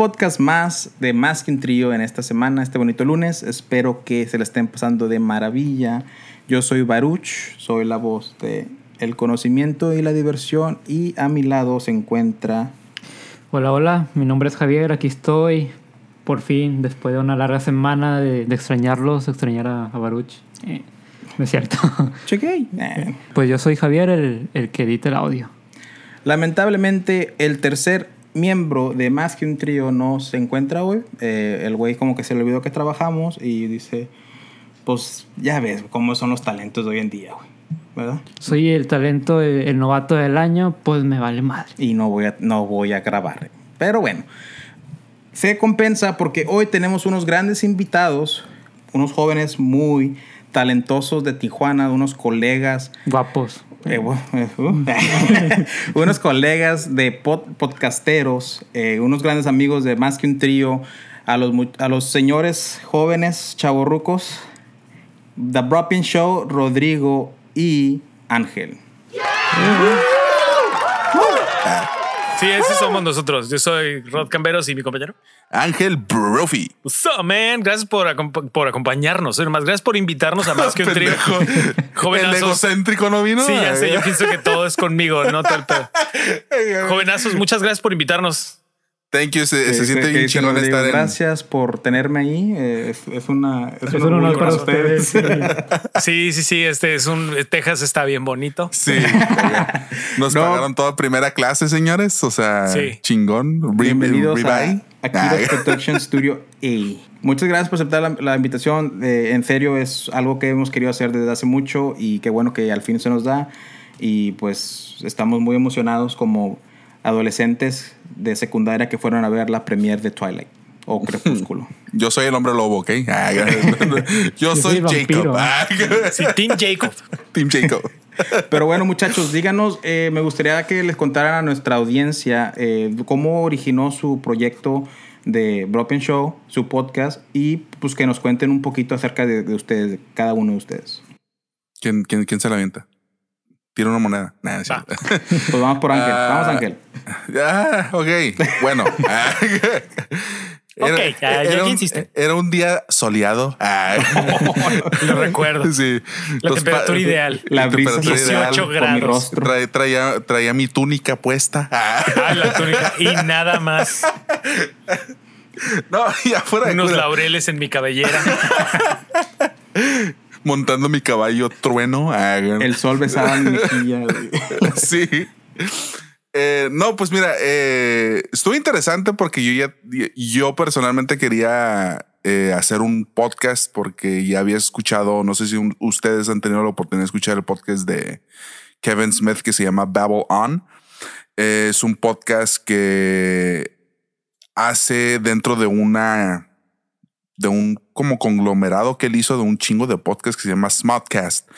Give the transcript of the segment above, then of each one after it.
podcast más de Más que un trío en esta semana, este bonito lunes. Espero que se la estén pasando de maravilla. Yo soy Baruch, soy la voz de el conocimiento y la diversión y a mi lado se encuentra... Hola, hola, mi nombre es Javier, aquí estoy por fin, después de una larga semana de, extrañarlos, extrañar a, Baruch. Eh, no es cierto. Chequé. Pues yo soy Javier, el, el que edita el audio. Lamentablemente, el tercer miembro de Más que un trío no se encuentra hoy. Eh, el güey como que se le olvidó que trabajamos y dice, pues ya ves cómo son los talentos de hoy en día, güey. ¿verdad? Soy el talento, el, novato del año, pues me vale madre. Y no voy a, no voy a grabar. Pero bueno, se compensa porque hoy tenemos unos grandes invitados, unos jóvenes muy talentosos de Tijuana, unos colegas. Guapos. Eh, eh, uh. unos colegas de podcasteros, eh, unos grandes amigos de Más que un trío, a los, a los señores jóvenes chavorrucos, The Bropping Show, Rodrigo y Ángel. Sí, esos somos nosotros. Yo soy Rod Camberos y mi compañero. Ángel Brophy. What's up, man? Gracias por, por acompañarnos. Más, gracias por invitarnos a más que un trío. El egocéntrico no vino. Sí, ya sé. Yo pienso que todo es conmigo, no tal. Jovenazos, muchas gracias por invitarnos. Thank you, se, siente bien chingón estar en... Gracias por tenerme ahí. Eh, es, una es, un honor para ustedes. Sí, sí, sí. Este es un Texas está bien bonito. Sí. Nos pagaron toda primera clase, señores. O sea, chingón. Bienvenidos a Akira Production Studio A. Muchas gracias por aceptar la, invitación. Eh, en serio, es algo que hemos querido hacer desde hace mucho y qué bueno que al fin se nos da. Y pues estamos muy emocionados como adolescentes de secundaria que fueron a ver la premiere de Twilight o Crepúsculo. Yo soy el hombre lobo, ¿ok? Ah, yo soy Jacob. Ah, sí, Team Jacob. Team Jacob. Pero bueno, muchachos, díganos, eh, me gustaría que les contaran a nuestra audiencia eh, cómo originó su proyecto de Broken Show, su podcast, y pues que nos cuenten un poquito acerca de, ustedes, de cada uno de ustedes. ¿Quién, quién, quién se la avienta? Tira una moneda. pues vamos por Ángel. vamos, ah, Ángel. Ah, ok. Bueno. Era, ok, ya, era, un, era, un, día soleado. Lo recuerdo. Sí. La temperatura ideal. La brisa 18 grados. traía, traía, mi túnica puesta. Ah, la túnica. Y nada más. No, y afuera. Unos laureles en mi cabellera montando mi caballo trueno. El sol besaba mi mejilla. sí. Eh, no, pues mira, eh, estuvo interesante porque yo ya, yo personalmente quería eh, hacer un podcast porque ya había escuchado, no sé si ustedes han tenido la oportunidad de escuchar el podcast de Kevin Smith que se llama Babble On. es un podcast que hace dentro de una de un como conglomerado que él hizo de un chingo de podcasts que se llama Smartcast.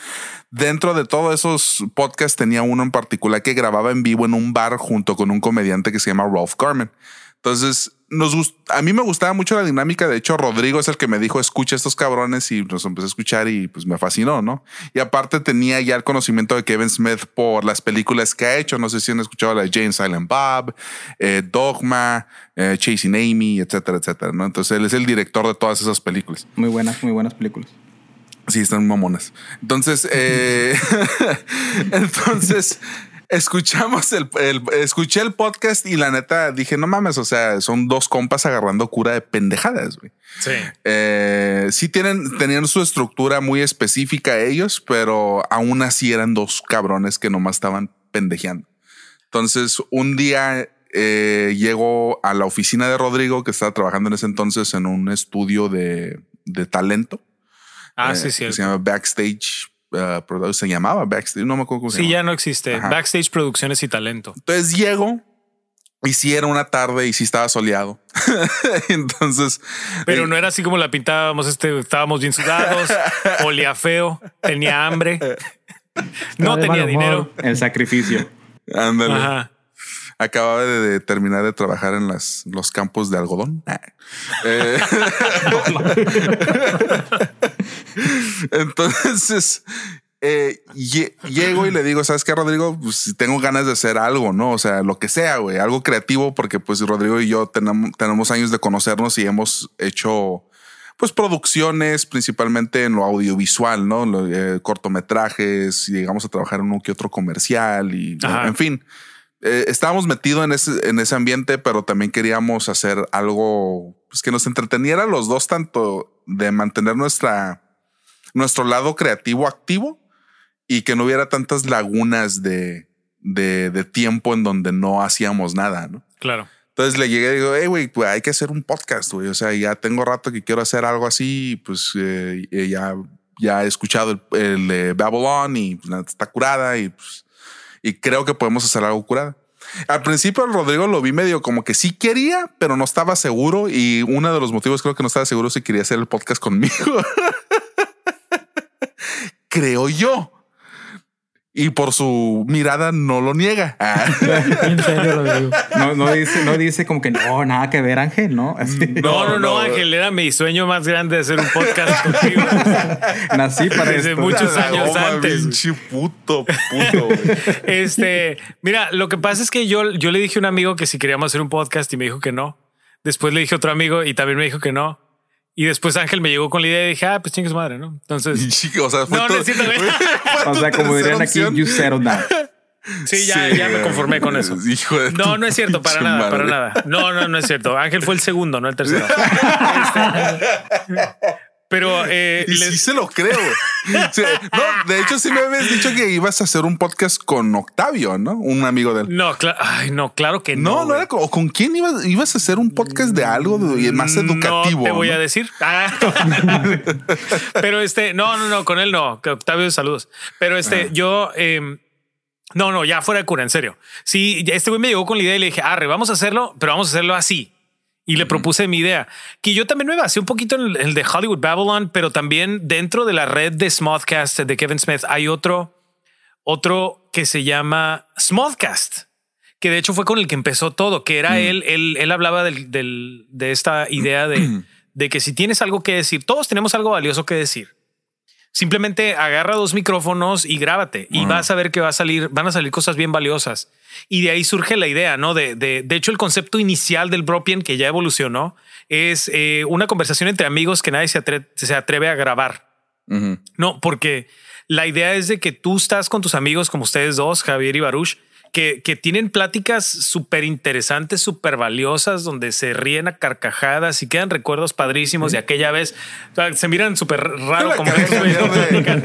Dentro de todos esos podcasts tenía uno en particular que grababa en vivo en un bar junto con un comediante que se llama Ralph Garman. Entonces, nos a mí me gustaba mucho la dinámica. De hecho, Rodrigo es el que me dijo, escucha estos cabrones y nos empecé a escuchar y pues me fascinó, ¿no? Y aparte tenía ya el conocimiento de Kevin Smith por las películas que ha hecho. No sé si han escuchado la de Jane Silent Bob, eh, Dogma, eh, Chasing Amy, etcétera, etcétera, ¿no? Entonces él es el director de todas esas películas. Muy buenas, muy buenas películas. Sí, están mamonas. Entonces, eh, entonces escuchamos el, escuché el podcast y la neta dije, no mames, o sea, son dos compas agarrando cura de pendejadas, güey. Sí. Eh, sí tienen, tenían su estructura muy específica ellos, pero aún así eran dos cabrones que nomás estaban pendejeando. Entonces, un día eh, llego a la oficina de Rodrigo, que estaba trabajando en ese entonces en un estudio de, talento. Ah, sí, sí. Eh, se llama Backstage uh, se llamaba Backstage, no me acuerdo cómo se Sí, ya no existe. Backstage Producciones y Talento. Entonces llego y si era una tarde y si estaba soleado. Entonces. Pero eh, no era así como la pintábamos. Este, estábamos bien sudados, olía feo, tenía hambre, no tenía dinero. El sacrificio. Ándale. Ajá. Acababa de, terminar de trabajar en las, los campos de algodón. Eh, Entonces, eh, llego y le digo, ¿sabes qué, Rodrigo? Pues tengo ganas de hacer algo, ¿no? O sea, lo que sea, güey, algo creativo, porque pues Rodrigo y yo tenemos, tenemos años de conocernos y hemos hecho pues producciones principalmente en lo audiovisual, ¿no? Eh, cortometrajes y llegamos a trabajar en uno que otro comercial y en fin. Eh, estábamos metidos en ese, en ese ambiente, pero también queríamos hacer algo pues, que nos entreteniera los dos, tanto de mantener nuestra, nuestro lado creativo activo y que no hubiera tantas lagunas de, de, de tiempo en donde no hacíamos nada, ¿no? Claro. Entonces le llegué y digo, hey, güey, pues hay que hacer un podcast, güey. O sea, ya tengo rato que quiero hacer algo así, pues eh, ya, ya he escuchado el, de Babylon y pues, está curada y, pues, y creo que podemos hacer algo curada. Al principio el Rodrigo lo vi medio como que sí quería, pero no estaba seguro y uno de los motivos creo que no estaba seguro si quería hacer el podcast conmigo. creo yo. Y por su mirada no lo niega. Ah. en serio lo digo. No, no, dice, no dice como que no, nada que ver, Ángel, ¿no? No, no, no, Ángel, era mi sueño más grande de hacer un podcast contigo. Nací para Desde muchos años antes. Pinche puto, puto. este, mira, lo que pasa es que yo, yo le dije a un amigo que si queríamos hacer un podcast y me dijo que no. Después le dije a otro amigo y también me dijo que no. Y después Ángel me llegó con la idea y dije, ah, pues chingue su madre, ¿no? Entonces. o sea, fue no, todo- no es cierto, güey. O sea, como dirían aquí, you settle down. Sí, ya, ya me conformé con eso. Hijo de No, no es cierto, para nada, para madre. nada. No, no, no es cierto. Ángel fue el segundo, no el tercero. Pero eh, Y les- sí se lo creo. Sí, no, de hecho, sí me habías dicho que ibas a hacer un podcast con Octavio, ¿no? Un amigo de él. no, cla- ay, no, claro que no. No, no, era con, con quién ibas, ibas a hacer un podcast de algo de- más educativo. No te voy ¿no? a decir. Ah. Pero este, no, no, no, con él no. Octavio, saludos. Pero este, yo, eh, no, no, ya fuera de cura, en serio. Sí, este güey me llegó con la idea y le dije, arre, vamos a hacerlo, pero vamos a hacerlo así. Y le propuse mi idea, que yo también me basé un poquito en el, de Hollywood Babylon, pero también dentro de la red de Smodcast de Kevin Smith hay otro, otro que se llama Smodcast, que de hecho fue con el que empezó todo, que era él, él, él hablaba del, del- de esta idea de, de que si tienes algo que decir, todos tenemos algo valioso que decir. Simplemente agarra dos micrófonos y grábate y vas a ver que va a salir, van a salir cosas bien valiosas. Y de ahí surge la idea, ¿no? De, de, de hecho, el concepto inicial del Bropien, que ya evolucionó, es eh, una conversación entre amigos que nadie se atre- se atreve a grabar. No, porque la idea es de que tú estás con tus amigos como ustedes dos, Javier y Baruch, que, que tienen pláticas súper interesantes, súper valiosas, donde se ríen a carcajadas y quedan recuerdos padrísimos de aquella vez. O sea, se miran súper raro como platican.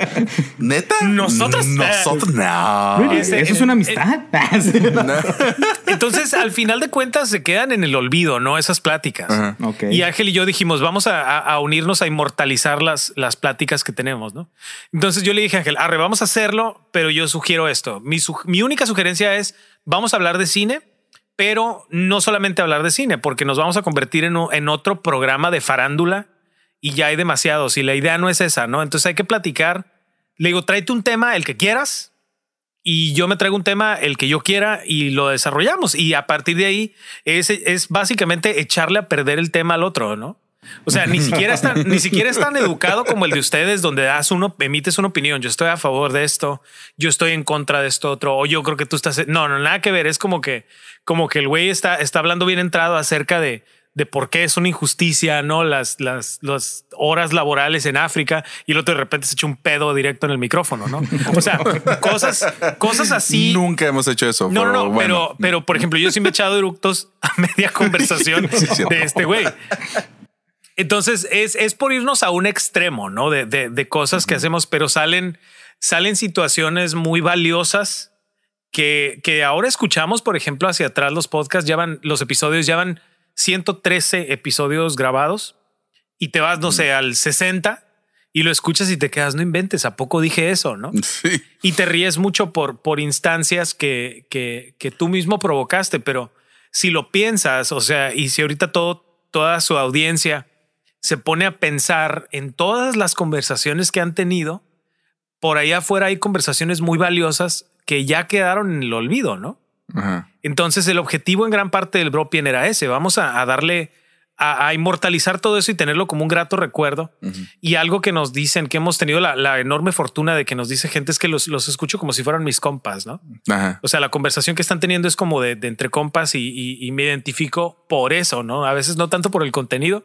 ¿Neta? Nosotros- Nosotros no. Este, Eso es una amistad. Entonces, al final de cuentas, se quedan en el olvido, ¿no? Esas pláticas. Ajá. ok. Y Ángel y yo dijimos, vamos a, a- a unirnos a inmortalizar las, las pláticas que tenemos, ¿no? Entonces yo le dije a Ángel, arre, vamos a hacerlo, pero yo sugiero esto. Mi, su- mi única sugerencia es, vamos a hablar de cine, pero no solamente hablar de cine, porque nos vamos a convertir en otro programa de farándula y ya hay demasiados y la idea no es esa, ¿no? Entonces hay que platicar. Le digo, tráete un tema, el que quieras, y yo me traigo un tema, el que yo quiera, y lo desarrollamos. Y a partir de ahí es, es básicamente echarle a perder el tema al otro, ¿no? O sea, ni siquiera es tan, ni siquiera es tan educado como el de ustedes, donde das uno, emites una opinión. Yo estoy a favor de esto, yo estoy en contra de esto otro, o yo creo que tú estás. No, no, nada que ver. Es como que, como que el güey está, está hablando bien entrado acerca de, de por qué es una injusticia, no las, las, las horas laborales en África y el otro de repente se echa un pedo directo en el micrófono, no? O sea, cosas, cosas así. Nunca hemos hecho eso. No, no, pero no, bueno. pero, pero por ejemplo, yo sí me he echado eructos a media conversación Sí, cierto. de este güey. Entonces es, es por irnos a un extremo, ¿no? De, de, de cosas que hacemos, pero salen, salen situaciones muy valiosas que, que ahora escuchamos, por ejemplo, hacia atrás los podcasts, ya van, los episodios ya van 113 episodios grabados y te vas, no sé, al 60 y lo escuchas y te quedas, no inventes, ¿a poco dije eso? ¿No? Sí. y te ríes mucho por, por instancias que, que, que tú mismo provocaste, pero si lo piensas, o sea, y si ahorita todo, toda su audiencia se pone a pensar en todas las conversaciones que han tenido, por ahí afuera hay conversaciones muy valiosas que ya quedaron en el olvido, ¿no? Ajá. Entonces el objetivo en gran parte del Bropien era ese, vamos a, a darle a, inmortalizar todo eso y tenerlo como un grato recuerdo. Y algo que nos dicen, que hemos tenido la, enorme fortuna de que nos dice gente es que los, escucho como si fueran mis compas, ¿no? O sea, la conversación que están teniendo es como de, entre compas y, me identifico por eso, ¿no? A veces no tanto por el contenido,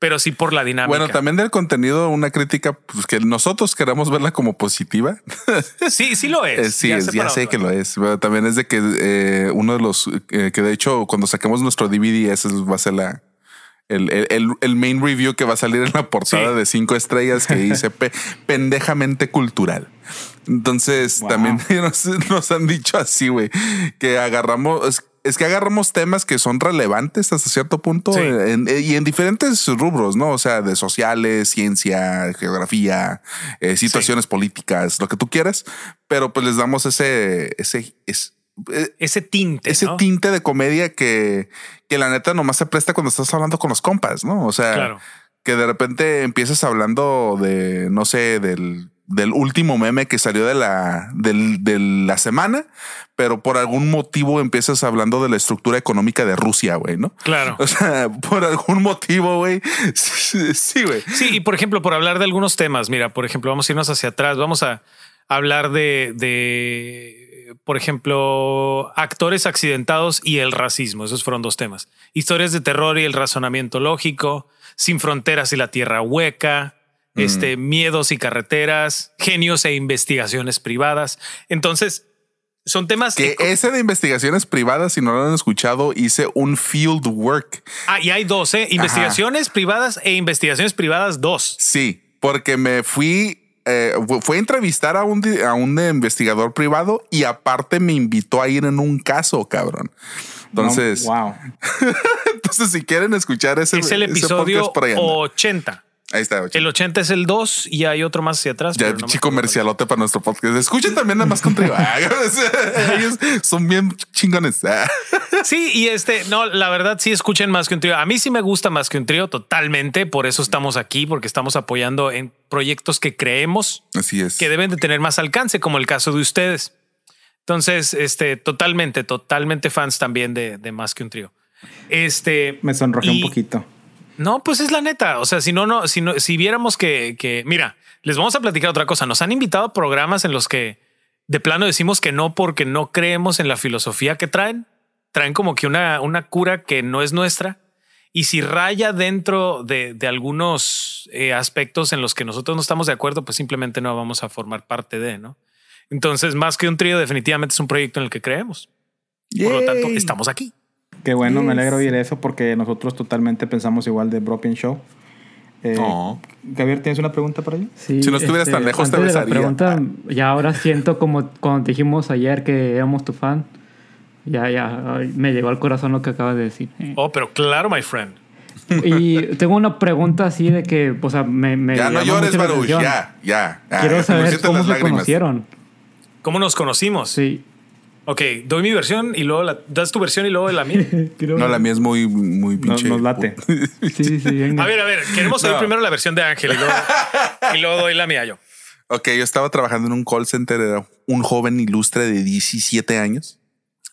pero sí por la dinámica. Bueno, también del contenido, una crítica pues, que nosotros queramos verla como positiva. Sí, sí lo es. Eh, sí, ya, sé, que lo es. Pero también es de que eh, uno de los eh, que de hecho, cuando saquemos nuestro DVD, ese va a ser la, el, main review que va a salir en la portada de cinco estrellas que dice pendejamente cultural. Entonces también nos, han dicho así, güey, que agarramos, es, que agarramos temas que son relevantes hasta cierto punto y en diferentes rubros, ¿no? O sea, de sociales, ciencia, geografía, eh, situaciones políticas, lo que tú quieras, pero pues les damos ese, ese, ese eh, ese tinte. Ese tinte de comedia que, que la neta nomás se presta cuando estás hablando con los compas, ¿no? O sea, que de repente empiezas hablando de, no sé, del, del último meme que salió de la, de la semana, pero por algún motivo empiezas hablando de la estructura económica de Rusia, güey, ¿no? Claro. O sea, por algún motivo, güey. Sí, güey. Sí, y por ejemplo, por hablar de algunos temas, mira, por ejemplo, vamos a irnos hacia atrás, vamos a hablar de, de por ejemplo, actores accidentados y el racismo. Esos fueron dos temas. Historias de terror y el razonamiento lógico, sin fronteras y la tierra hueca, mm. este, miedos y carreteras, genios e investigaciones privadas. Entonces, son temas que ese de investigaciones privadas, si no lo han escuchado, hice un field work. Ah, y hay dos, ¿eh? Investigaciones privadas e investigaciones privadas dos. Sí, porque me fui eh, fue a entrevistar a un, a un investigador privado y aparte me invitó a ir en un caso, cabrón. Entonces, wow. entonces si quieren escuchar ese, es el episodio 80. Ahí está. El 80 es el 2 y hay otro más hacia atrás. Ya, chico comercialote para nuestro podcast. Escuchen también nada más contigo. Ellos son bien chingones. sí, y este, no, la verdad sí escuchen más que un trío. A mí sí me gusta más que un trío totalmente. Por eso estamos aquí, porque estamos apoyando en proyectos que creemos Así es. que deben de tener más alcance, como el caso de ustedes. Entonces, este, totalmente, totalmente fans también de, más que un trío. Este me sonrojé un poquito. No, pues es la neta. O sea, si no, no, si no, si viéramos que, que, mira, les vamos a platicar otra cosa. Nos han invitado a programas en los que de plano decimos que no porque no creemos en la filosofía que traen. Traen como que una, una cura que no es nuestra. Y si raya dentro de, de algunos eh, aspectos en los que nosotros no estamos de acuerdo, pues simplemente no vamos a formar parte de, ¿no? Entonces, más que un trío, definitivamente es un proyecto en el que creemos. Por lo tanto, estamos aquí. Qué bueno, me alegro oír eso porque nosotros totalmente pensamos igual de Broken Show. Eh, Gabriel, ¿tienes una pregunta para? Sí, si no estuvieras tan este, lejos, te besaría. La pregunta, ya ahora siento como cuando dijimos ayer que éramos tu fan. Ya, ya, me llegó al corazón lo que acabas de decir. Oh, pero claro, my friend. Y tengo una pregunta así de que, o sea, me. me ya no llores, Baruch, ya, ya, Quiero saber cómo se conocieron. ¿Cómo nos conocimos? Sí. Ok, doy mi versión y luego la, das tu versión y luego la mía. no, la mía es muy, muy pinche. Nos, late. sí, sí, venga. A ver, a ver, queremos saber primero la versión de Ángel y luego, doy la mía yo. Ok, yo estaba trabajando en un call center, era un joven ilustre de 17 años.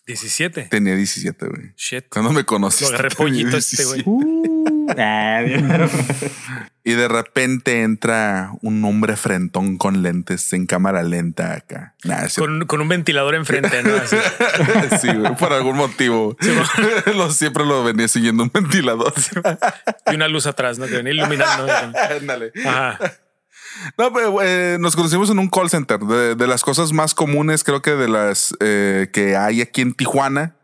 17. Tenía 17, güey. Shit. Cuando me conociste. Lo agarré pollito este, güey. Ah, y de repente entra un hombre frentón con lentes en cámara lenta acá. con, un ventilador enfrente, ¿no? sí, güey, por algún motivo. siempre lo venía siguiendo un ventilador. y una luz atrás, ¿no? Que venía iluminando. Ándale. Ajá. No, pero eh, nos conocimos en un call center. De, las cosas más comunes, creo que de las eh, que hay aquí en Tijuana,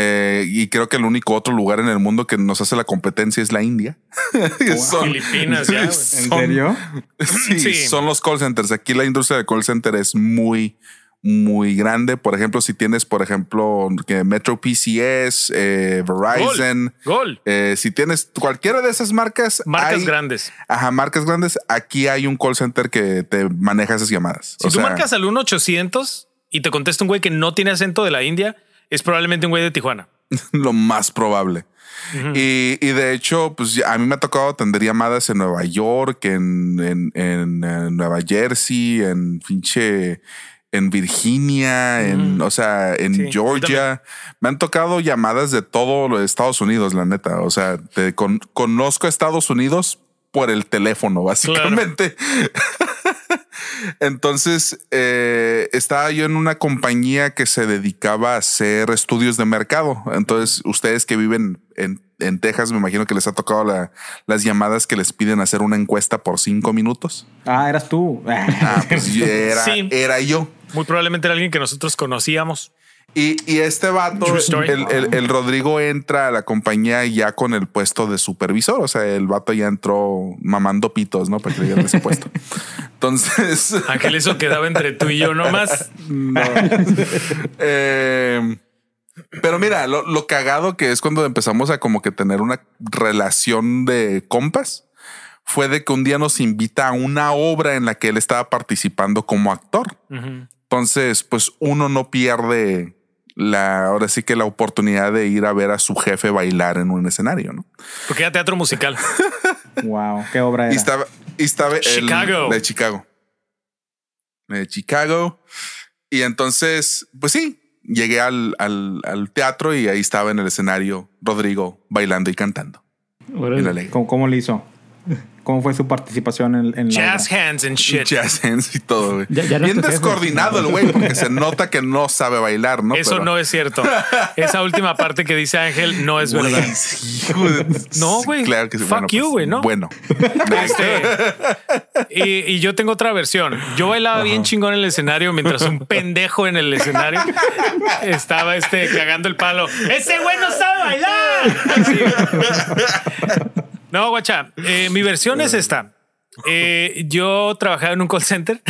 eh, y creo que el único otro lugar en el mundo que nos hace la competencia es la India. Filipinas, ya, ¿En serio? Sí, son los call centers. Aquí la industria de call center es muy, muy grande. Por ejemplo, si tienes, por ejemplo, que Metro PCS, eh, Verizon, Gol. Eh, si tienes cualquiera de esas marcas, marcas grandes. Ajá, marcas grandes. Aquí hay un call center que te maneja esas llamadas. Si tú marcas al 1 800 y te contesta un güey que no tiene acento de la India, es probablemente un güey de Tijuana. Lo más probable. y, de hecho, pues a mí me ha tocado atender llamadas en Nueva York, en, en, en, Nueva Jersey, en pinche en Virginia, en, o sea, en Sí, Georgia. Me han tocado llamadas de todo lo de Estados Unidos, la neta. O sea, te con- conozco a Estados Unidos por el teléfono, básicamente. Entonces, eh, estaba yo en una compañía que se dedicaba a hacer estudios de mercado. Entonces, ustedes que viven en, en Texas, me imagino que les ha tocado la- las llamadas que les piden hacer una encuesta por cinco minutos. Ah, eras tú. Ah, pues era, Sí. era yo. Muy probablemente era alguien que nosotros conocíamos. Y, y este vato, el, el- el Rodrigo entra a la compañía ya con el puesto de supervisor. O sea, el vato ya entró mamando pitos, ¿no? Para que le dieran ese puesto. Entonces, Ángel, eso quedaba entre tú y yo nomás. eh, pero mira, lo, lo cagado que es cuando empezamos a como que tener una relación de compas fue de que un día nos invita a una obra en la que él estaba participando como actor. Entonces, pues uno no pierde la, ahora sí que la oportunidad de ir a ver a su jefe bailar en un escenario, ¿no? Porque era teatro musical. wow, qué obra Y era. estaba, y estaba el- Chicago. de Chicago. De Chicago. Y entonces, pues sí, llegué al, al, al teatro y ahí estaba en el escenario Rodrigo bailando y cantando. ¿Cómo, cómo le hizo? ¿Cómo fue su participación en, en la Jazz obra? hands and shit. Jazz hands y todo, güey. Ya- ya no es Bien descoordinado el güey, porque se nota que no sabe bailar, ¿no? Eso Pero- no es cierto. Esa última parte que dice Ángel no es Güey, verdad. sí, No, güey. Claro que sí. Fuck Bueno, you, pues, güey, ¿no? Bueno. Este, y, y yo tengo otra versión. Yo bailaba bien chingón en el escenario mientras un pendejo en el escenario estaba este cagando el palo. Ese güey no sabe bailar. Así. No, guacha, eh, mi versión es esta. Eh, yo trabajaba en un call center.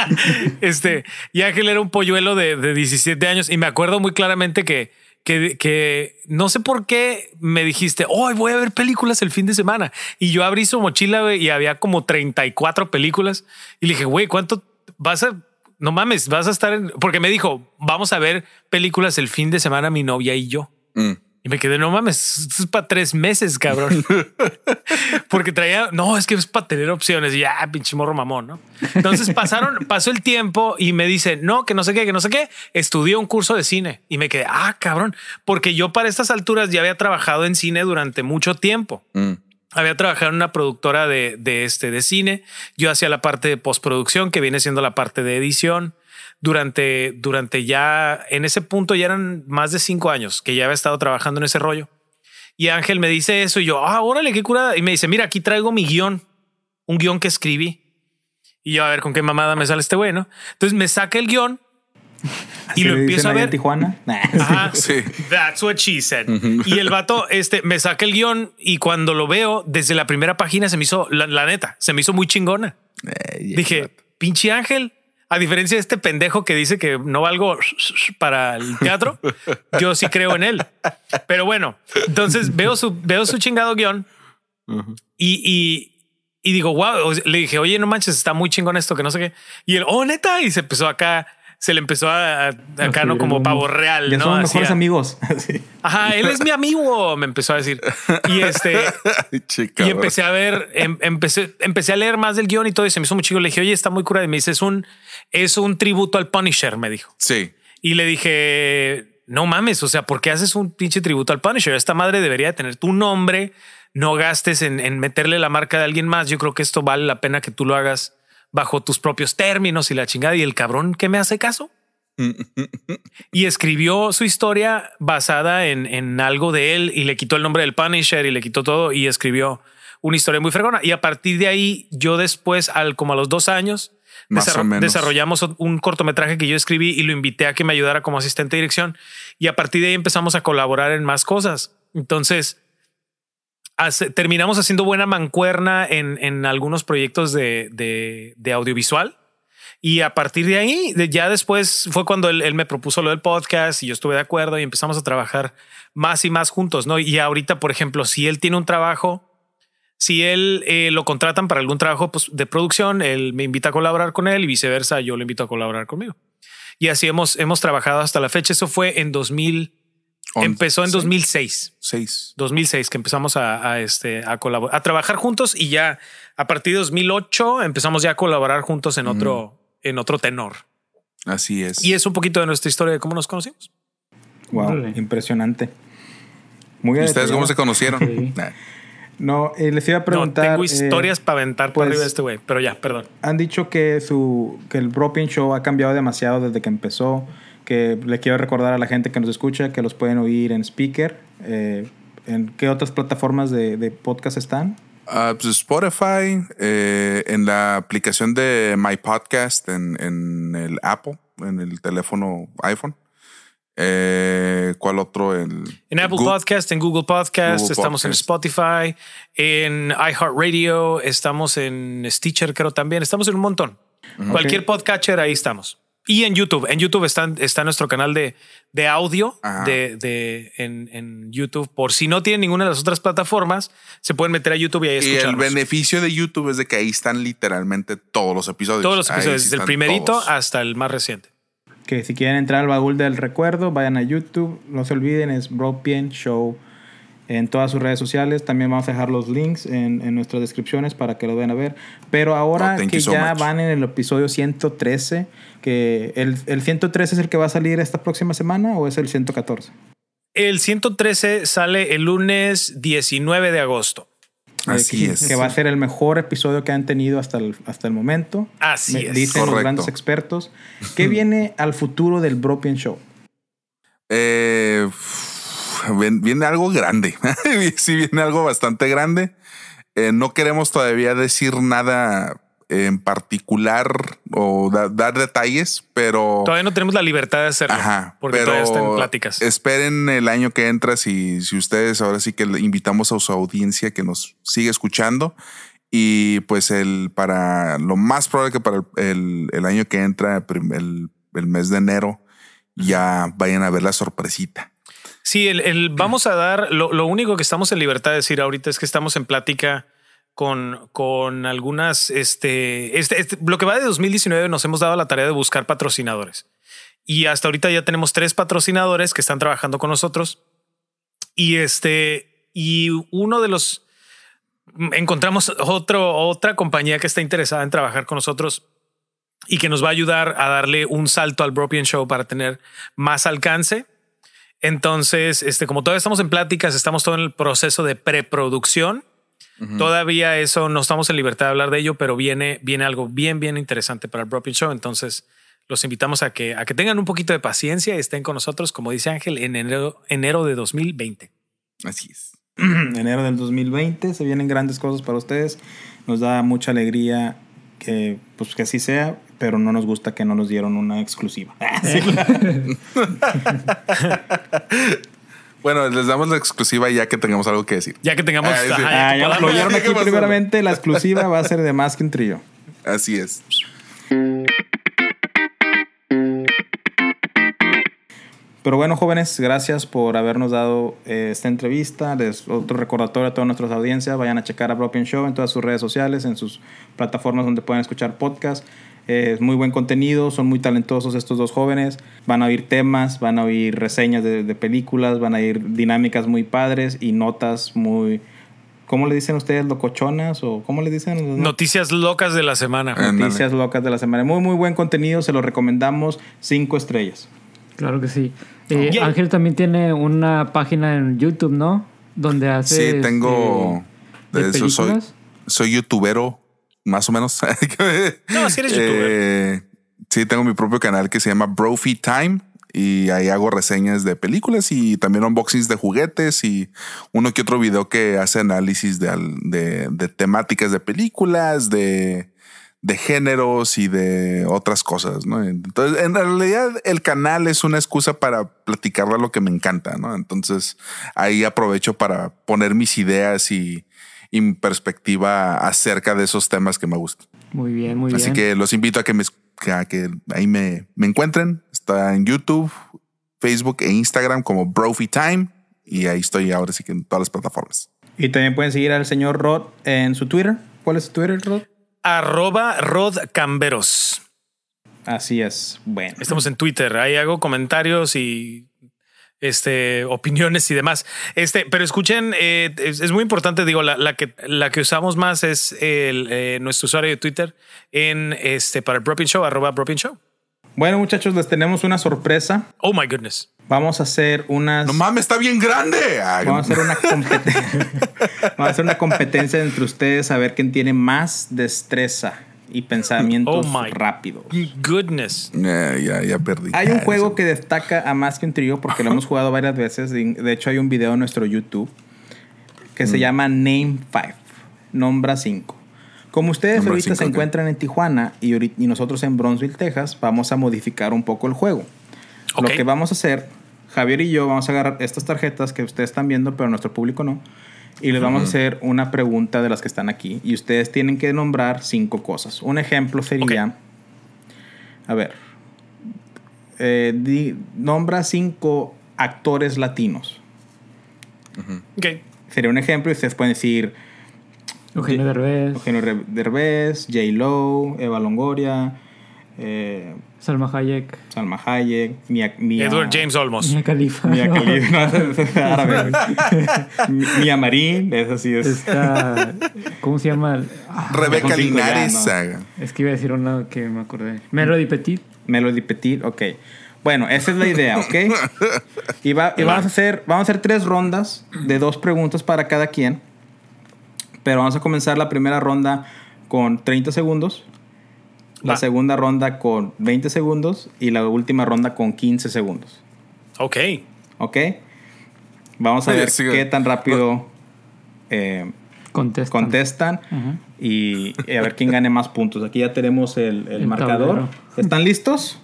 este, y Ángel era un polluelo de, de 17 años. Y me acuerdo muy claramente que, que, que no sé por qué me dijiste, hoy voy a ver películas el fin de semana. Y yo abrí su mochila y había como 34 películas. Y le dije, güey, ¿cuánto vas a.? No mames, vas a estar. Porque me dijo, vamos a ver películas el fin de semana, mi novia y yo. Mm. Y me quedé, no mames, esto es para tres meses, cabrón. Porque traía, no, es que es para tener opciones y ya, pinche morro mamón, ¿no? Entonces pasaron, pasó el tiempo y me dice, no, que no sé qué, que no sé qué. Estudié un curso de cine y me quedé, ah, cabrón, porque yo para estas alturas ya había trabajado en cine durante mucho tiempo. Mm. Había trabajado en una productora de, de este de cine. Yo hacía la parte de postproducción, que viene siendo la parte de edición. Durante, durante ya en ese punto ya eran más de cinco años que ya había estado trabajando en ese rollo. Y Ángel me dice eso y yo, ah, órale, qué curada. Y me dice, mira, aquí traigo mi guion, un guion que escribí. Y yo, a ver con qué mamada me sale este güey, ¿no? Entonces me saca el guion y ¿Así lo empiezo a ver. Tijuana? Nah. Ajá. Sí. That's what she said. Y el vato este, me saca el guion y cuando lo veo desde la primera página se me hizo, la, la neta, se me hizo muy chingona. Eh, Dije, pinche Ángel, a diferencia de este pendejo que dice que no valgo para el teatro, yo sí creo en él. Pero bueno, entonces veo su, veo su chingado guion y, y, digo, wow, le dije, oye, no manches, está muy chingón esto, que no sé qué. Y él, oh, neta, y se empezó acá, se le empezó a, a- acá, no como pavo real, Ya ¿no? somos mejores amigos. Ajá, él es mi amigo, me empezó a decir. Y este, chica, y empecé a ver, em- empecé, empecé a leer más del guion y todo y se me hizo muy chico. Le dije, oye, está muy curado. Y me dice, es un, es un tributo al Punisher, me dijo. Sí. Y le dije, no mames, o sea, ¿por qué haces un pinche tributo al Punisher? Esta madre debería tener tu nombre, no gastes en, en meterle la marca de alguien más. Yo creo que esto vale la pena que tú lo hagas bajo tus propios términos y la chingada. Y el cabrón que me hace caso y escribió su historia basada en, en algo de él y le quitó el nombre del Punisher y le quitó todo y escribió una historia muy fregona. Y a partir de ahí, yo después, al como a los dos años, desarro- desarrollamos un cortometraje que yo escribí y lo invité a que me ayudara como asistente de dirección. Y a partir de ahí empezamos a colaborar en más cosas. Entonces, hace- terminamos haciendo buena mancuerna en, en algunos proyectos de, de- de audiovisual. Y a partir de ahí, de- ya después fue cuando él, él me propuso lo del podcast y yo estuve de acuerdo y empezamos a trabajar más y más juntos, ¿no? Y ahorita, por ejemplo, si él tiene un trabajo, si él eh, lo contratan para algún trabajo pues, de producción, él me invita a colaborar con él y viceversa, yo lo invito a colaborar conmigo. Y así hemos, hemos trabajado hasta la fecha. Eso fue en 2000, Once, empezó en sí. 2006. Seis. 2006 que empezamos a, a, este, a colaborar, a trabajar juntos y ya a partir de 2008 empezamos ya a colaborar juntos en otro, en otro tenor. Así es. Y es un poquito de nuestra historia de cómo nos conocimos. Wow, impresionante. Muy ¿Y ustedes cómo se conocieron? Sí. Nah. No, eh, les iba a No, preguntar. tengo eh, historias para aventar por pues- arriba de este güey, pero ya, perdón. han dicho que su que el Broken Show ha cambiado demasiado desde que empezó. Que le quiero recordar a la gente que nos escucha que los pueden oír en Speaker. eh, ¿En qué otras plataformas de, de podcast están? Ah, pues Spotify, eh, en la aplicación de My Podcast en, en el Apple, en el teléfono iPhone. Eh, ¿Cuál otro? El, En Apple Podcast, en Google Podcast, Google estamos en. Spotify, en iHeartRadio, estamos en Stitcher, creo también. Estamos en un montón. Cualquier podcatcher, ahí estamos. Y en YouTube. En YouTube está, está nuestro canal de, de audio de, de, en, en YouTube. Por si no tienen ninguna de las otras plataformas, se pueden meter a YouTube y ahí Y el escucharnos. beneficio de YouTube es de que ahí están literalmente todos los episodios. Todos los episodios, sí desde el primerito todos. hasta el más reciente. Que si quieren entrar al baúl del recuerdo, vayan a YouTube. No se olviden, es Broken Show en todas sus redes sociales. También vamos a dejar los links en, en nuestras descripciones para que lo vayan a ver. Pero ahora Oh, que so ya much. van en el episodio 113, que el, el 113 es el que va a salir esta próxima semana o es el 114? El 113 sale el lunes 19 de agosto. Así Eh, que, es. Que va a ser el mejor episodio que han tenido hasta el, hasta el momento. Así Me- es. Dicen los grandes expertos. ¿Qué viene al futuro del Broken Show? Eh, viene algo grande. sí, viene algo bastante grande. Eh, no queremos todavía decir nada en particular o da- dar detalles, pero Todavía no tenemos la libertad de hacerlo. Ajá, porque pero todavía está en pláticas. Esperen el año que entra si, si ustedes ahora sí que le invitamos a su audiencia que nos sigue escuchando y pues el para lo más probable que para el, el- el año que entra, el, el mes de enero, ya vayan a ver la sorpresita. Sí, el, el- vamos a dar, lo, lo único que estamos en libertad de decir ahorita es que estamos en plática con, con algunas, este, este, este- lo que va de 2019 nos hemos dado la tarea de buscar patrocinadores. Y hasta ahorita ya tenemos tres patrocinadores que están trabajando con nosotros. Y este, y uno de los, encontramos otro, otra compañía que está interesada en trabajar con nosotros y que nos va a ayudar a darle un salto al Bropian Show para tener más alcance. Entonces, este, como todavía estamos en pláticas, estamos todo en el proceso de preproducción. Todavía eso no estamos en libertad de hablar de ello, pero viene, viene algo bien, bien interesante para el Bropian Show. Entonces, los invitamos a que, a que tengan un poquito de paciencia y estén con nosotros, como dice Ángel, en enero, enero de 2020. Así es. enero del 2020 se vienen grandes cosas para ustedes. Nos da mucha alegría que, pues, que así sea, pero no nos gusta que no nos dieron una exclusiva. Bueno, les damos la exclusiva ya que tengamos algo que decir. Ya que tengamos. Ah, sí. ajá, Ah, ya lo oyeron ¿Qué aquí primeramente. La exclusiva va a ser de más que un trillo. Así es. Pero bueno, jóvenes, gracias por habernos dado eh, esta entrevista. Les, otro recordatorio a toda nuestra audiencia, vayan a checar a Broken Show en todas sus redes sociales, en sus plataformas donde pueden escuchar podcast. Es muy buen contenido, son muy talentosos estos dos jóvenes. Van a oír temas, van a oír reseñas de, de películas, van a oír dinámicas muy padres y notas muy... ¿Cómo le dicen ustedes? ¿Locochonas? ¿O cómo le dicen? Noticias locas de la semana. Noticias locas de la semana. Muy, muy buen contenido, se lo recomendamos. Cinco estrellas. Claro que sí. Eh. Ángel también tiene una página en YouTube, ¿no? Donde hace. Sí, tengo. ¿De de eso soy, soy youtubero, más o menos. No, sí eres youtuber. Eh, sí, tengo mi propio canal que se llama Brophy Time y ahí hago reseñas de películas y también unboxings de juguetes y uno que otro video que hace análisis de, de temáticas de películas, de, de géneros y de otras cosas, ¿no? Entonces, en realidad el canal es una excusa para platicar de lo que me encanta, ¿no? Entonces ahí aprovecho para poner mis ideas y, y mi perspectiva acerca de esos temas que me gustan. Muy bien, muy Así bien. que los invito a que, me, a que ahí me, me encuentren. Está en YouTube, Facebook e Instagram como Brophy Time. Y ahí estoy ahora sí que en todas las plataformas. Y también pueden seguir al señor Rod en su Twitter. ¿Cuál es su Twitter, Rod? Arroba Rod Camberos. Así es. Bueno. Estamos en Twitter. Ahí hago comentarios y este, opiniones y demás. Este, pero escuchen, eh, es, es muy importante. Digo, la, la que la que usamos más es el, eh, nuestro usuario de Twitter en este para el Broken Show, arroba Broken Show. Bueno, muchachos, les tenemos una sorpresa. Oh my goodness. Vamos a hacer unas. No mames, está bien grande. Ay, Vamos a hacer una competencia. Vamos a hacer una competencia entre ustedes a ver quién tiene más destreza y pensamientos Oh my rápidos. Goodness. Eh, ya, ya perdí. Hay un juego que destaca a más que un trío porque lo hemos jugado varias veces. De hecho, hay un video en nuestro YouTube que Mm. se llama Name 5. Nombra 5. Como ustedes Nombra ahorita cinco, se ok. encuentran en Tijuana y, y nosotros en Bronzeville, Texas, vamos a modificar un poco el juego. Lo Ok. que vamos a hacer, Javier y yo vamos a agarrar estas tarjetas que ustedes están viendo, pero nuestro público no. Y les vamos a hacer una pregunta de las que están aquí. Y ustedes tienen que nombrar cinco cosas. Un ejemplo sería. A ver. eh, di- nombra cinco actores latinos. Ok. Sería un ejemplo y ustedes pueden decir Eugenio Derbez, Eugenio Derbez, J. Lo, Eva Longoria, eh, Salma Hayek, Salma Hayek, Mia, Mia- Edward James Olmos. Mia Khalifa. Mia ¿no? Khalifa, no, es árabe, Mia Marín, eso sí es. Está. ¿Cómo se llama? Ah, Rebeca cinco ya, Linares. no. ah, es que iba a decir una que me acordé. Melody Petit. Melody Petit, ok. Bueno, esa es la idea, ¿ok? Y, va- y vamos, a hacer, vamos a hacer tres rondas de dos preguntas para cada quien. Pero vamos a comenzar la primera ronda con 30 segundos, la Va. segunda ronda con 20 segundos y la última ronda con 15 segundos, Ok. ¿ok? Vamos a Oye, ver sigue. qué tan rápido eh, Contesta. contestan y, y a ver quién gane más puntos. Aquí ya tenemos el, el El marcador. tablero. ¿Están listos?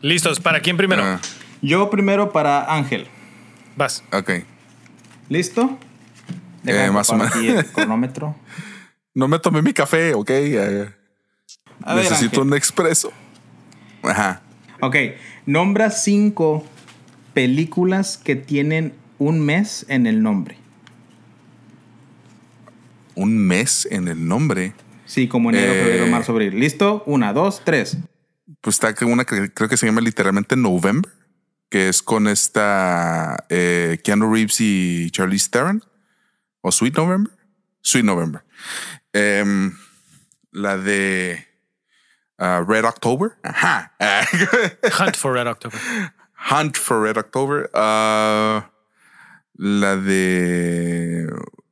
Listos. ¿Para quién primero? ah, Yo primero para Ángel. Vas. ok. ¿Listo? Eh, más o menos. aquí el cronómetro. No me tomé mi café, ok. A necesito un expreso. Ajá. Ok, nombra cinco películas que tienen un mes en el nombre. Un mes en el nombre. Sí, como enero, Eh. febrero, marzo, abril. ¿Listo? Una, dos, tres. Pues está que una que creo que se llama literalmente November, que es con esta eh, Keanu Reeves y Charlize Theron. O Sweet November. Sweet November. Em, la de ah, Red October. Ajá. Hunt for Red October. Hunt for Red October. Ah, la de.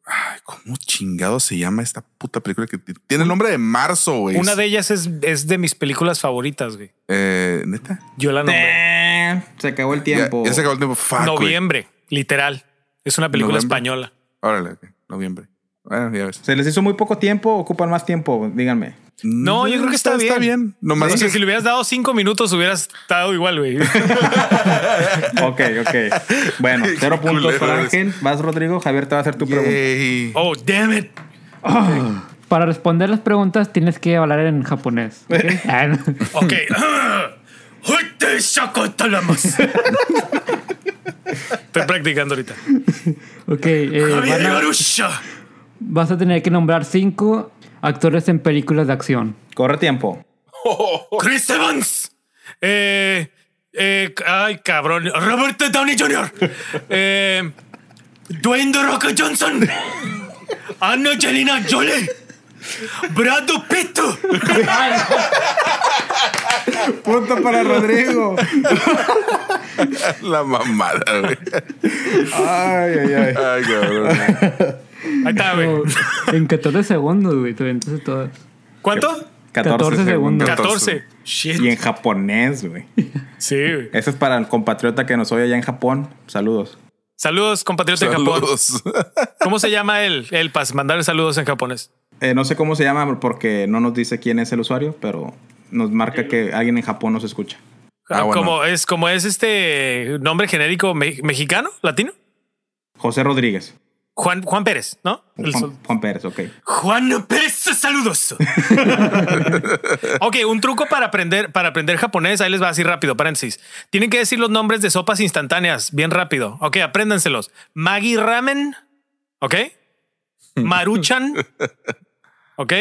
Ay, ¿Cómo chingado se llama esta puta película que tiene el nombre de marzo, güey? Una de ellas es, es de mis películas favoritas, güey. Eh, ¿Neta? Yo la nombré. Eh, Se acabó el tiempo. Ya, ya se acabó el tiempo. Fuck, güey. Noviembre, literal. Es una película española. Órale, ok, noviembre. Bueno, ya ves. ¿Se les hizo muy poco tiempo o ocupan más tiempo? Díganme. No, yo creo que está bien. Está bien. Nomás O sea, que- si le hubieras dado cinco minutos, hubieras estado igual, güey. Ok, ok. Bueno, cero puntos para. Ángel. Vas, Rodrigo. Javier te va a hacer tu pregunta. Oh, damn it. Para responder las preguntas tienes que hablar en japonés. ¿ok? Ah. Estoy practicando ahorita. ok, eh, a- Garusha. vas a tener que nombrar cinco actores en películas de acción. Corre tiempo. Chris Evans. Eh, eh, ay, cabrón. Robert Downey Jr. Eh, Dwayne The Rock Johnson. Angelina Jolie. Brad Pitt. Punto para Rodrigo. La mamada, güey. Ay, ay, ay. Ay, cabrón. Ahí está, güey. En 14 segundos, güey. te aventas todas. ¿Cuánto? 14, 14 segundos. 14. Shit. Y en japonés, güey. Sí, güey. Eso es para el compatriota que nos oye allá en Japón. Saludos. Saludos, compatriota en Japón. Saludos. ¿Cómo se llama él? El para mandar saludos en japonés. Eh, no sé cómo se llama porque no nos dice quién es el usuario, pero nos marca que alguien en Japón nos escucha. Ah, bueno. Como es, como es este nombre genérico me- mexicano, latino. José Rodríguez. Juan, Juan Pérez, ¿no? Juan, Juan Pérez, ok. Juan Pérez, saludos. ok, un truco para aprender, para aprender japonés. Ahí les va así rápido, paréntesis. Tienen que decir los nombres de sopas instantáneas bien rápido. Ok, apréndanselos. Maggi Ramen. Ok. Maruchan. Ok.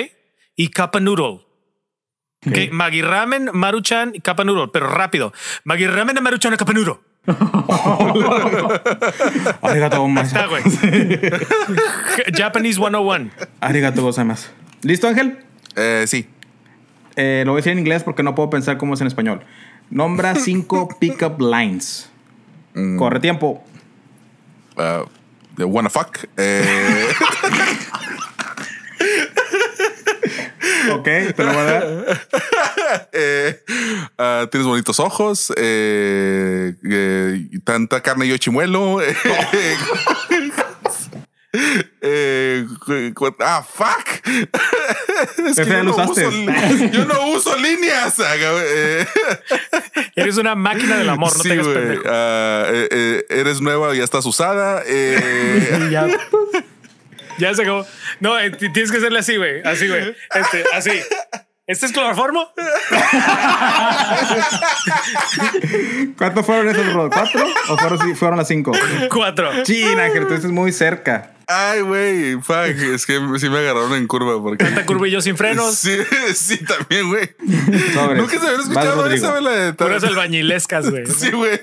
Y Kappa Noodle. Ok, Maggi Ramen, Maruchan y Kappa Noodle, pero rápido. Maggi Ramen, Maruchan y Kappa Noodle. Arigato Está, gozaimasu. güey. Japanese 101. Arigato gozaimasu. ¿Listo, Ángel? Eh, sí. Eh, lo voy a decir en inglés porque no puedo pensar cómo es en español. Nombra cinco pickup lines. Mm. Corre tiempo. Uh, the wanna fuck. Eh, Ok, te lo voy a dar. eh, ah, tienes bonitos ojos. Eh, eh, tanta carne y yo chimuelo. ah, fuck. Es ya lo usaste. uso, yo no uso líneas. Eh, Eres una máquina del amor, no sí, te pendejo. Ah, eres nueva y ya estás usada. Ya, Ya se acabó. No, tienes que hacerle así, güey. Así, güey. Este, así. ¿Este es cloroformo? ¿Cuántos fueron esos, Rod? ¿Cuatro? ¿O fueron, sí, fueron las cinco? Cuatro. Chin, Ángel, tú estás muy cerca. ay, güey. Fuck. Es que sí me agarraron en curva porque. Tanta curvillo sin frenos. Sí, sí, también, güey. Nunca se había Vas, escuchado esa, güey, la de Puras albañilescas, güey. Sí, güey.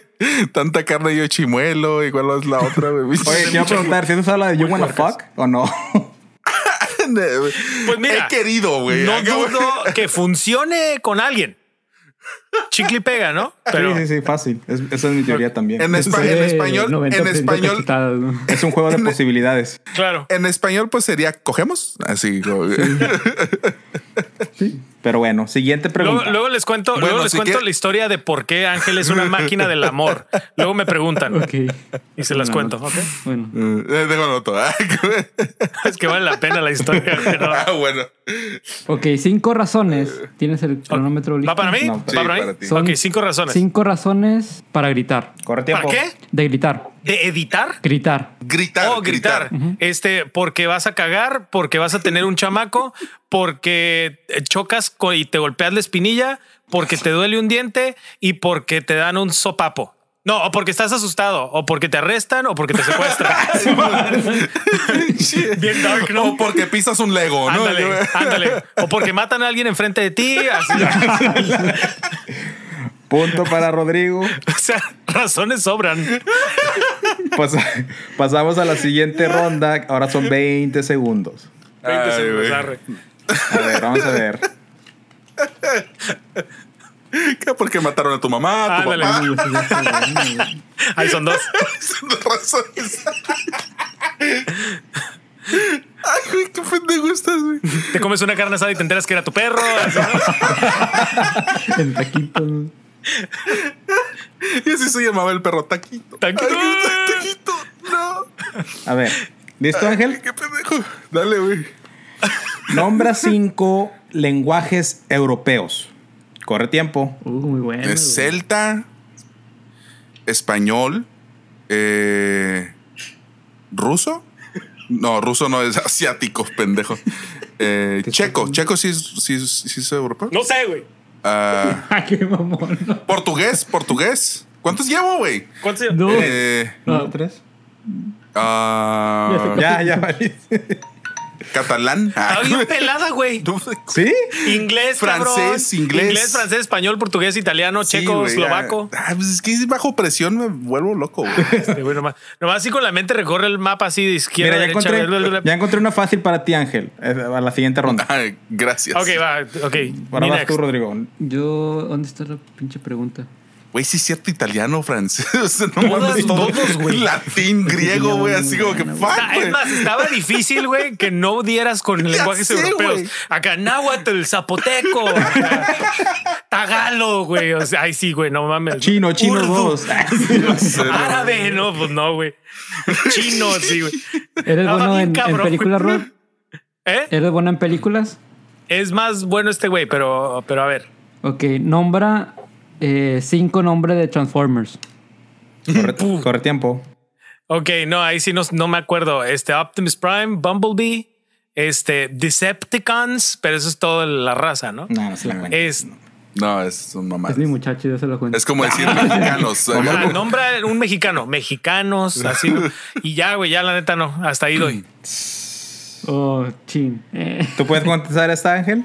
Tanta carne y yo chimuelo. ¿Y cuál es la otra, güey? Oye, te iba a preguntar, ¿si has usado la de You Wanna Fuck o no? Pues mira, He querido, güey. No dudo que funcione con alguien. Chicle y pega, ¿no? Pero Sí, sí, sí, fácil. Es- esa es mi teoría también. En, espa- en español, en español, Es un juego de posibilidades. claro. en español, pues sería cogemos. Así. como- Pero bueno, siguiente pregunta. luego les cuento, Bueno, luego les si cuento la historia de por qué Ángel es una máquina del amor. Luego me preguntan Ok. y se las cuento. ¿ok? Bueno. Eh, Déjalo noto. Ah, Es que vale la pena la historia. pero- ah, bueno. Ok, cinco razones. ¿Tienes el cronómetro listo? ¿Va para mí? No, ¿Va sí, para mí? Para ti. Son ok, cinco razones. Cinco razones para gritar. Corre ¿Para tiempo. qué? De gritar. ¿De editar? Gritar. Gritar. Oh, gritar. Este, porque vas a cagar, porque vas a tener un chamaco, porque chocas y te golpeas la espinilla, porque te duele un diente y porque te dan un sopapo. No, o porque estás asustado, o porque te arrestan, o porque te secuestran. Bien dark, ¿no? O porque pisas un Lego, ¿no? Ándale, ándale. O porque matan a alguien enfrente de ti. Así. Punto para Rodrigo. O sea, razones sobran. Pas- pasamos a la siguiente ronda. Ahora son 20 segundos. 20 Ay, segundos, arre. A ver, vamos a ver. ¿Qué? Porque mataron a tu mamá, a tu Ándale. papá. Ahí son dos. Son dos razones. Ay, güey, qué pendejo estás, güey. Te comes una carne asada y te enteras que era tu perro. El taquito. Y así se llamaba el perro Taquito. Taquito. Ay, taquito. No. A ver. ¿Listo, Ay, Ángel? qué pendejo. Dale, güey. Nombra cinco lenguajes europeos. Corre tiempo. Uh, muy bueno. Es celta, español, eh, ruso. No, ruso no es asiático, pendejo. Eh, checo, checo sí es, sí, es- sí es europeo. No sé, güey. Ah, Ah, qué mamón. no. portugués, portugués. ¿Cuántos llevo, güey? ¿Cuántos se- Dos. Eh, No, ¿Tres? ah, Ya, ya, valiste. Catalán. Ah, Estaba bien pelada, güey. ¿Sí? Inglés, Francés, cabrón. inglés. francés, español, portugués, italiano, Sí, checo, güey, eslovaco. Ah, ah, pues es que bajo presión me vuelvo loco, güey. Este, güey, nomás, nomás así con la mente recorre el mapa así de izquierda Mira, a ya derecha. encontré, ya encontré una fácil para ti, Ángel. eh, A la siguiente ronda. Ay, gracias. Ok, va, ok. Ahora vas next. tú, Rodrigo. Yo, ¿dónde está la pinche pregunta? Güey, sí es cierto italiano, francés. No mames, todo- todos, güey. Latín, griego, güey, así como que fuck, güey. es más, estaba difícil, güey, que no dieras con lenguajes sé, europeos. güey. Acá, náhuatl, zapoteco, acá, tagalo, güey. O sea, ay, sí, güey, no mames. Chino, chino dos. Árabe, no, pues no, güey. Chino, sí, güey. ¿Eres Ah, bueno en, películas. Rod? ¿Eh? ¿Eres bueno en películas? Es más bueno este güey, pero, pero a ver. Ok, nombra eh, cinco nombres de Transformers. Corre, corre tiempo. Ok, no, ahí sí no, no me acuerdo. Este Optimus Prime, Bumblebee, este Decepticons, pero eso es toda la raza, ¿no? No, no se la cuento. Es No, es un mamá. Es mi muchacho, yo se lo cuento. Es como decir mexicanos. ah, nombra un mexicano, mexicanos, así. ¿no? Y ya, güey, ya la neta no, hasta ahí doy. Oh, chin. Eh, ¿Tú puedes contestar esta, Ángel?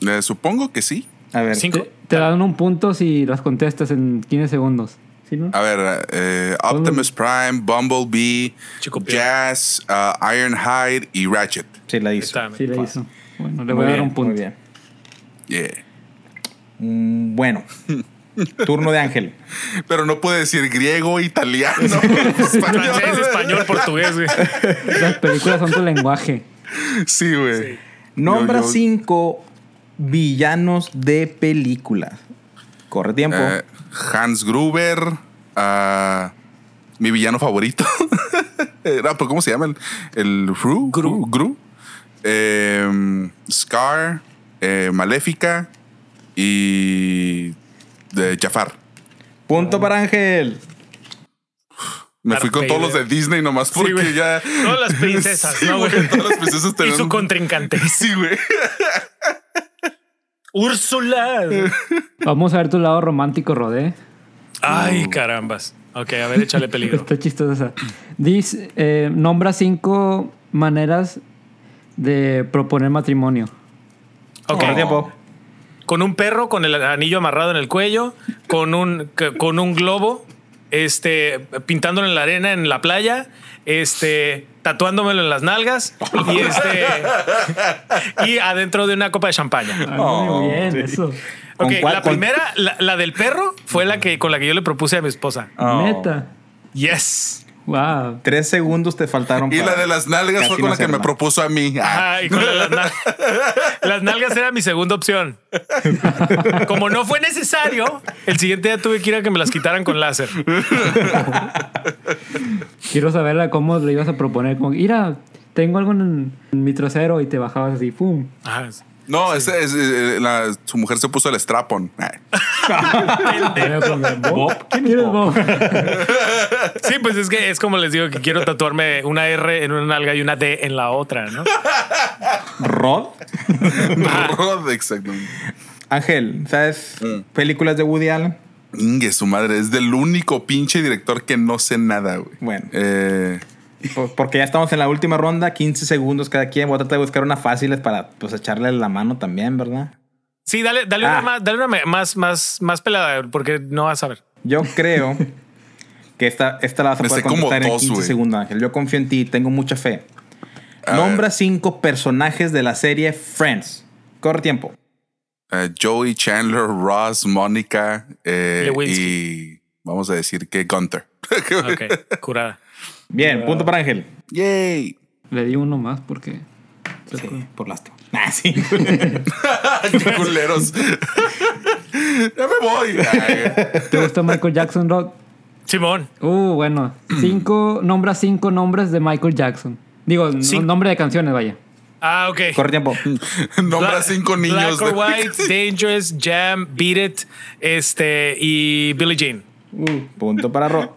Eh, supongo que sí. A ver. Cinco. Te, dan un punto si las contestas en 15 segundos. ¿Sí, no? A ver, eh, Optimus Prime, Bumblebee, Chico. Jazz, uh, Ironhide y Ratchet. Sí, la hizo. Está, Sí, fácil. hizo. Bueno, le Muy voy a dar un punto. Muy bien. Yeah. Mm, Bueno, turno de Ángel. Pero no puede decir griego, italiano, español. Francés, español, portugués, güey. Las películas son tu lenguaje. Sí, güey. Nombra Yo- yo- cinco villanos de películas. Corre tiempo. Eh, Hans Gruber, ah, mi villano favorito. No, pero ¿cómo se llama? El, el Gru. Gru. Gru. Eh, Scar, eh, Maléfica y de Jafar. Punto para Ángel. Me Darth fui con todos los de. Disney nomás porque güey. ya. Todas las princesas, Sí, ¿no, güey? Todas las princesas Y tenían- su contrincante. Sí, güey. Úrsula. Vamos a ver tu lado romántico, Rodé. Ay, carambas. Ok, a ver, échale peligro. Está chistosa esa. Dice, eh, nombra cinco maneras de proponer matrimonio. Ok. Tiempo. Con un perro con el anillo amarrado en el cuello, con un, con un globo, este, pintándolo en la arena en la playa, este, tatuándomelo en las nalgas y este, y adentro de una copa de champaña. Ah, Oh, muy bien, sí. eso. ¿Con Ok, cuál- la primera, la, la del perro, fue la que con la que yo le propuse a mi esposa. Oh. Neta. Yes. Wow. Tres segundos te faltaron. Y para la de las nalgas casi fue con no la que me propuso a mí. Ah. Ajá, y con la- las, nal- las nalgas era mi segunda opción. Como no fue necesario, el siguiente día tuve que ir a que me las quitaran con láser. Quiero saber cómo le ibas a proponer. Como, mira, tengo algo en, en mi trasero y te bajabas así, ¡pum! Ajá. No, ese es, eh, la- su mujer se puso el strapon. Bob, ¿quién es ¿Quieres, Bob? Bob? Sí, pues es que es como les digo que quiero tatuarme una R en una nalga y una D en la otra, ¿no? Rod. Rod, Exactamente. Ángel, ¿sabes Mm. películas de Woody Allen? Ingue, su madre. Es del único pinche director que no sé nada, güey. Bueno. Eh, Porque ya estamos en la última ronda, 15 segundos cada quien. Voy a tratar de buscar unas fáciles para pues echarle la mano también, ¿verdad? Sí, dale, dale Ah. una, más, dale una más, más, más pelada, porque no vas a ver. Yo creo que esta, esta la vas a Me poder contestar en dos, 15 güey. segundos, Ángel. Yo confío en ti, tengo mucha fe. A Nombra ver. cinco personajes de la serie Friends. Corre tiempo. eh, Joey, Chandler, Ross, Mónica eh, y vamos a decir que Gunter. Ok, curada. Bien, punto para Ángel. Yay. Le di uno más porque. Sí, por lástima. Ah, sí. Qué culeros. ya me voy. ¿Te gusta Michael Jackson, Rod? Simón. Uh, bueno. Cinco, nombra cinco nombres de Michael Jackson. Digo, nombre de canciones, vaya. Ah, ok. Corre tiempo. Nombra Black- cinco niños. Black or de- White, Dangerous, Jam, Beat It, este, y Billie Jean. Uh, Punto para Rod.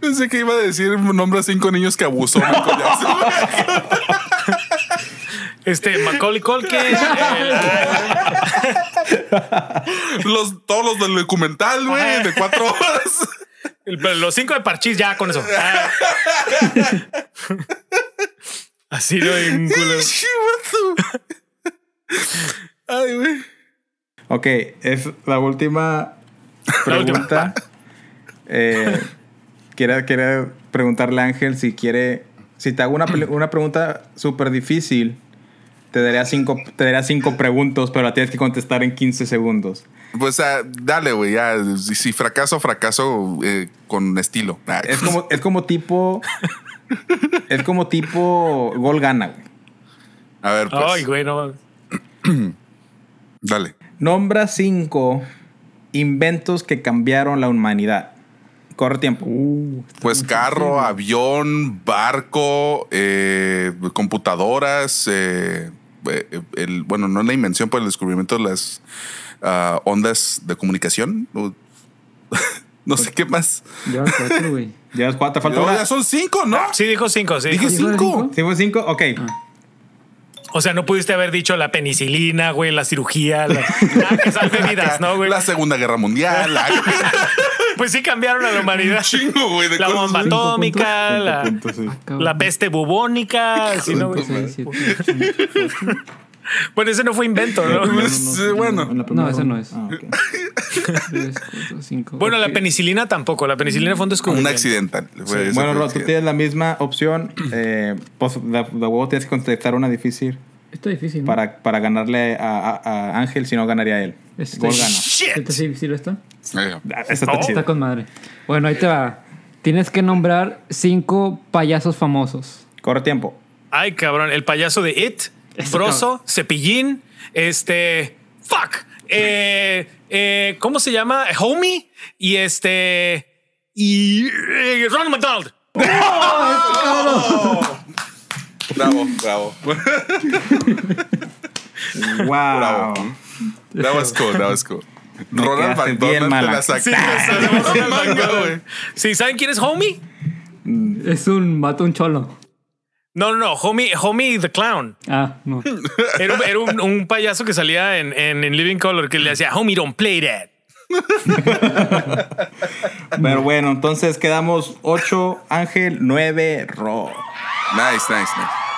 Pensé que iba a decir nombra cinco niños que abusó. Este, Macaulay Culkin. el- los, todos los del documental, güey, de cuatro horas. el- los cinco de Parchís, ya con eso. Ah. Así. Chivato. Ay, güey. Ok, es la última La última. pregunta. Eh, quiero, quiero preguntarle a Ángel si quiere. Si te hago una, una pregunta súper difícil, te daría cinco, te daría cinco preguntas, pero la tienes que contestar en 15 segundos. Pues ah, dale, güey, ya. Si, si fracaso, fracaso eh, con estilo. Ah, Es como, es como tipo. Es como tipo gol gana, güey. A ver, pues. Ay, güey, no. Dale. Nombra cinco inventos que cambiaron la humanidad. Corre tiempo. uh, Pues carro, avión, barco, eh, computadoras, eh, eh, el, bueno, no la invención, pero el descubrimiento de las ah, ondas de comunicación. No, sé qué más. ya cuatro, güey. Llevas cuatro, falta una. ya son cinco, ¿no? Sí, dijo cinco, sí. Dije ¿Dijo cinco. cinco? ¿Sí fue cinco? Ok. O sea, no pudiste haber dicho la penicilina, güey, la cirugía, la, la que salve vidas, ¿no, güey? La Segunda Guerra Mundial. la- Pues sí cambiaron a la humanidad. chingo, güey. La bomba atómica, puntos. la, Punto, sí. La peste bubónica, así, ¿no, güey? Bueno, ese no fue invento, ¿no? Pues, eh, bueno. No, ese no es. Ah, ok. Tres, cuatro, cinco. Bueno, la penicilina tampoco. La penicilina fue un Un descubrimiento. accidental. Fue- ese Bueno, Rod, tú accidental. tienes la misma opción. Eh, pues, de, de huevo tienes que contestar una difícil. Está difícil. ¿no? para, para ganarle a, a- a Ángel, si no ganaría él. Este- Gol gana. Shit. ¿Está difícil esto? Eh, Ah, Esa está Oh. Está con madre. Bueno, ahí te va. Tienes que nombrar cinco payasos famosos. Corre tiempo. Ay, cabrón, el payaso de It, Broso, Cepillín, este, fuck, eh, eh, ¿cómo se llama? Homie y este y eh, Ronald McDonald. Bravo, bravo. Wow. Bravo. That was cool, that was cool. Me Ronald McDonald te la Sí, güey. Sí, ¿saben quién es Homie? Es un mato un cholo. No, no, no, Homie, Homie the Clown. Ah, no. Era, era un, un payaso que salía en, en, en Living Color que le decía, Homie, don't play that. Pero bueno, entonces quedamos 8 Ángel, 9 Ro. Nice, nice, nice.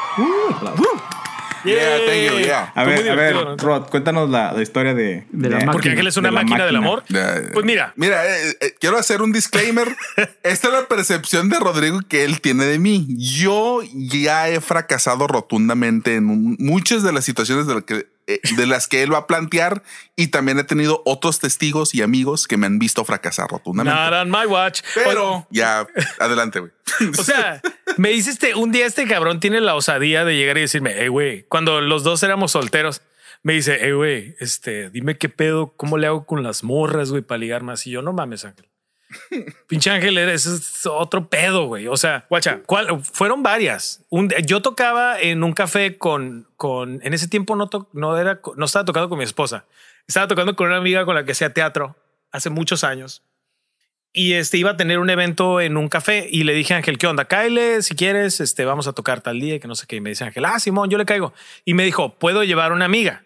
Yeah, thank you, yeah. A ver, muy a ver, divertido, ¿no? Rod, cuéntanos la, la historia de, De la máquina. Porque Ángel es una de máquina, del amor. Pues mira, Mira, eh, eh, quiero hacer un disclaimer. Esta es la percepción de Rodrigo que él tiene de mí. Yo ya he fracasado rotundamente en un- muchas de las situaciones de, la que, de las que él va a plantear y también he tenido otros testigos y amigos que me han visto fracasar rotundamente. not on my watch. Pero ya, adelante, güey. O sea, me dice este, un día este cabrón tiene la osadía de llegar y decirme, hey, güey, cuando los dos éramos solteros, me dice, hey, güey, este, dime qué pedo, cómo le hago con las morras, güey, para ligar más. Y yo, no mames, Ángel. Pinche Ángel, eres es otro pedo, güey. O sea, guacha, ¿cuál? fueron varias. Un, yo tocaba en un café con, con, en ese tiempo no, to- no era, no estaba tocando con mi esposa. Estaba tocando con una amiga con la que hacía teatro hace muchos años y este iba a tener un evento en un café y le dije a Ángel, ¿qué onda? Cáele si quieres, este vamos a tocar tal día y que no sé qué. Y me dice Ángel, ah, Simón, yo le caigo. Y me dijo, ¿puedo llevar una amiga?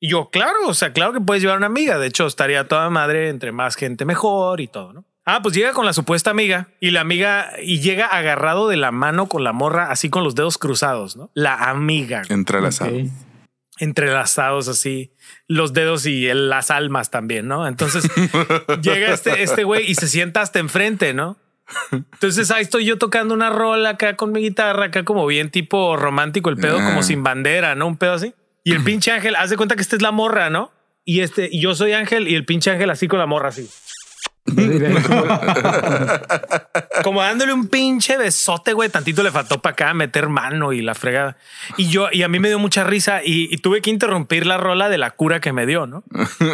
Y yo, claro, o sea, claro que puedes llevar una amiga. De hecho, estaría toda madre entre más gente mejor y todo, ¿no? Ah, pues llega con la supuesta amiga y la amiga y llega agarrado de la mano con la morra, así con los dedos cruzados, ¿no? La amiga güey, Entrelazado. Ok. entrelazados así, los dedos y el- las almas también, ¿no? Entonces llega este este güey y se sienta hasta enfrente, ¿no? Entonces ahí estoy yo tocando una rola acá con mi guitarra, acá como bien tipo romántico, el pedo Ah. como sin bandera, ¿no? Un pedo así. Y el pinche ángel, haz de cuenta que esta es la morra, ¿no? Y este, y yo soy ángel y el pinche ángel así con la morra así. Como dándole un pinche besote, güey. Tantito le faltó para acá meter mano y la fregada. Y yo, y a mí me dio mucha risa y, y tuve que interrumpir la rola de la cura que me dio, ¿no?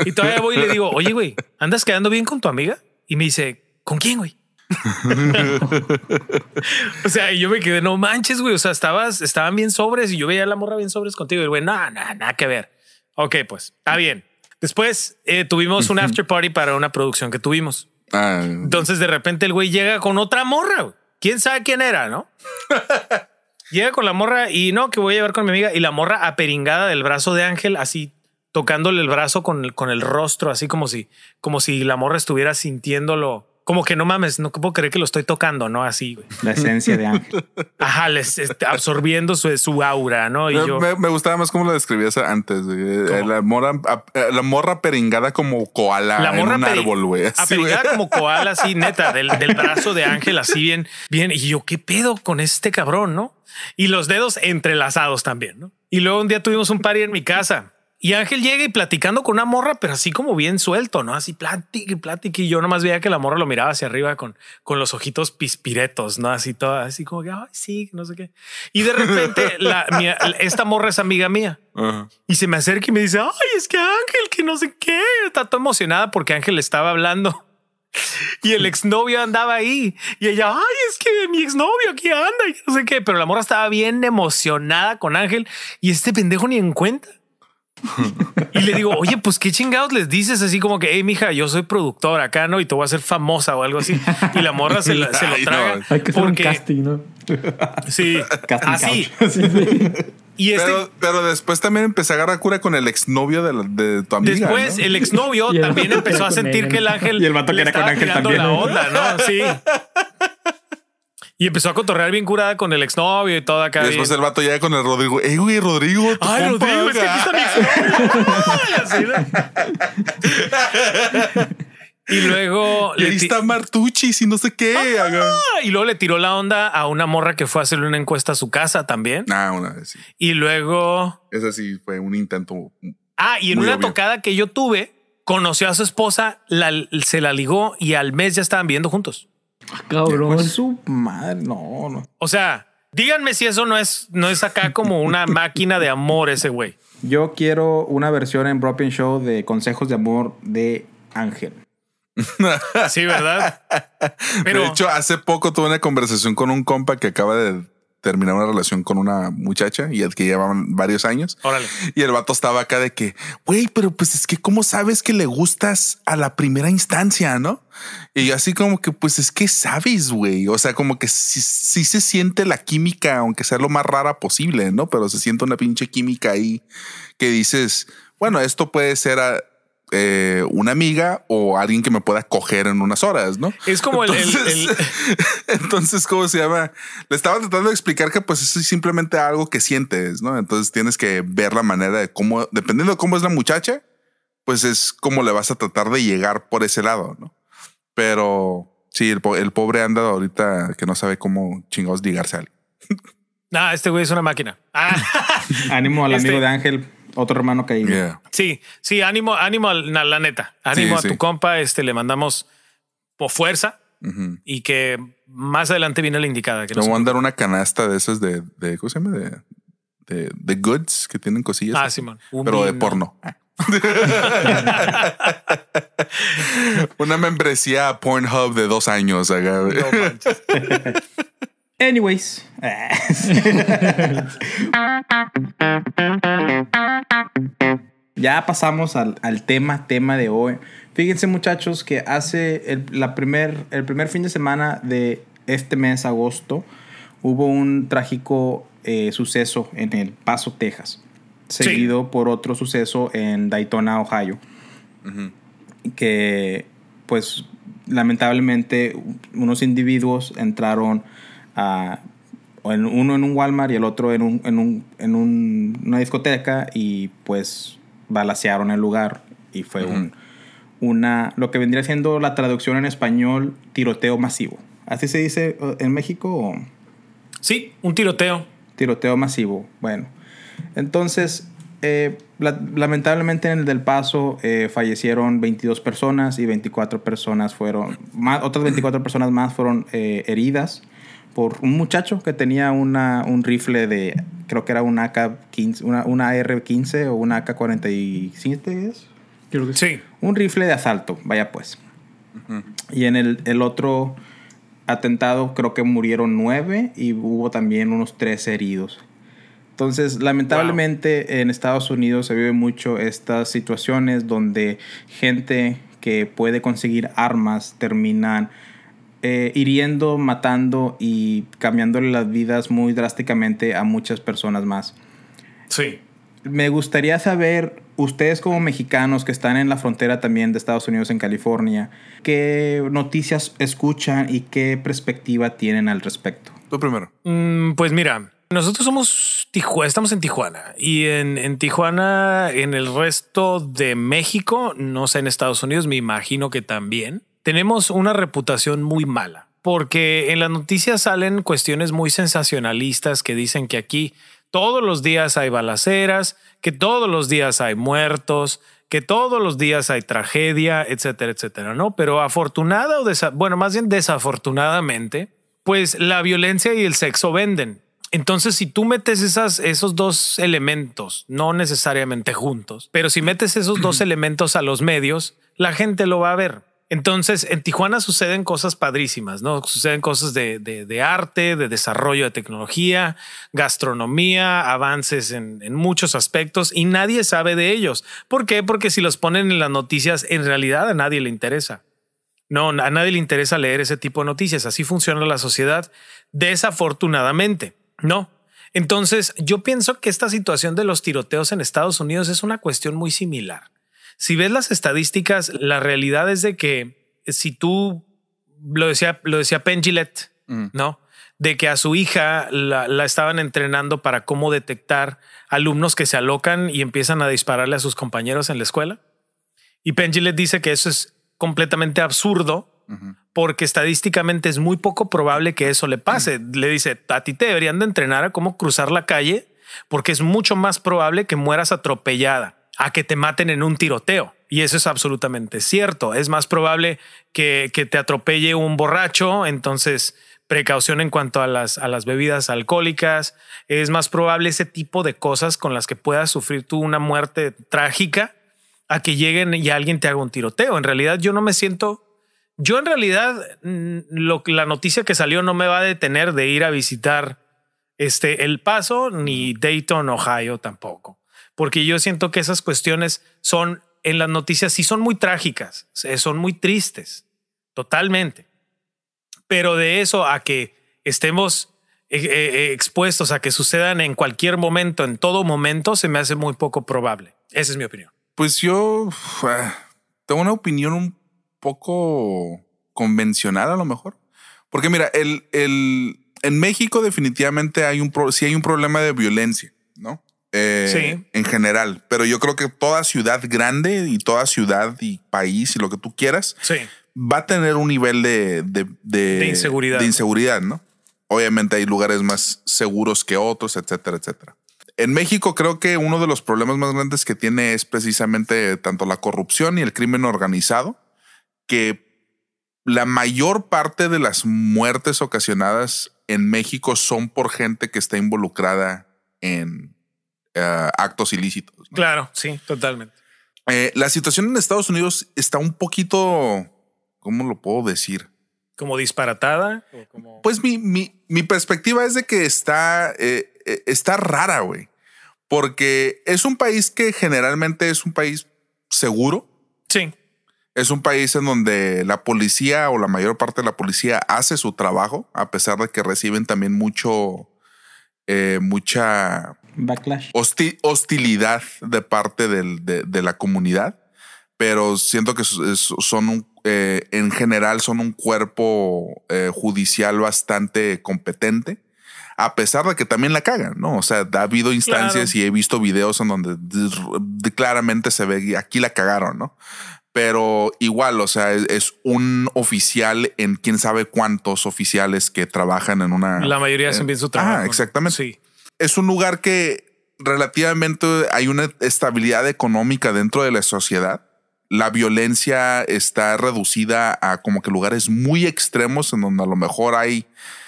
Y todavía voy y le digo, oye, güey, ¿andas quedando bien con tu amiga? Y me dice, ¿con quién, güey? o sea, yo me quedé, no manches, güey. O sea, estabas, estaban bien sobres y yo veía a la morra bien sobres contigo. Y güey, no, nada, nada que ver. Ok, pues está bien. Después eh, tuvimos un after party para una producción que tuvimos. Ah, Entonces de repente el güey llega con otra morra. güey. ¿Quién sabe quién era, no? llega con la morra y no, que voy a llevar con mi amiga y la morra aperingada del brazo de Ángel, así tocándole el brazo con el, con el rostro, así como si, como si la morra estuviera sintiéndolo. Como que no mames, no puedo creer que lo estoy tocando, ¿no? Así, güey. La esencia de Ángel. Ajá, les, este, absorbiendo su, su aura, ¿no? Y me, yo, me- me gustaba más cómo lo describías antes. güey. Eh, La morra, eh, la morra peringada como koala la morra en un peri- árbol, güey. Así, güey. aperigada como koala, así neta, del, del brazo de Ángel, así bien, bien. Y yo, ¿qué pedo con este cabrón, no? Y los dedos entrelazados también, ¿no? Y luego un día tuvimos un party en mi casa. Y Ángel llega y platicando con una morra, pero así como bien suelto, ¿no? Así plática y plática. Y yo nomás veía que la morra lo miraba hacia arriba con, con los ojitos pispiretos, ¿no? Así toda, así como que, ay, sí, no sé qué. Y de repente, la, mi- esta morra es amiga mía. Y se me acerca y me dice, ay, es que Ángel, que no sé qué. Está toda emocionada porque Ángel estaba hablando. Y el exnovio andaba ahí. Y ella, ay, es que mi exnovio aquí anda y no sé qué. Pero la morra estaba bien emocionada con Ángel y este pendejo ni en cuenta. Y le digo, oye, pues qué chingados les dices así como que, hey, mija, yo soy productor acá, ¿no? Y te voy a hacer famosa o algo así. Y la morra se, la- se lo no. traga. Hay que hacer un casting, ¿no? Sí, Casting así. couch. Sí, sí. Y este, Pero, pero después también empecé a agarrar cura con el exnovio de, la- de tu amiga. Después ¿no? el exnovio también empezó a sentir que el ángel Y el vato que era con Ángel también. la onda, ¿no? Sí. Y empezó a cotorrear bien curada con el exnovio y todo acá. Y después bien. el vato llega con el Rodrigo. Ey, güey, Rodrigo. Ay, Rodrigo, es que aquí acá". está mi exnovio. Y luego y ahí está Martucci y no sé qué. Ah, y luego le tiró la onda a una morra que fue a hacerle una encuesta a su casa también. Ah, una vez sí. Y luego. Ese sí fue un intento. Ah, y en una tocada que yo tuve, conoció a su esposa, se la ligó y al mes ya estaban viviendo juntos. Ah, cabrón. su madre, no, no. O sea, díganme si eso no es, no es acá como una máquina de amor ese güey. Yo quiero una versión en Broken Show de consejos de amor de Ángel. sí, ¿verdad? Pero... De hecho, hace poco tuve una conversación con un compa que acaba de terminar una relación con una muchacha y que llevaban varios años. Órale. Y el vato estaba acá de que, güey, pero pues es que cómo sabes que le gustas a la primera instancia, ¿no? Y así como que, pues es que sabes, güey. O sea, como que sí, sí, se siente la química, aunque sea lo más rara posible, ¿no? Pero se siente una pinche química ahí que dices, bueno, esto puede ser eh, una amiga o alguien que me pueda coger en unas horas, ¿no? Es como entonces, el, entonces, ¿cómo se llama? Le estaba tratando de explicar que pues es simplemente algo que sientes, ¿no? Entonces tienes que ver la manera de cómo, dependiendo de cómo es la muchacha, pues es como le vas a tratar de llegar por ese lado, ¿no? Pero sí, el, pobre anda ahorita que no sabe cómo chingados ligarse a alguien. Ah, este güey es una máquina. Ah. Ánimo al amigo este de Ángel otro hermano caído. Sí, sí, ánimo, ánimo a la, neta. Ánimo a tu compa. Este le mandamos por fuerza y que más adelante viene la indicada. Que Le voy a mandar una canasta de esas de, de ¿cómo se llama? De, de, goods que tienen cosillas. Ah, Simón. pero de porno. una membresía a Pornhub de dos años. No Anyways. ya pasamos al, tema, tema de hoy. Fíjense muchachos que hace el, la primer, el primer fin de semana de este mes, agosto, hubo un trágico eh, suceso en El Paso, Texas, seguido por otro suceso en Daytona, Ohio, que pues lamentablemente unos individuos entraron uno en un Walmart y el otro en, un, en, un, en una discoteca y pues balacearon el lugar y fue un, una, lo que vendría siendo la traducción en español, tiroteo masivo. ¿Así se dice uh, en México? Sí, un tiroteo. Tiroteo masivo, bueno. Entonces, eh, lamentablemente en el del Paso eh, fallecieron 22 personas y 24 personas fueron, más, otras 24 personas más fueron eh, heridas por un muchacho que tenía una, un rifle de, creo que era una AK-15, una, una R-15 o una AK-47, ¿es? Creo que sí. Un rifle de asalto, vaya pues. Y en el, el, otro atentado creo que murieron nueve y hubo también unos tres heridos. Entonces, lamentablemente en Estados Unidos se vive mucho estas situaciones donde gente que puede conseguir armas terminan eh, hiriendo, matando y cambiándole las vidas muy drásticamente a muchas personas más. Sí. Me gustaría saber, ustedes como mexicanos que están en la frontera también de Estados Unidos en California, ¿qué noticias escuchan y qué perspectiva tienen al respecto? Tú primero. Mm, pues mira, nosotros somos Tijuana, estamos en Tijuana y en, en, Tijuana, en el resto de México, no sé, en Estados Unidos, me imagino que también tenemos una reputación muy mala, porque en las noticias salen cuestiones muy sensacionalistas que dicen que aquí todos los días hay balaceras, que todos los días hay muertos, que todos los días hay tragedia, etcétera, etcétera, ¿no? Pero afortunada o bueno, más bien desafortunadamente, pues la violencia y el sexo venden. Entonces, si tú metes esas, esos dos elementos, no necesariamente juntos, pero si metes esos dos elementos a los medios, la gente lo va a ver. Entonces, en Tijuana suceden cosas padrísimas, ¿no? Suceden cosas de, arte, de desarrollo de tecnología, gastronomía, avances en, en, muchos aspectos y nadie sabe de ellos. ¿Por qué? Porque si los ponen en las noticias, en realidad a nadie le interesa. No, a nadie le interesa leer ese tipo de noticias. Así funciona la sociedad, desafortunadamente, ¿no? Entonces, yo pienso que esta situación de los tiroteos en Estados Unidos es una cuestión muy similar. Si ves las estadísticas, la realidad es de que si tú lo decía, lo decía Penn mm. ¿no? De que a su hija la, estaban entrenando para cómo detectar alumnos que se alocan y empiezan a dispararle a sus compañeros en la escuela. Y Penn dice que eso es completamente absurdo porque estadísticamente es muy poco probable que eso le pase. Le dice, a ti te deberían de entrenar a cómo cruzar la calle porque es mucho más probable que mueras atropellada a que te maten en un tiroteo. Y eso es absolutamente cierto. Es más probable que, que te atropelle un borracho, entonces precaución en cuanto a las, a las bebidas alcohólicas. Es más probable ese tipo de cosas con las que puedas sufrir tú una muerte trágica a que lleguen y alguien te haga un tiroteo. En realidad yo no me siento, yo en realidad mm, lo, la noticia que salió no me va a detener de ir a visitar este El Paso ni Dayton, Ohio tampoco, porque yo siento que esas cuestiones son en las noticias sí son muy trágicas, son muy tristes, totalmente. Pero de eso a que estemos eh, eh, expuestos a que sucedan en cualquier momento, en todo momento, se me hace muy poco probable. Esa es mi opinión. Pues yo tengo una opinión un poco convencional a lo mejor. Porque mira, el, el, en México definitivamente hay un, sí hay un problema de violencia, ¿no? Eh, sí. En general, pero yo creo que toda ciudad grande y toda ciudad y país y lo que tú quieras sí. va a tener un nivel de, de, de, inseguridad. De inseguridad, ¿no? Obviamente hay lugares más seguros que otros, etcétera, etcétera. En México creo que uno de los problemas más grandes que tiene es precisamente tanto la corrupción y el crimen organizado, que la mayor parte de las muertes ocasionadas en México son por gente que está involucrada en uh, actos ilícitos. ¿no? Claro, sí, totalmente. Eh, la situación en Estados Unidos está un poquito, ¿cómo lo puedo decir? ¿Como disparatada? ¿O como... Pues mi, mi, mi, perspectiva es de que está... Eh, está rara, güey. Porque es un país que generalmente es un país seguro. Sí. Es un país en donde la policía o la mayor parte de la policía hace su trabajo, a pesar de que reciben también mucho, eh, mucha backlash, hosti hostilidad de parte del, de, de, la comunidad. Pero siento que son un, eh, en general son un cuerpo eh, judicial bastante competente a pesar de que también la cagan, ¿no? O sea, ha habido instancias claro. y he visto videos en donde claramente se ve aquí la cagaron, ¿no? Pero igual, o sea, es un oficial en quién sabe cuántos oficiales que trabajan en una. La mayoría hacen eh, bien su trabajo. Ah, exactamente. Sí. Es un lugar que relativamente hay una estabilidad económica dentro de la sociedad. La violencia está reducida a como que lugares muy extremos en donde a lo mejor hay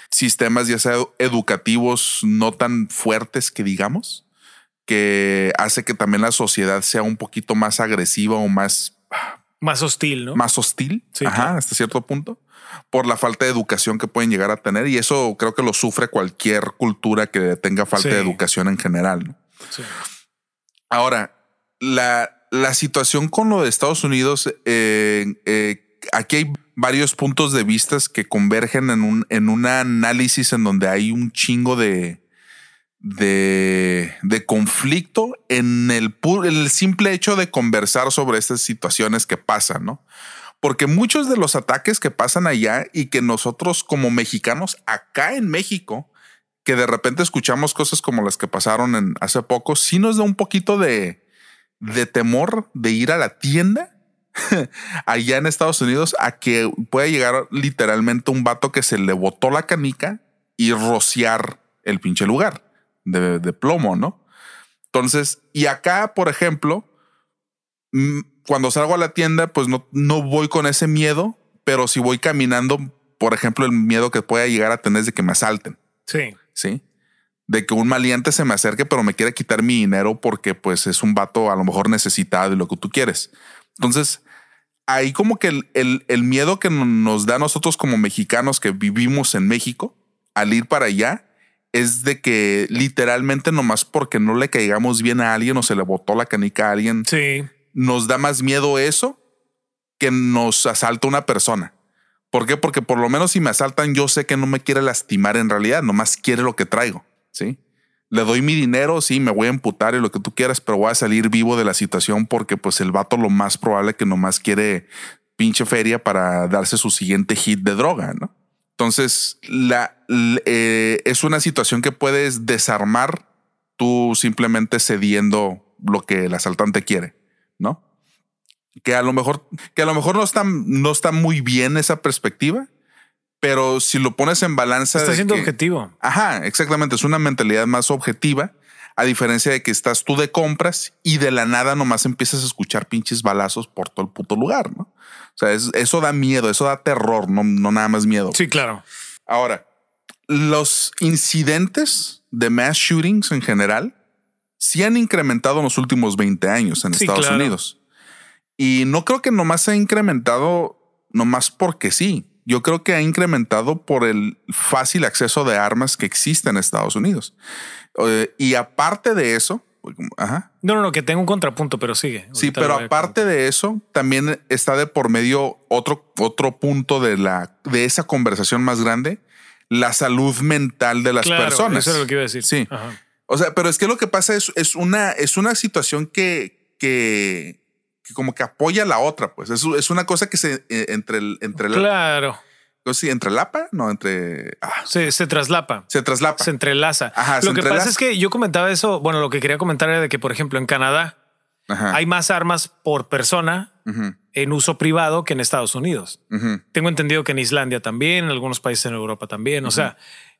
sistemas ya sea educativos no tan fuertes que digamos, que hace que también la sociedad sea un poquito más agresiva o más... Más hostil, ¿no? Más hostil, sí, ajá, claro. hasta cierto punto, por la falta de educación que pueden llegar a tener. Y eso creo que lo sufre cualquier cultura que tenga falta sí. de educación en general. ¿no? Sí. Ahora, la, la, situación con lo de Estados Unidos, eh, eh, aquí hay varios puntos de vista que convergen en un, en un análisis en donde hay un chingo de, de, de conflicto en el, en el simple hecho de conversar sobre estas situaciones que pasan, ¿no? Porque muchos de los ataques que pasan allá y que nosotros como mexicanos acá en México, que de repente escuchamos cosas como las que pasaron en hace poco, sí nos da un poquito de, de temor de ir a la tienda allá en Estados Unidos a que pueda llegar literalmente un vato que se le botó la canica y rociar el pinche lugar de, de plomo, ¿no? Entonces, y acá, por ejemplo, mm, cuando salgo a la tienda, pues no, no voy con ese miedo, pero si voy caminando, por ejemplo, el miedo que pueda llegar a tener es de que me asalten. Sí. Sí. De que un maleante se me acerque, pero me quiere quitar mi dinero porque pues es un vato a lo mejor necesitado y lo que tú quieres. Entonces, ahí como que el, el, el, miedo que nos da a nosotros como mexicanos que vivimos en México al ir para allá es de que literalmente nomás porque no le caigamos bien a alguien o se le botó la canica a alguien, sí. Nos da más miedo eso que nos asalta una persona. ¿Por qué? Porque por lo menos si me asaltan, yo sé que no me quiere lastimar en realidad, nomás quiere lo que traigo. Sí le doy mi dinero, sí, me voy a emputar y lo que tú quieras, pero voy a salir vivo de la situación porque pues el vato lo más probable que nomás quiere pinche feria para darse su siguiente hit de droga, ¿no? Entonces, la, eh, es una situación que puedes desarmar tú simplemente cediendo lo que el asaltante quiere, ¿no? Que a lo mejor, que a lo mejor no está, no está muy bien esa perspectiva, pero si lo pones en balanza. Está de siendo que- objetivo. Ajá, exactamente. Es una mentalidad más objetiva, a diferencia de que estás tú de compras y de la nada nomás empiezas a escuchar pinches balazos por todo el puto lugar, ¿no? O sea, es- eso da miedo, eso da terror, no, no nada más miedo. Sí, claro. Ahora, los incidentes de mass shootings en general sí han incrementado en los últimos 20 años en Sí, Estados claro. Unidos. Y no creo que nomás se ha incrementado nomás porque sí. Yo creo que ha incrementado por el fácil acceso de armas que existe en Estados Unidos. Eh, y aparte de eso, ajá, No, no, no, que tengo un contrapunto, pero sigue. Sí, pero aparte de eso, también está de por medio otro, otro punto de la de esa conversación más grande, la salud mental de las Claro, personas. Eso era lo que iba a decir. Sí. Ajá. O sea, pero es que lo que pasa es, es una, es una situación que, que, que como que apoya a la otra, pues es, es una cosa que se eh, entre el, entre la, Claro. sí, entre lapa, no, entre, ah, Se, se traslapa. se traslapa. Se entrelaza. Ajá, lo se que entrelaza. pasa es que yo comentaba eso. Bueno, lo que quería comentar era de que, por ejemplo, en Canadá Ajá. hay más armas por persona en uso privado que en Estados Unidos. Tengo entendido que en Islandia también, en algunos países en Europa también. O sea,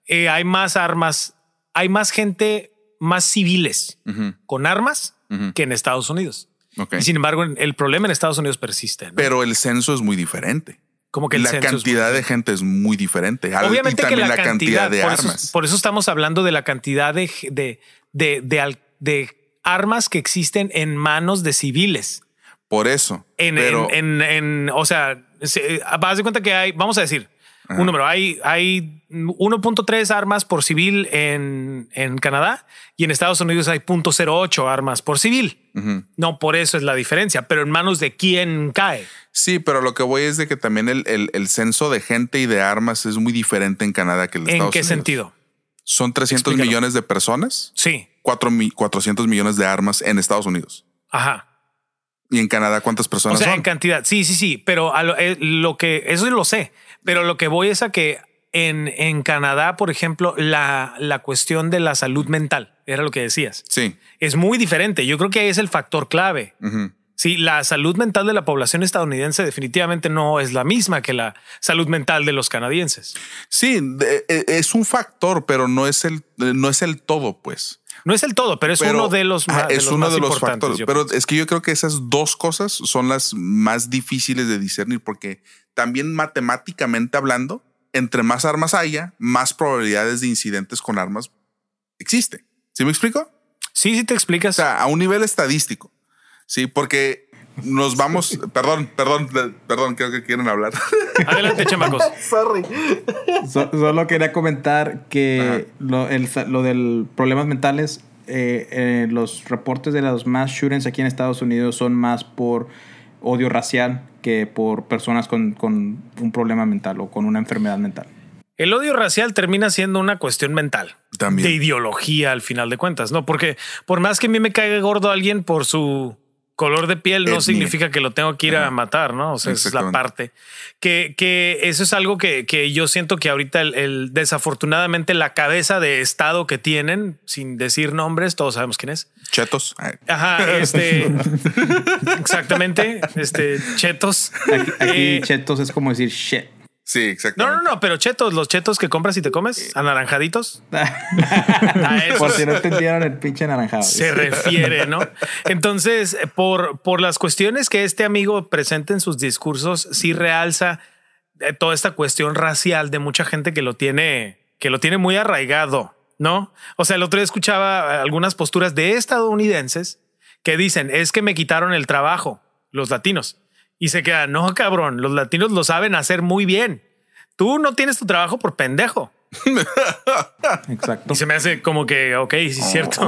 eh, hay más armas, hay más gente, más civiles con armas que en Estados Unidos. Y sin embargo, el problema en Estados Unidos persiste. ¿no? Pero el censo es muy diferente. Como que el la censo cantidad de gente es muy diferente. Obviamente y que también la, cantidad, de por, armas. Eso, por eso estamos hablando de la cantidad de, de, de, de armas que existen en manos de civiles. Por eso. En, pero en, en, en- o sea, se, vas de cuenta que hay, vamos a decir, un número, hay, hay 1.3 armas por civil en, en Canadá y en Estados Unidos hay 0.08 armas por civil. No, por eso es la diferencia, pero en manos de quién cae. sí, pero lo que voy es de que también el, el- el censo de gente y de armas es muy diferente en Canadá que en ¿En Estados qué Unidos. sentido? Son 300 Explícalo. millones de personas, Sí. 4 mi- 400 millones de armas en Estados Unidos. Ajá. ¿Y en Canadá cuántas O personas sea, son? en cantidad. Sí, sí, sí. Pero a lo, eh, lo que eso lo sé. Pero lo que voy es a que en, en Canadá, por ejemplo, la, la cuestión de la salud mental era lo que decías. Sí. Es muy diferente. Yo creo que ahí es el factor clave. Sí, la salud mental de la población estadounidense definitivamente no es la misma que la salud mental de los canadienses. Sí, de- e- es un factor, pero no es el, no es el todo, pues. No es el todo, pero es Pero- uno de los, ma- de es los uno más de los factores. Pero es que yo creo que esas dos cosas son las más difíciles de discernir porque también matemáticamente hablando, entre más armas haya, más probabilidades de incidentes con armas existe. ¿Sí me explico? sí, sí te O explicas. sea, a un nivel estadístico. Sí, porque nos vamos, perdón, perdón, perdón, creo que quieren hablar. Adelante, chamacos. So- solo quería comentar que lo, el, lo del problemas mentales, eh, eh, los reportes de los mass shootings aquí en Estados Unidos son más por odio racial que por personas con, con un problema mental o con una enfermedad mental. El odio racial termina siendo una cuestión mental. También. De ideología al final de cuentas, ¿no? Porque por más que a mí me caiga gordo alguien por su color de piel, no Etnia. significa que lo tengo que ir a matar, ¿no? O sea, esa es la parte. Que, que eso es algo que, que yo siento que ahorita el, el- desafortunadamente la cabeza de estado que tienen, sin decir nombres, todos sabemos quién es. Chetos. Ajá, este. exactamente. Este, chetos. Aquí, aquí Eh, chetos es como decir shit. Sí, no, exactamente. no, no, pero chetos, los chetos que compras y te comes, anaranjaditos. A esos Por si no entendieron el pinche naranjado. se refiere, ¿no? Entonces, por, por las cuestiones que este amigo presenta en sus discursos, sí realza eh, toda esta cuestión racial de mucha gente que lo tiene, que lo tiene muy arraigado, ¿no? O sea, el otro día escuchaba algunas posturas de estadounidenses que dicen, es que me quitaron el trabajo, los latinos. Y se queda, no, cabrón, los latinos lo saben hacer muy bien. Tú no tienes tu trabajo por pendejo. Exacto. Y se me hace como que, ok, sí es cierto.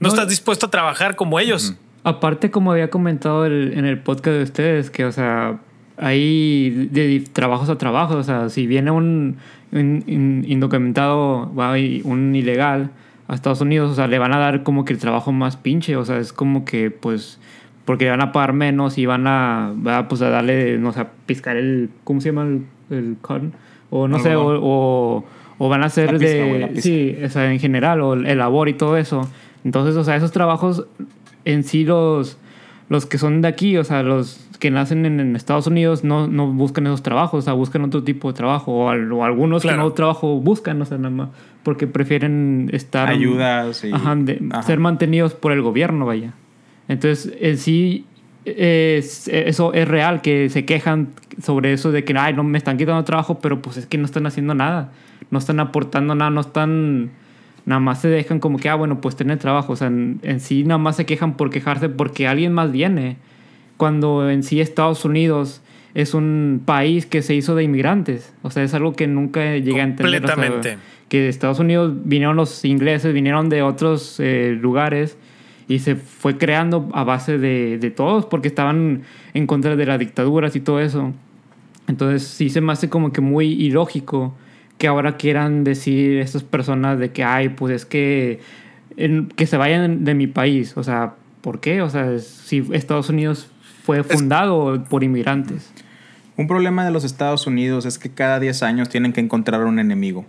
No estás dispuesto a trabajar como ellos. Aparte, como había comentado el- en el podcast de ustedes, que, o sea, hay de, de trabajos a trabajos. O sea, si viene un, un- un indocumentado, un ilegal a Estados Unidos, o sea, le van a dar como que el trabajo más pinche. O sea, es como que, pues, porque van a pagar menos y van a, va, pues, a darle, no sé, a piscar el, ¿cómo se llama el, el cotton? O no sé, o, Algodón. o, o van a hacer La de, pizca. sí, o sea, en general, o el labor y todo eso. Entonces, o sea, esos trabajos en sí los, los que son de aquí, o sea, los que nacen en, Estados Unidos no, no, buscan esos trabajos, o sea, buscan otro tipo de trabajo, o, algunos que no trabajo buscan, o sea, nada más, porque prefieren estar... Ayudas y... Ajá, ser mantenidos por el gobierno, vaya. Entonces, en sí, es, eso es real, que se quejan sobre eso de que, ay, no me están quitando trabajo, pero pues es que no están haciendo nada, no están aportando nada, no están nada más se dejan como que, ah, bueno, pues tener trabajo. O sea, en, sí nada más se quejan por quejarse porque alguien más viene. Cuando en sí Estados Unidos es un país que se hizo de inmigrantes. O sea, es algo que nunca llegué a entender. Completamente. que Estados Unidos vinieron los ingleses, vinieron de otros eh, lugares y se fue creando a base de, de todos porque estaban en contra de las dictaduras y todo eso. Entonces sí se me hace como que muy ilógico que ahora quieran decir estas personas de que, ay, pues es que, que se vayan de mi país. O sea, ¿por qué? O sea, si Estados Unidos fue fundado por inmigrantes. Un problema de los Estados Unidos es que cada 10 años tienen que encontrar un enemigo.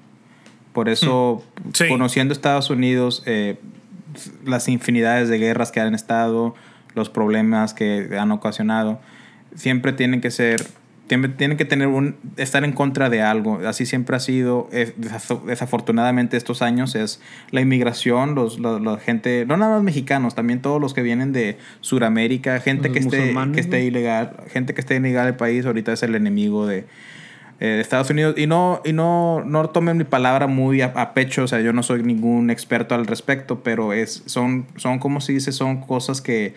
Por eso, hmm. conociendo Estados Unidos, eh, las infinidades de guerras que han estado, los problemas que han ocasionado, siempre tienen que ser tienen que tener un estar en contra de algo. Así siempre ha sido. Desafortunadamente estos años es la inmigración los la, gente no nada más mexicanos también todos los que vienen de Sudamérica gente que esté que esté ilegal gente que esté ilegal el país ahorita es el enemigo de, eh, Estados Unidos y no y no no tomen mi palabra muy a, pecho o sea yo no soy ningún experto al respecto pero es son son como se dice son cosas que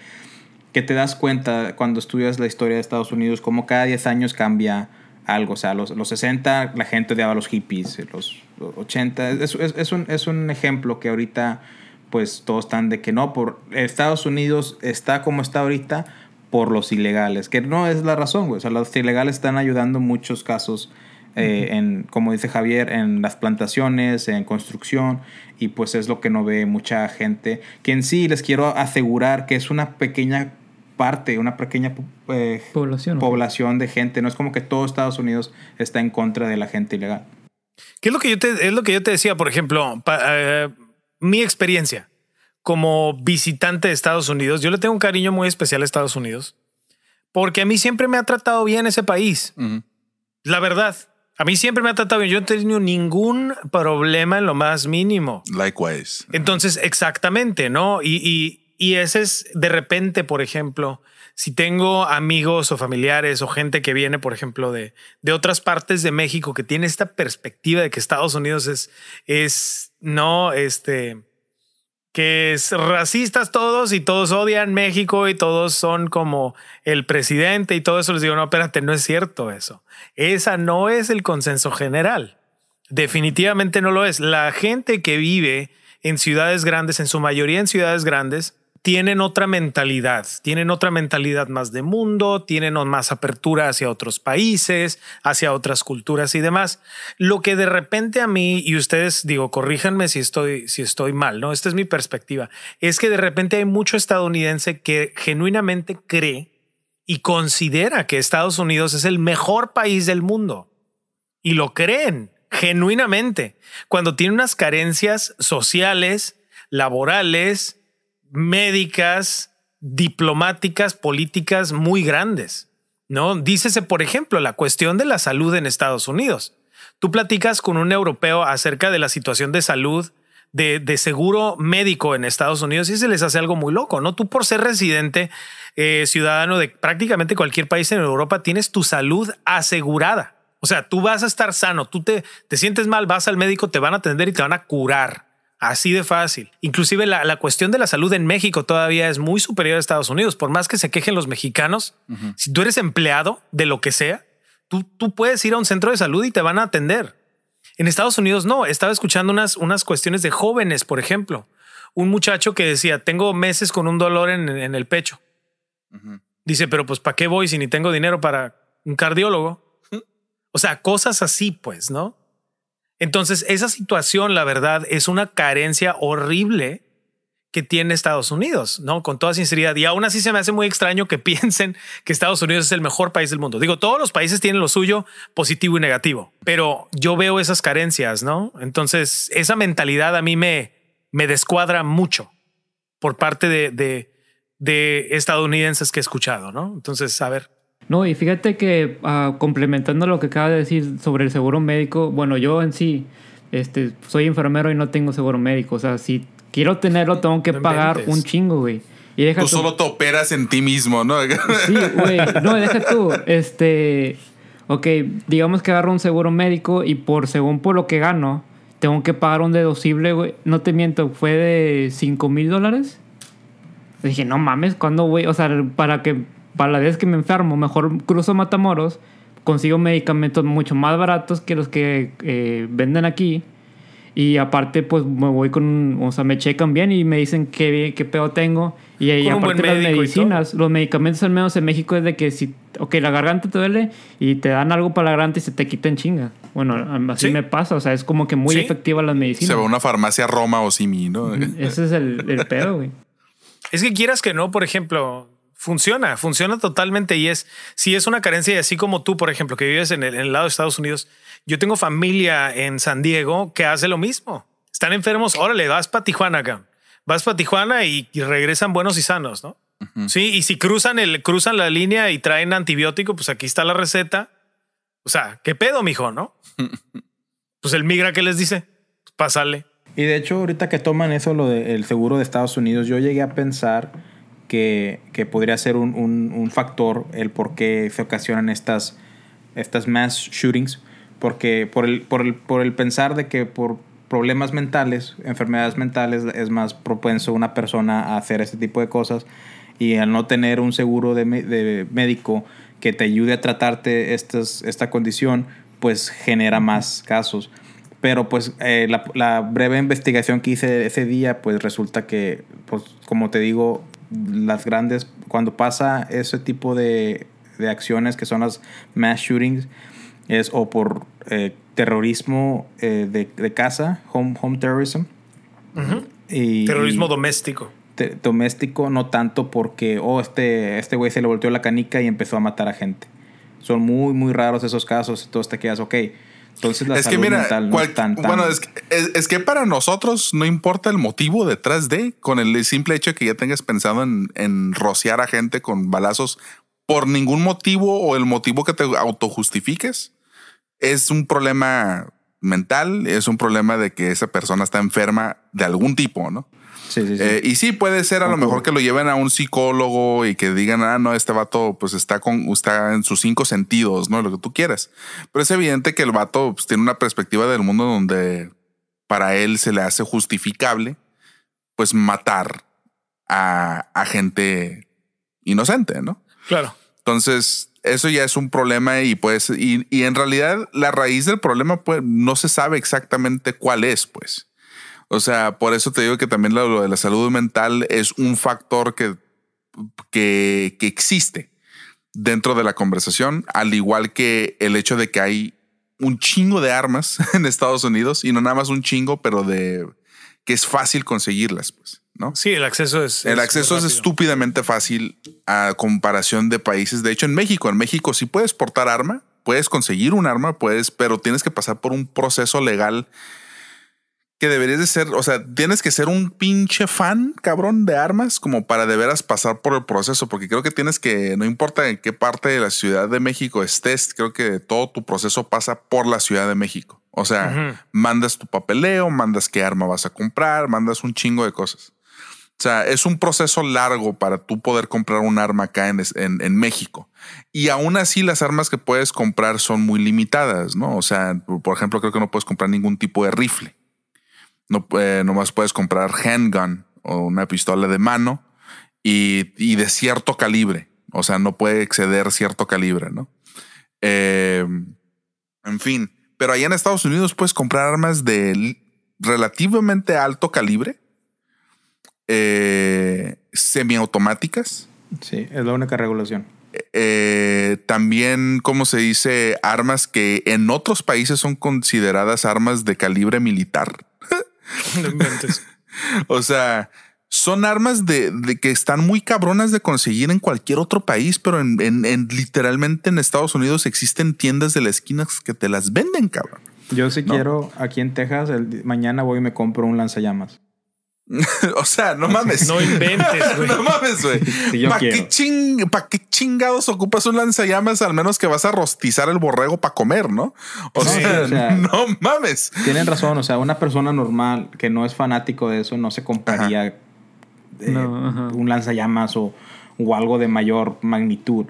que te das cuenta cuando estudias la historia de Estados Unidos, como cada 10 años cambia algo. O sea, los, los 60 la gente odiaba a los hippies, los 80. Es, es, es, un, es un ejemplo que ahorita pues todos están de que no, por Estados Unidos está como está ahorita por los ilegales, que no es la razón, güey. O sea, los ilegales están ayudando en muchos casos, eh, en, como dice Javier, en las plantaciones, en construcción, y pues es lo que no ve mucha gente, que en sí les quiero asegurar que es una pequeña parte, una pequeña eh, población, población de gente. No es como que todo Estados Unidos está en contra de la gente ilegal. ¿Qué es lo que yo te, es lo que yo te decía, por ejemplo, eh, mi experiencia como visitante de Estados Unidos? Yo le tengo un cariño muy especial a Estados Unidos porque a mí siempre me ha tratado bien ese país. La verdad. A mí siempre me ha tratado bien. Yo no he tenido ningún problema en lo más mínimo. Likewise. Entonces, exactamente, ¿no? y, y ese es de repente, por ejemplo, si tengo amigos o familiares o gente que viene, por ejemplo, de, de otras partes de México que tiene esta perspectiva de que Estados Unidos es, es no, este, que es racistas todos y todos odian México y todos son como el presidente y todo eso, les digo, no, espérate, no es cierto eso. Esa no es el consenso general. Definitivamente no lo es. La gente que vive en ciudades grandes, en su mayoría en ciudades grandes, tienen otra mentalidad, tienen otra mentalidad más de mundo, tienen más apertura hacia otros países, hacia otras culturas y demás. Lo que de repente a mí, y ustedes digo, corríjanme si estoy, si estoy mal, ¿no? Esta es mi perspectiva, es que de repente hay mucho estadounidense que genuinamente cree y considera que Estados Unidos es el mejor país del mundo. Y lo creen genuinamente, cuando tiene unas carencias sociales, laborales, médicas, diplomáticas, políticas muy grandes. ¿no? Dícese, por ejemplo, la cuestión de la salud en Estados Unidos. Tú platicas con un europeo acerca de la situación de salud de, seguro médico en Estados Unidos y se les hace algo muy loco, ¿no? Tú por ser residente, eh, ciudadano de prácticamente cualquier país en Europa, tienes tu salud asegurada. O sea, tú vas a estar sano, tú te, te sientes mal, vas al médico, te van a atender y te van a curar. Así de fácil. Inclusive la, cuestión de la salud en México todavía es muy superior a Estados Unidos. Por más que se quejen los mexicanos, si tú eres empleado de lo que sea, tú, tú puedes ir a un centro de salud y te van a atender. En Estados Unidos no. Estaba escuchando unas, unas cuestiones de jóvenes, por ejemplo. Un muchacho que decía, tengo meses con un dolor en, el pecho. Dice, pero pues ¿para qué voy si ni tengo dinero para un cardiólogo? O sea, cosas así, pues, ¿no? Entonces, esa situación, la verdad, es una carencia horrible que tiene Estados Unidos, ¿no? Con toda sinceridad. Y aún así se me hace muy extraño que piensen que Estados Unidos es el mejor país del mundo. Digo, todos los países tienen lo suyo positivo y negativo, pero yo veo esas carencias, ¿no? Entonces, esa mentalidad a mí me, me descuadra mucho por parte de, de estadounidenses que he escuchado, ¿no? Entonces, a ver. No, y fíjate que uh, complementando lo que acaba de decir sobre el seguro médico, bueno, yo en sí este, soy enfermero y no tengo seguro médico. O sea, si quiero tenerlo, tengo que No pagar inventes. un chingo, güey. Y deja Tú tú- solo te operas en ti mismo, ¿no? Sí, güey. No, deja tú. Este. Ok, digamos que agarro un seguro médico y por según por lo que gano, tengo que pagar un deducible, güey. No te miento, fue de 5 mil dólares. Dije, no mames, ¿cuándo, güey? O sea, para que. Para la vez que me enfermo, mejor cruzo Matamoros, consigo medicamentos mucho más baratos que los que eh, venden aquí. Y aparte, pues me voy con. O sea, me checan bien y me dicen qué, qué pedo tengo. Y, y aparte las medicinas, los medicamentos al menos en México es de que si. Ok, la garganta te duele y te dan algo para la garganta y se te quita en chinga. Bueno, así Sí. me pasa. O sea, es como que muy Sí. efectiva las medicinas. Se va a una farmacia Roma o Simi, ¿no? Ese es el, el pedo, güey. Es que quieras que no, por ejemplo, funciona, funciona totalmente y es, si es una carencia y así como tú, por ejemplo, que vives en el, en el lado de Estados Unidos, yo tengo familia en San Diego que hace lo mismo. Están enfermos, órale, vas para Tijuana acá. Vas para Tijuana y, y regresan buenos y sanos, ¿no? Sí, y si cruzan el, cruzan la línea y traen antibiótico, pues aquí está la receta. O sea, ¿qué pedo, mijo, no? Pues el migra que les dice, pues pásale. Y de hecho, ahorita que toman eso, lo del seguro de Estados Unidos, yo llegué a pensar que, que podría ser un, un- un factor el por qué se ocasionan estas, estas mass shootings. Porque por el, por, el, por el pensar de que por problemas mentales, enfermedades mentales, es más propenso una persona a hacer este tipo de cosas. Y al no tener un seguro de, de médico que te ayude a tratarte estas, esta condición, pues genera más casos. Pero pues eh, la, la breve investigación que hice ese día, pues resulta que, pues como te digo, las grandes, cuando pasa ese tipo de, de acciones que son las mass shootings, es o por eh, terrorismo eh, de, de casa, home, home terrorism. y, Terrorismo y doméstico. te- doméstico, no tanto porque, oh, este este güey se le volteó la canica y empezó a matar a gente. Son muy, muy raros esos casos, entonces te quedas, ok. Entonces la es que salud mira, mental no cual- es tan, tan- bueno, es que, es, es que para nosotros no importa el motivo detrás de, con el simple hecho de que ya tengas pensado en, en rociar a gente con balazos por ningún motivo o el motivo que te autojustifiques, es un problema mental, es un problema de que esa persona está enferma de algún tipo, ¿no? Sí, sí, sí. Eh, y sí, puede ser a lo mejor que lo lleven a un psicólogo y que digan, ah, no, este vato pues está con, está en sus cinco sentidos, ¿no? Lo que tú quieras. Pero es evidente que el vato pues, tiene una perspectiva del mundo donde para él se le hace justificable, pues matar a, a gente inocente, ¿no? Claro. Entonces, eso ya es un problema y pues, y, y en realidad la raíz del problema pues no se sabe exactamente cuál es, pues. O sea, por eso te digo que también lo, lo de la salud mental es un factor que, que, que existe dentro de la conversación, al igual que el hecho de que hay un chingo de armas en Estados Unidos y no nada más un chingo, pero de que es fácil conseguirlas, pues, ¿no? Sí, el acceso es. El acceso es estúpidamente fácil a comparación de países. De hecho, en México, en México sí puedes portar arma, puedes conseguir un arma, puedes, pero tienes que pasar por un proceso legal que deberías de ser, o sea, tienes que ser un pinche fan, cabrón, de armas como para de veras pasar por el proceso, porque creo que tienes que, no importa en qué parte de la Ciudad de México estés, creo que todo tu proceso pasa por la Ciudad de México. O sea, mandas tu papeleo, mandas qué arma vas a comprar, mandas un chingo de cosas. O sea, es un proceso largo para tú poder comprar un arma acá en, es- en, en México. Y aún así las armas que puedes comprar son muy limitadas, ¿no? O sea, por ejemplo, creo que no puedes comprar ningún tipo de rifle. No, eh, nomás puedes comprar handgun o una pistola de mano y, y de cierto calibre. O sea, no puede exceder cierto calibre, ¿no? Eh, en fin, pero allá en Estados Unidos puedes comprar armas de relativamente alto calibre, eh, semiautomáticas, Sí, es la única regulación. eh, también, como se dice, armas que en otros países son consideradas armas de calibre militar. No inventes. O sea, son armas de, de que están muy cabronas de conseguir en cualquier otro país, pero en, en- en- literalmente en Estados Unidos existen tiendas de la esquina que te las venden, cabrón. Yo si No. quiero, aquí en Texas, el, mañana voy y me compro un lanzallamas. o sea, no mames. No inventes, güey. no mames, güey. Sí, ¿Para qué, ching- pa' qué chingados ocupas un lanzallamas? Al menos que vas a rostizar el borrego para comer, ¿no? O, Sí, sea, o sea- no mames. Tienen razón, o sea, una persona normal que no es fanático de eso no se compraría eh, No, un lanzallamas o, o algo de mayor magnitud.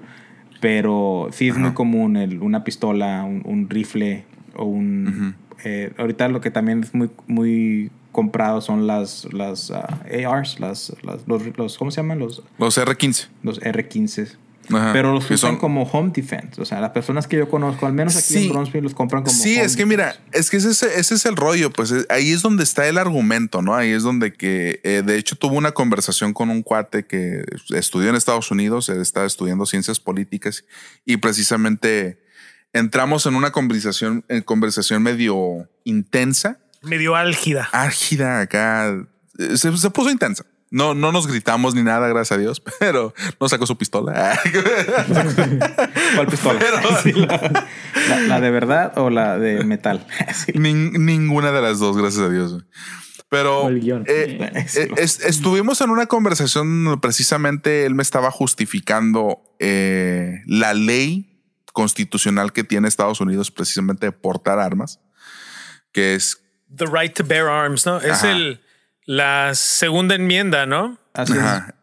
Pero sí es muy común el- una pistola, un, un rifle o un... eh, ahorita lo que también es muy, muy comprado son las, las ah, ARs, las, las- los, los- ¿cómo se llaman? Los, Los R15. los R15. Ajá, Pero los usan son- como home defense. O sea, las personas que yo conozco, al menos aquí Sí. en Bronzeville, los compran como Sí, home es que mira, es que ese, es- ese es el rollo, pues eh, ahí es donde está el argumento, ¿no? Ahí es donde que, eh, de hecho, tuve una conversación con un cuate que estudió en Estados Unidos, él estaba estudiando ciencias políticas y precisamente entramos en una conversación, en conversación medio intensa, Medio álgida. álgida acá, eh, se, se puso intensa. No, no nos gritamos ni nada, gracias a Dios, pero no sacó su pistola. ¿Cuál pistola? Sí, la, la- la de verdad o la de metal? Sí. Ninguna de las dos, gracias a Dios. Pero O el guion. eh, eh, es- estuvimos en una conversación precisamente él me estaba justificando eh, la ley constitucional que tiene Estados Unidos precisamente de portar armas, que es The right to bear arms, ¿no? Es Ajá. el la segunda enmienda, ¿no? Así es. Ajá.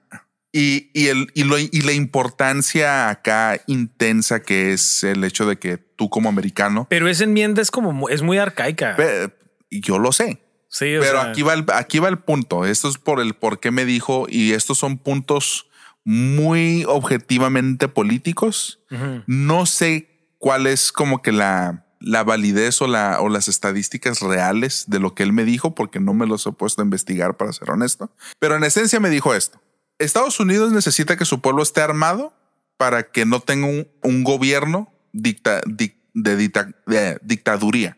Y, y, el, y, lo- y la importancia acá intensa que es el hecho de que tú como americano, Pero esa enmienda es como es muy arcaica. ve, yo lo sé, sí, o Pero sea, aquí va, el, aquí va el punto. Esto es por el por qué me dijo, y estos son puntos muy objetivamente políticos. No sé cuál es como que la, la validez o, la, o las estadísticas reales de lo que él me dijo, porque no me los he puesto a investigar, para ser honesto. Pero en esencia me dijo esto. Estados Unidos necesita que su pueblo esté armado para que no tenga un, un gobierno dicta- dic- de, dicta- de dictaduría,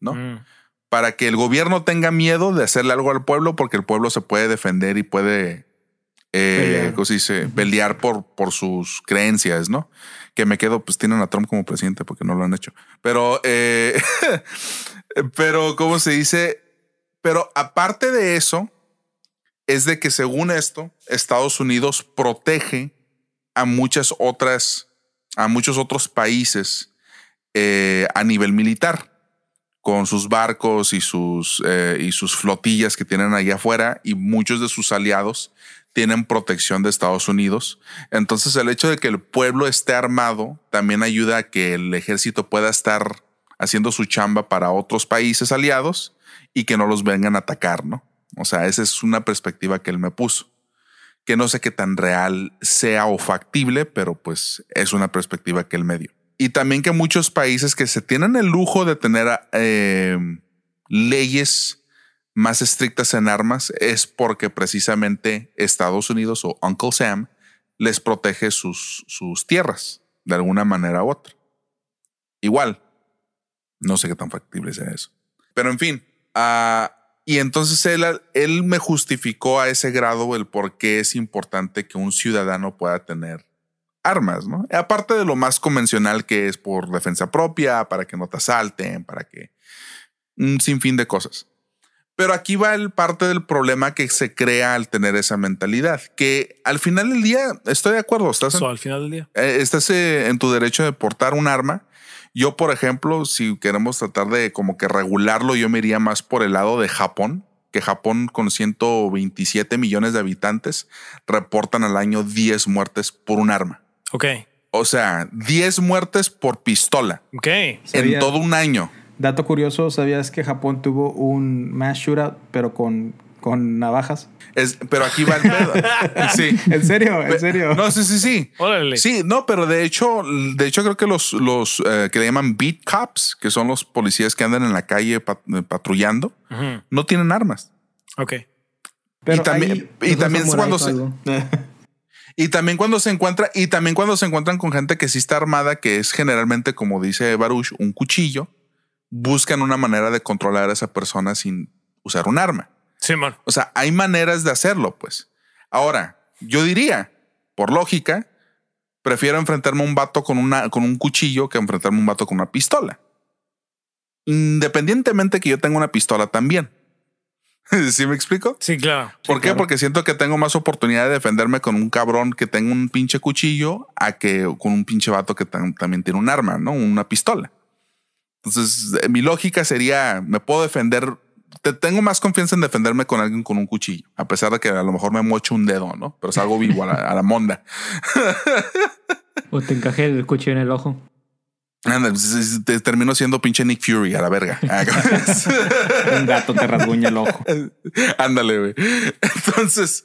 ¿no? Mm. para que el gobierno tenga miedo de hacerle algo al pueblo porque el pueblo se puede defender y puede eh, Pelear. ¿cómo se dice? pelear por, por sus creencias, ¿no? Que me quedo, pues tienen a Trump como presidente porque no lo han hecho. Pero, eh, pero, ¿cómo se dice? Pero aparte de eso, es de que según esto, Estados Unidos protege a muchas otras, a muchos otros países eh, a nivel militar con sus barcos y sus, eh, y sus flotillas que tienen allá afuera y muchos de sus aliados tienen protección de Estados Unidos. Entonces el hecho de que el pueblo esté armado también ayuda a que el ejército pueda estar haciendo su chamba para otros países aliados y que no los vengan a atacar, ¿no? O sea, esa es una perspectiva que él me puso, que no sé qué tan real sea o factible, pero pues es una perspectiva que él me dio. Y también que muchos países que se tienen el lujo de tener eh, leyes más estrictas en armas es porque precisamente Estados Unidos o Uncle Sam les protege sus, sus tierras de alguna manera u otra. Igual, no sé qué tan factible sea eso. Pero en fin, ah, y entonces él, él me justificó a ese grado el por qué es importante que un ciudadano pueda tener armas, ¿no? Aparte de lo más convencional que es por defensa propia, para que no te asalten, para que un sinfín de cosas. Pero aquí va el parte del problema que se crea al tener esa mentalidad, que al final del día estoy de acuerdo, estás, en, al final del día. eh, estás eh, en tu derecho de portar un arma. Yo, por ejemplo, si queremos tratar de como que regularlo, yo me iría más por el lado de Japón, que Japón con 127 millones de habitantes reportan al año 10 muertes por un arma. Ok. O sea, 10 muertes por pistola Ok. en todo un año. Dato curioso, ¿sabías que Japón tuvo un mass shootout, pero con, con navajas? Es, pero aquí va el pedo. Sí. ¿En serio? ¿En serio? No, sí, sí, sí. Órale. Sí, no, pero de hecho, de hecho creo que los, los eh, que le llaman beat cops, que son los policías que andan en la calle pat- eh, patrullando, no tienen armas. Ok. Pero y también, ahí- y también es cuando se, y también cuando se encuentra, y también cuando se encuentran con gente que sí está armada, que es generalmente, como dice Baruch, un cuchillo, buscan una manera de controlar a esa persona sin usar un arma. Simón. O sea, hay maneras de hacerlo, pues. Ahora, yo diría, por lógica, prefiero enfrentarme a un vato con, una, con un cuchillo que enfrentarme a un vato con una pistola. Independientemente que yo tenga una pistola también. ¿Sí me explico? Sí, claro. ¿Por Sí, qué? claro. Porque siento que tengo más oportunidad de defenderme con un cabrón que tenga un pinche cuchillo a que con un pinche vato que tam- también tiene un arma, ¿no? Una pistola. Entonces, eh, mi lógica sería, me puedo defender, te, tengo más confianza en defenderme con alguien con un cuchillo, a pesar de que a lo mejor me mocho un dedo, ¿no? Pero salgo vivo a la, a la monda. O te encaje el cuchillo en el ojo. Anda, pues, te termino siendo pinche Nick Fury a la verga. Un gato te rasguña el ojo. Ándale, güey. Entonces,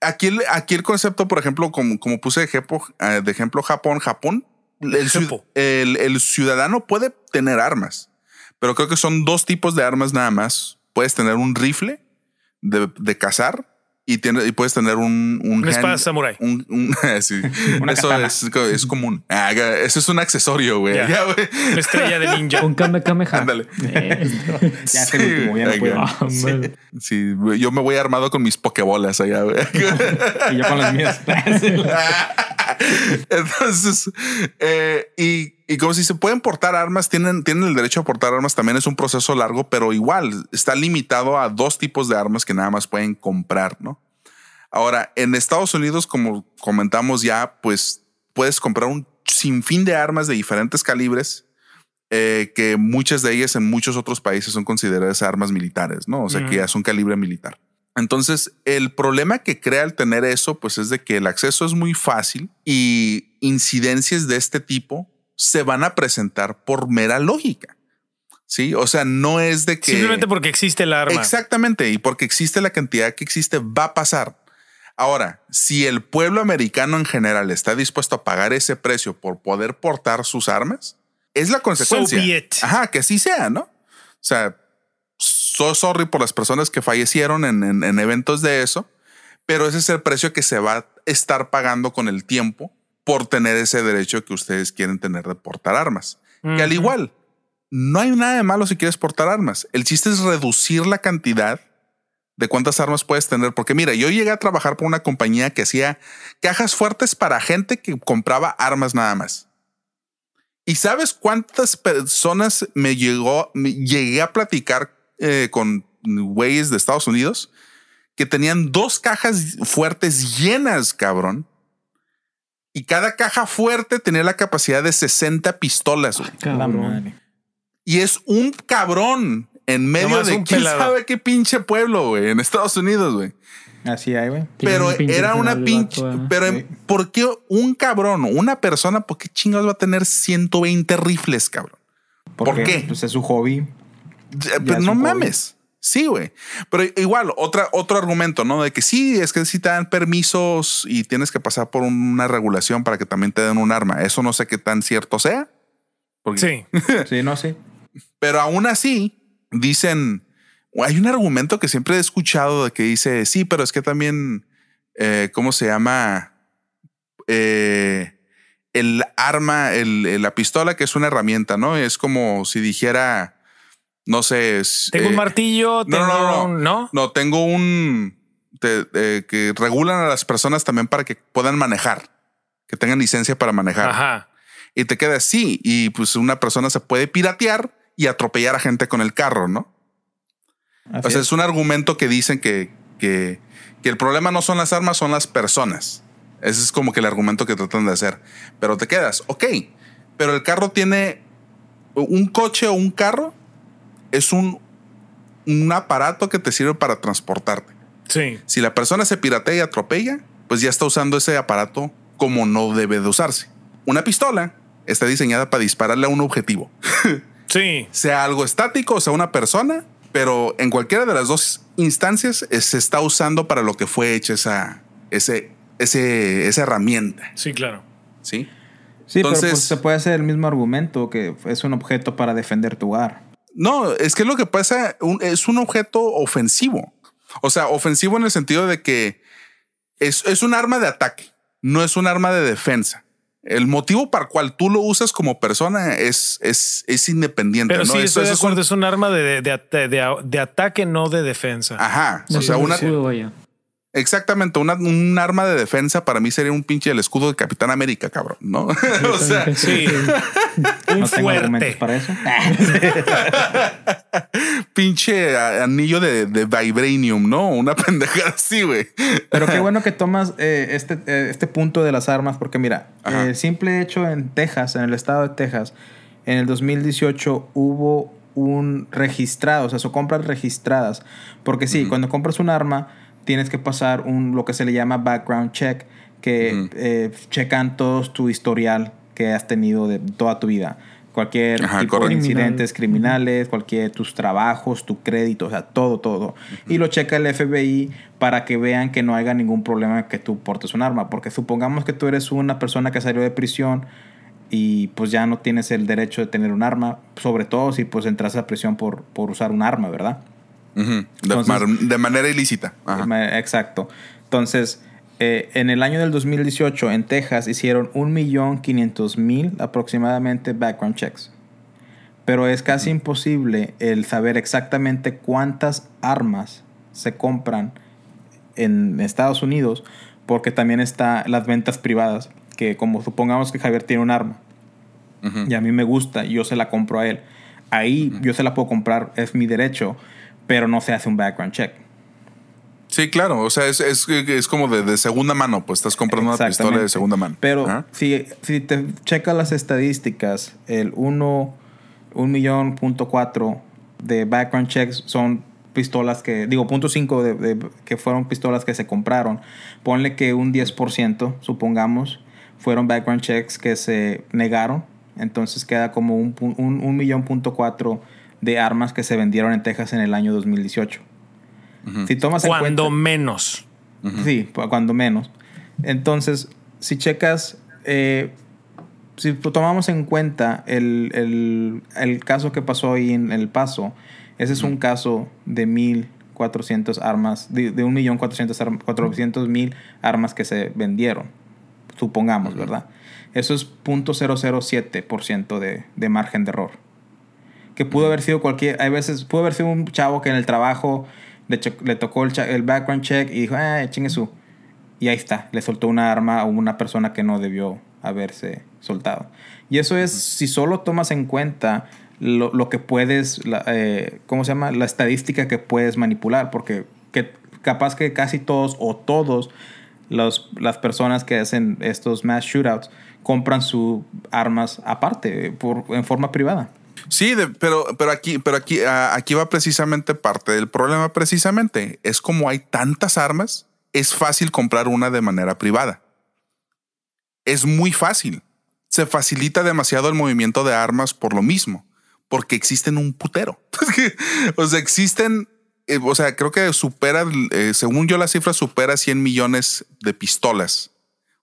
aquí el, aquí el concepto, por ejemplo, como, como puse de ejemplo, eh, de ejemplo Japón, Japón, el, ciudadano puede tener armas, pero creo que son dos tipos de armas nada más. Puedes tener un rifle de, de cazar y, tiene, y puedes tener un, un Una espada hand- samurái. un- un- sí. Una Eso es, es común. Ah, eso es un accesorio, güey. Una estrella de ninja. Un kame kameha. Ándale. Eh, Ya es el último, ya no Sí, puedo. yo me voy armado con mis pokebolas allá, güey. Y yo con las mías. Entonces, eh, y, y como si se pueden portar armas, tienen, tienen el derecho a portar armas, también es un proceso largo, pero igual está limitado a dos tipos de armas que nada más pueden comprar, ¿no? Ahora, en Estados Unidos, como comentamos ya, pues puedes comprar un sinfín de armas de diferentes calibres, eh, que muchas de ellas en muchos otros países son consideradas armas militares, ¿no? O sea, que ya son calibre militar. Entonces, el problema que crea el tener eso, pues es de que el acceso es muy fácil y incidencias de este tipo se van a presentar por mera lógica. Sí, o sea, no es de que Simplemente porque existe el arma. Exactamente, y porque existe la cantidad que existe, va a pasar. Ahora, si el pueblo americano en general está dispuesto a pagar ese precio por poder portar sus armas, es la consecuencia. So be it. Ajá, que así sea, ¿no? O sea, so sorry por las personas que fallecieron en, en- en eventos de eso, pero ese es el precio que se va a estar pagando con el tiempo por tener ese derecho que ustedes quieren tener de portar armas. Que al igual, no hay nada de malo si quieres portar armas. El chiste es reducir la cantidad de cuántas armas puedes tener. Porque mira, yo llegué a trabajar por una compañía que hacía cajas fuertes para gente que compraba armas nada más. ¿Y sabes cuántas personas me llegó, me llegué a platicar eh, con güeyes de Estados Unidos que tenían dos cajas fuertes llenas, cabrón? Y cada caja fuerte tenía la capacidad de 60 pistolas. madre. Y es un cabrón en medio Nomás de quién pelado. sabe qué pinche pueblo, güey, en Estados Unidos, güey. Así hay, güey. Pero un era una pinche. vato, ¿eh? pero Sí. ¿por qué un cabrón, una persona, por qué chingados va a tener 120 rifles, cabrón? ¿Por Porque, qué? Pues es su hobby. Ya Pero es no mames. Sí, güey. Pero igual, otra, otro argumento, ¿no? De que sí, es que si te dan permisos y tienes que pasar por una regulación para que también te den un arma. Eso no sé qué tan cierto sea. Porque Sí. Sí, no sé. Pero aún así, dicen, hay un argumento que siempre he escuchado de que dice, sí, pero es que también, eh, ¿cómo se llama? Eh, el arma, el- la pistola, que es una herramienta, ¿no? Es como si dijera, no sé. es, Tengo un eh, martillo, no, tengo no, no. un- ¿no? No, tengo un... te- eh, que regulan a las personas también para que puedan manejar, que tengan licencia para manejar Ajá. y te queda así. Y pues una persona se puede piratear y atropellar a gente con el carro, ¿no? Así o sea, es. es un argumento que dicen que, que, que el problema no son las armas, son las personas. Ese es como que el argumento que tratan de hacer. Pero te quedas, ok, pero el carro tiene un coche o un carro, es un, un aparato que te sirve para transportarte. Sí. Si la persona se piratea y atropella, pues ya está usando ese aparato como no debe de usarse. Una pistola está diseñada para dispararle a un objetivo, Sí. sea algo estático o sea una persona, pero en cualquiera de las dos instancias eh, se está usando para lo que fue hecha esa, ese, ese, esa herramienta. Sí, claro. Sí. Sí, pero Entonces- pues se puede hacer el mismo argumento que es un objeto para defender tu hogar. No, es que lo que pasa un- es un objeto ofensivo. O sea, ofensivo en el sentido de que es, es un arma de ataque, no es un arma de defensa. El motivo para el cual tú lo usas como persona es, es, es independiente. Pero ¿no? sí, Eso- estoy de eso es un- acuerdo. Es un arma de, de, de- de- de ataque, no de defensa. Ajá. De o sea, una. Exactamente, una, un arma de defensa para mí sería un pinche el escudo de Capitán América, cabrón, ¿no? o sea, Sí. Un No tengo argumentos fuerte. para eso. pinche anillo de, de vibranium, ¿no? Una pendejada así, güey. Pero qué bueno que tomas eh, este, eh, este punto de las armas, porque mira, Ajá. el simple hecho en Texas, en el estado de Texas, en el 2018 hubo un registrado, o sea, son compras registradas. Porque sí, cuando compras un arma, tienes que pasar un, lo que se le llama background check, que eh, checan todo tu historial que has tenido de toda tu vida. Cualquier Ajá, tipo de incidentes criminales, cualquier tus trabajos, tu crédito, o sea, todo, todo. Y lo checa el FBI para que vean que no haya ningún problema que tú portes un arma. Porque supongamos que tú eres una persona que salió de prisión y pues ya no tienes el derecho de tener un arma, sobre todo si pues entras a prisión por, por usar un arma, ¿verdad? Ujú. de, Entonces- de manera ilícita. Ajá. Exacto. Entonces, eh, en el año del 2018 en Texas hicieron 1.500.000 aproximadamente background checks. Pero es casi imposible el saber exactamente cuántas armas se compran en Estados Unidos porque también está las ventas privadas, que como supongamos que Javier tiene un arma Ujú. y a mí me gusta yo se la compro a él. Ahí yo se la puedo comprar, es mi derecho, pero no se hace un background check. Sí, claro. O sea, es, es, es como de, de segunda mano, pues estás comprando una pistola de segunda mano. Pero Ajá. si, si te checas las estadísticas, el 1 un millón punto cuatro de background checks son pistolas que, digo, punto 5 de, de- que fueron pistolas que se compraron. Ponle que un 10%, supongamos, fueron background checks que se negaron. Entonces queda como un, un, un millón punto cuatro de armas que se vendieron en Texas en el año 2018. Si tomas en Cuando cuenta- menos. Sí, cuando menos. Entonces, si checas, eh, si tomamos en cuenta el, el- el caso que pasó ahí en El Paso, ese es un caso de 1.400 armas, de, de 1.400.000 armas que se vendieron, supongamos, ¿verdad? Eso es 0.007% de, de margen de error. Que pudo haber sido cualquier, hay veces, pudo haber sido un chavo que en el trabajo le, le tocó el, el background check y dijo, ah, chingue su. Y ahí está, le soltó una arma a una persona que no debió haberse soltado. Y eso es si solo tomas en cuenta lo, lo que puedes, la, eh, ¿cómo se llama? La estadística que puedes manipular, porque que, capaz que casi todos o todos los, las personas que hacen estos mass shootouts compran sus armas aparte, por, en forma privada. Sí, pero, pero aquí, pero aquí, aquí va precisamente parte del problema. Precisamente es como hay tantas armas, es fácil comprar una de manera privada. Es muy fácil. Se facilita demasiado el movimiento de armas por lo mismo, porque existen un putero. o sea, existen, eh, o sea, creo que supera, eh, según yo la cifra, supera 100 millones de pistolas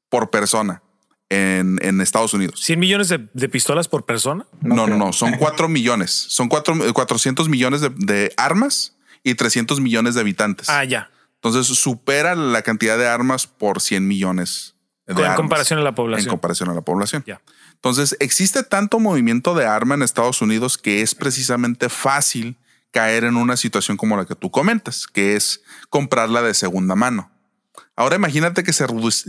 por persona en, en Estados Unidos. 100 millones de, de pistolas por persona. No No, no, son 4 millones. Son cuatro, eh, 400 millones de, de armas y 300 millones de habitantes. Ah, ya. Entonces supera la cantidad de armas por 100 millones de Con- en armas. comparación a la En población. comparación a la población. Ya. Entonces existe tanto movimiento de arma en Estados Unidos que es precisamente fácil caer en una situación como la que tú comentas, que es comprarla de segunda mano. Ahora imagínate que se,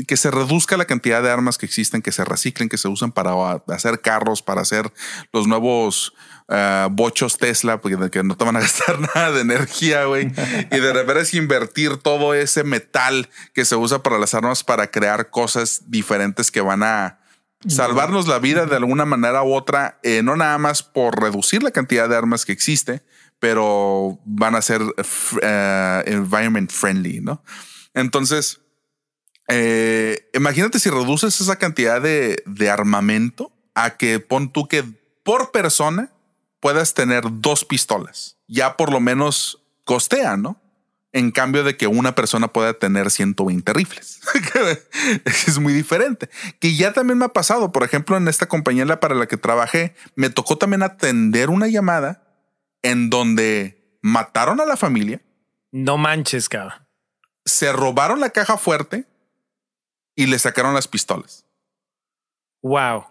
que se reduzca la cantidad de armas que existen, que se reciclen, que se usan para ah, hacer carros, para hacer los nuevos ah, bochos Tesla, porque que no te van a gastar nada de energía, güey. y de repente es invertir todo ese metal que se usa para las armas para crear cosas diferentes que van a salvarnos la vida de alguna manera u otra, eh, no nada más por reducir la cantidad de armas que existe, pero van a ser eh, environment friendly, ¿no? Entonces, eh, imagínate si reduces esa cantidad de, de armamento a que pon tú que por persona puedas tener dos pistolas. Ya por lo menos costea, ¿no? En cambio de que una persona pueda tener 120 rifles. es muy diferente. Que ya también me ha pasado. Por ejemplo, en esta compañía para la que trabajé, me tocó también atender una llamada en donde mataron a la familia, No manches, cabrón. Se robaron la caja fuerte y le sacaron las pistolas. Wow.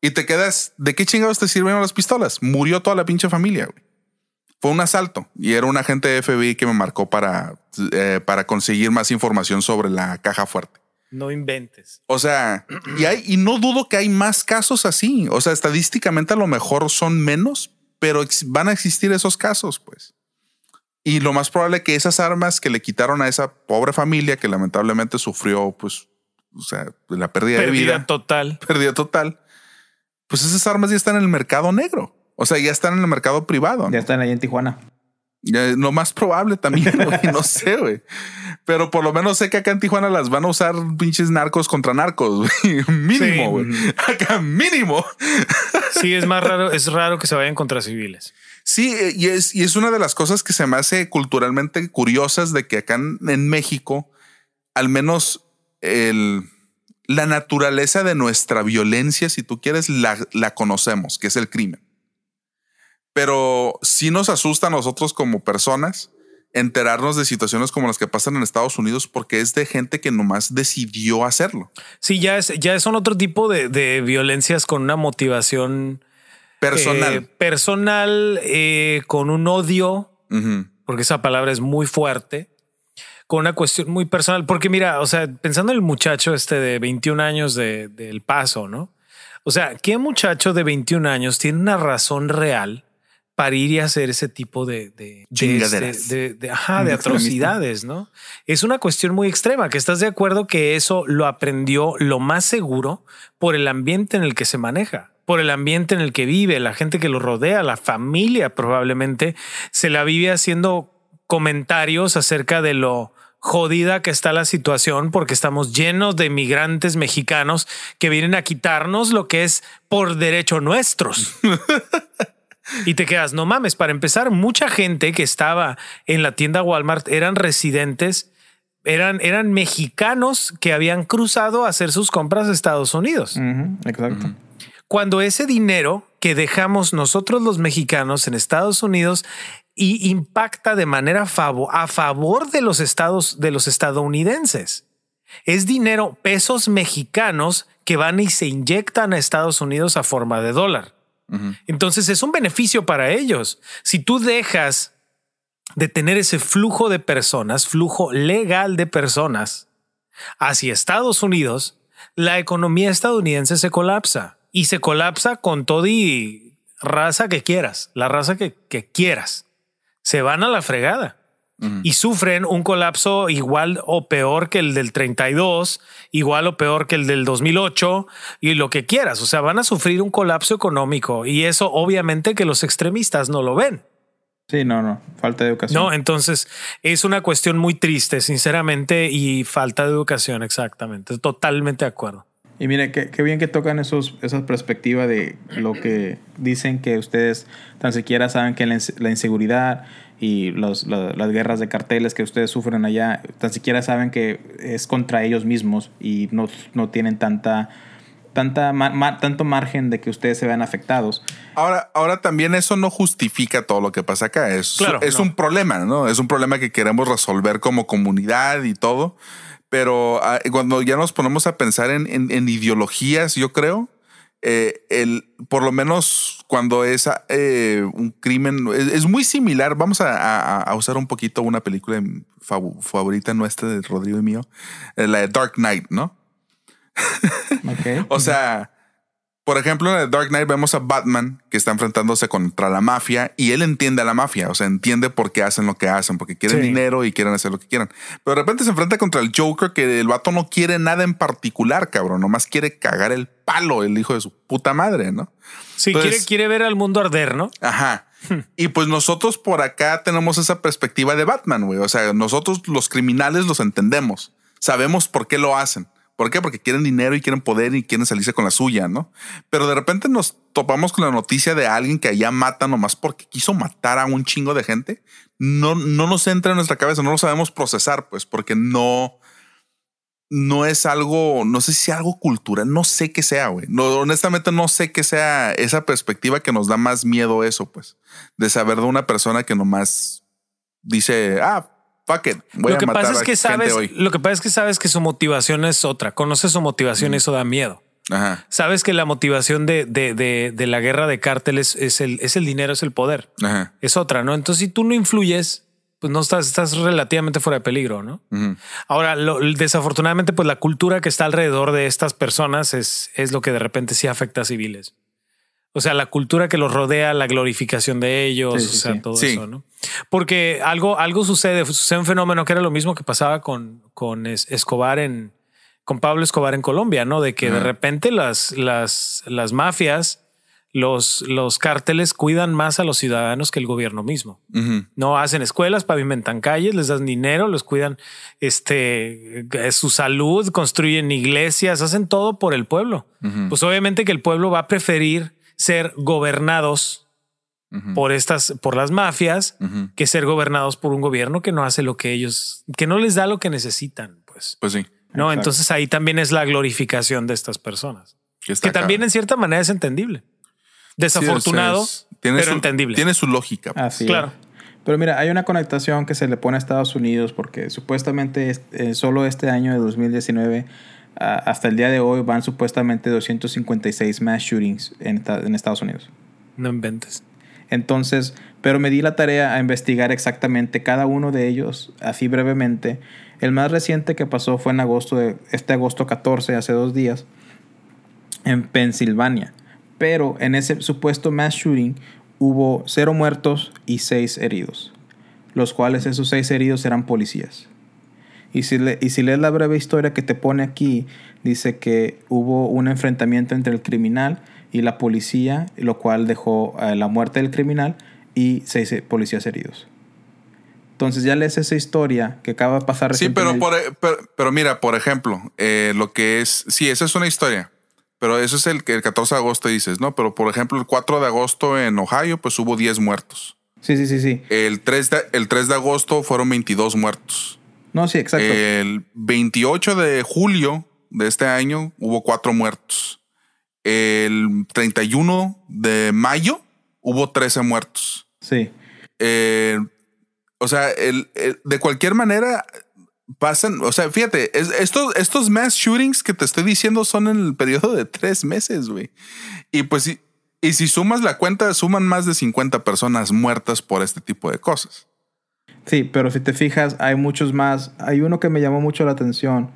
Y te quedas, ¿de qué chingados te sirvieron las pistolas? Murió toda la pinche familia, güey. fue un asalto y era un agente de FBI que me marcó para, eh, para conseguir más información sobre la caja fuerte. No inventes. O sea, y, hay, y no dudo que hay más casos así. O sea, estadísticamente a lo mejor son menos, pero van a existir esos casos, pues. Y lo más probable que esas armas que le quitaron a esa pobre familia que lamentablemente sufrió, pues, o sea, la pérdida, de vida. total. Pérdida total. Pues esas armas ya están en el mercado negro. O sea, ya están en el mercado privado. Ya están ahí en Tijuana. lo más probable también, no sé, güey. Pero por lo menos sé que acá en Tijuana las van a usar pinches narcos contra narcos, mínimo, güey. Acá mínimo. Sí, es más raro, es raro que se vayan contra civiles. Sí, eh, y es, y es una de las cosas que se me hace culturalmente curiosas de que acá en, México, al menos el, la naturaleza de nuestra violencia, si tú quieres, la, conocemos, que es el crimen pero sí nos asusta a nosotros como personas enterarnos de situaciones como las que pasan en Estados Unidos porque es de gente que nomás decidió hacerlo. Sí, ya es, ya son otro tipo de, violencias con una motivación personal. Eh, personal, eh, con un odio, porque esa palabra es muy fuerte, con una cuestión muy personal. Porque mira, o sea, pensando en el muchacho este de 21 años del de, Paso, ¿no? O sea, ¿qué muchacho de 21 años tiene una razón real? para ir y hacer ese tipo de, de, de, de, ajá, de atrocidades, ¿no? Es una cuestión muy extrema, que estás de acuerdo que eso lo aprendió lo más seguro por el ambiente en el que se maneja, por el ambiente en el que vive, la gente que lo rodea, la familia probablemente se la vive haciendo comentarios acerca de lo jodida que está la situación porque estamos llenos de migrantes mexicanos que vienen a quitarnos lo que es por derecho nuestros. Y te quedas, no mames, para empezar, mucha gente que estaba en la tienda Walmart eran residentes, eran, eran mexicanos que habían cruzado a hacer sus compras a Estados Unidos. exacto. Cuando ese dinero que dejamos nosotros los mexicanos en Estados Unidos y impacta de manera a favor de los estados de los estadounidenses. Es dinero, pesos mexicanos que van y se inyectan a Estados Unidos a forma de dólar. Entonces es un beneficio para ellos. Si tú dejas de tener ese flujo de personas, flujo legal de personas hacia Estados Unidos, la economía estadounidense se colapsa y se colapsa con todo y raza que quieras, la raza que, que quieras. Se van a la fregada y sufren un colapso igual o peor que el del 32, igual o peor que el del 2008 y lo que quieras. O sea, van a sufrir un colapso económico y eso obviamente que los extremistas no lo ven. Sí, no, no, falta de educación. No, entonces es una cuestión muy triste, sinceramente, y falta de educación, exactamente. Totalmente de acuerdo. Y mire, qué, qué bien que tocan esos, esa perspectiva de lo que dicen que ustedes tan siquiera saben que la, la inseguridad y los, las guerras de carteles que ustedes sufren allá, tan siquiera saben que es contra ellos mismos y no, no tienen tanta, tanta tanto margen de que ustedes se vean afectados. Ahora, ahora también eso no justifica todo lo que pasa acá. Es, es un problema, ¿no? Es un problema que queremos resolver como comunidad y todo. Pero ah, cuando ya nos ponemos a pensar en, en ideologías, yo creo, eh, el, por lo menos cuando es eh, un crimen, es, muy similar. Vamos a, usar un poquito una película favorita nuestra de Rodrigo y mío, eh, la de Dark Knight, ¿no? o sea, por ejemplo, en The Dark Knight vemos a Batman que está enfrentándose contra la mafia y él entiende a la mafia, o sea, entiende por qué hacen lo que hacen, porque quieren dinero y quieren hacer lo que quieran. Pero de repente se enfrenta contra el Joker que el vato no quiere nada en particular, cabrón, nomás quiere cagar el palo, el hijo de su puta madre, ¿no? Sí, quiere, quiere ver al mundo arder, ¿no? Ajá. y pues nosotros por acá tenemos esa perspectiva de Batman, güey. O sea, nosotros los criminales los entendemos, sabemos por qué lo hacen. ¿Por qué? Porque quieren dinero y quieren poder y quieren salirse con la suya, ¿no? Pero de repente nos topamos con la noticia de alguien que allá mata nomás porque quiso matar a un chingo de gente. No, no nos entra en nuestra cabeza, no lo sabemos procesar, pues, porque no, no es algo, no sé si algo cultural, no sé qué sea, güey. No, honestamente no sé qué sea esa perspectiva que nos da más miedo eso, pues, de saber de una persona que nomás dice, ah, fuck it. Voy lo que a matar pasa es que sabes, lo que pasa es que sabes que su motivación es otra. Conoces su motivación y eso da miedo. Ajá. Sabes que la motivación de, de, de, de la guerra de cárteles es el, es el dinero, es el poder. Ajá. Es otra, ¿no? Entonces, si tú no influyes, pues no estás, estás relativamente fuera de peligro, ¿no? Ahora, lo- desafortunadamente, pues la cultura que está alrededor de estas personas es, es lo que de repente sí afecta a civiles. O sea, la cultura que los rodea, la glorificación de ellos, Sí, o sea, sí. todo Sí. eso, ¿no? Porque algo, algo sucede, sucede un fenómeno que era lo mismo que pasaba con, con Es- Escobar en, con Pablo Escobar en Colombia, ¿no? De que de repente las, las, las mafias, los, los cárteles cuidan más a los ciudadanos que el gobierno mismo. No hacen escuelas, pavimentan calles, les dan dinero, les cuidan este, eh, su salud, construyen iglesias, hacen todo por el pueblo. Pues obviamente que el pueblo va a preferir ser gobernados por estas, por las mafias, que ser gobernados por un gobierno que no hace lo que ellos, que no les da lo que necesitan, pues. Pues sí. No, Exacto. entonces ahí también es la glorificación de estas personas, que también en cierta manera es entendible. Desafortunado, Sí, o sea, es- tiene pero su- entendible. Tiene su lógica. pues. Así Claro. es. Pero mira, hay una conectación que se le pone a Estados Unidos porque supuestamente es- eh, solo este año de 2019 a- hasta el día de hoy van supuestamente 256 mass shootings en, esta- en Estados Unidos. No inventes. Entonces, pero me di la tarea a investigar exactamente cada uno de ellos, así brevemente. El más reciente que pasó fue en agosto de este agosto 14, hace dos días, en Pensilvania. Pero en ese supuesto mass shooting hubo cero muertos y seis heridos, los cuales esos seis heridos eran policías. Y si, le- y si lees la breve historia que te pone aquí, dice que hubo un enfrentamiento entre el criminal y la policía, lo cual dejó eh, la muerte del criminal y seis eh, policías heridos. Entonces ya lees esa historia que acaba de pasar Sí, pero, por, pero, pero mira, por ejemplo, eh, lo que es, sí, esa es una historia, pero eso es el, que el 14 de agosto dices, ¿no? Pero por ejemplo, el 4 de agosto en Ohio, pues hubo 10 muertos. Sí, sí, sí, sí. El 3 de, el 3 de agosto fueron 22 muertos. No, sí, exacto. El 28 de julio de este año hubo 4 muertos. El 31 de mayo hubo 13 muertos. sí. Eh, o sea, el, el- de cualquier manera pasan, o sea, fíjate, es- estos, estos mass shootings que te estoy diciendo son en el periodo de tres meses, güey. Y pues, y, y si sumas la cuenta, suman más de 50 personas muertas por este tipo de cosas. Sí, pero si te fijas, hay muchos más. Hay uno que me llamó mucho la atención,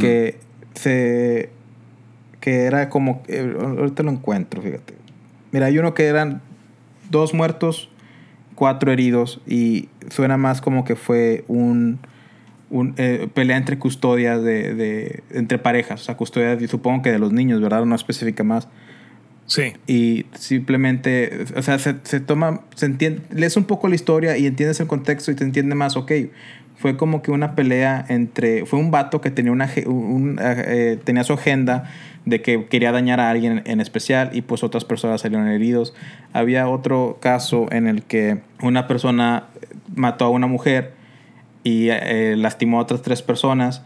que se... que era como... eh, ahorita lo encuentro, fíjate. Mira, hay uno que eran dos muertos, cuatro heridos, y suena más como que fue un... un eh, pelea entre custodias de, de... entre parejas, o sea, custodia, supongo que de los niños, ¿verdad? No especifica más Sí. y simplemente, o sea, se, se toma, se entiende, lees un poco la historia y entiendes el contexto y te entiende más, ok, fue como que una pelea entre, fue un vato que tenía, una, un, eh, tenía su agenda de que quería dañar a alguien en especial y pues otras personas salieron heridos. Había otro caso en el que una persona mató a una mujer y eh, lastimó a otras tres personas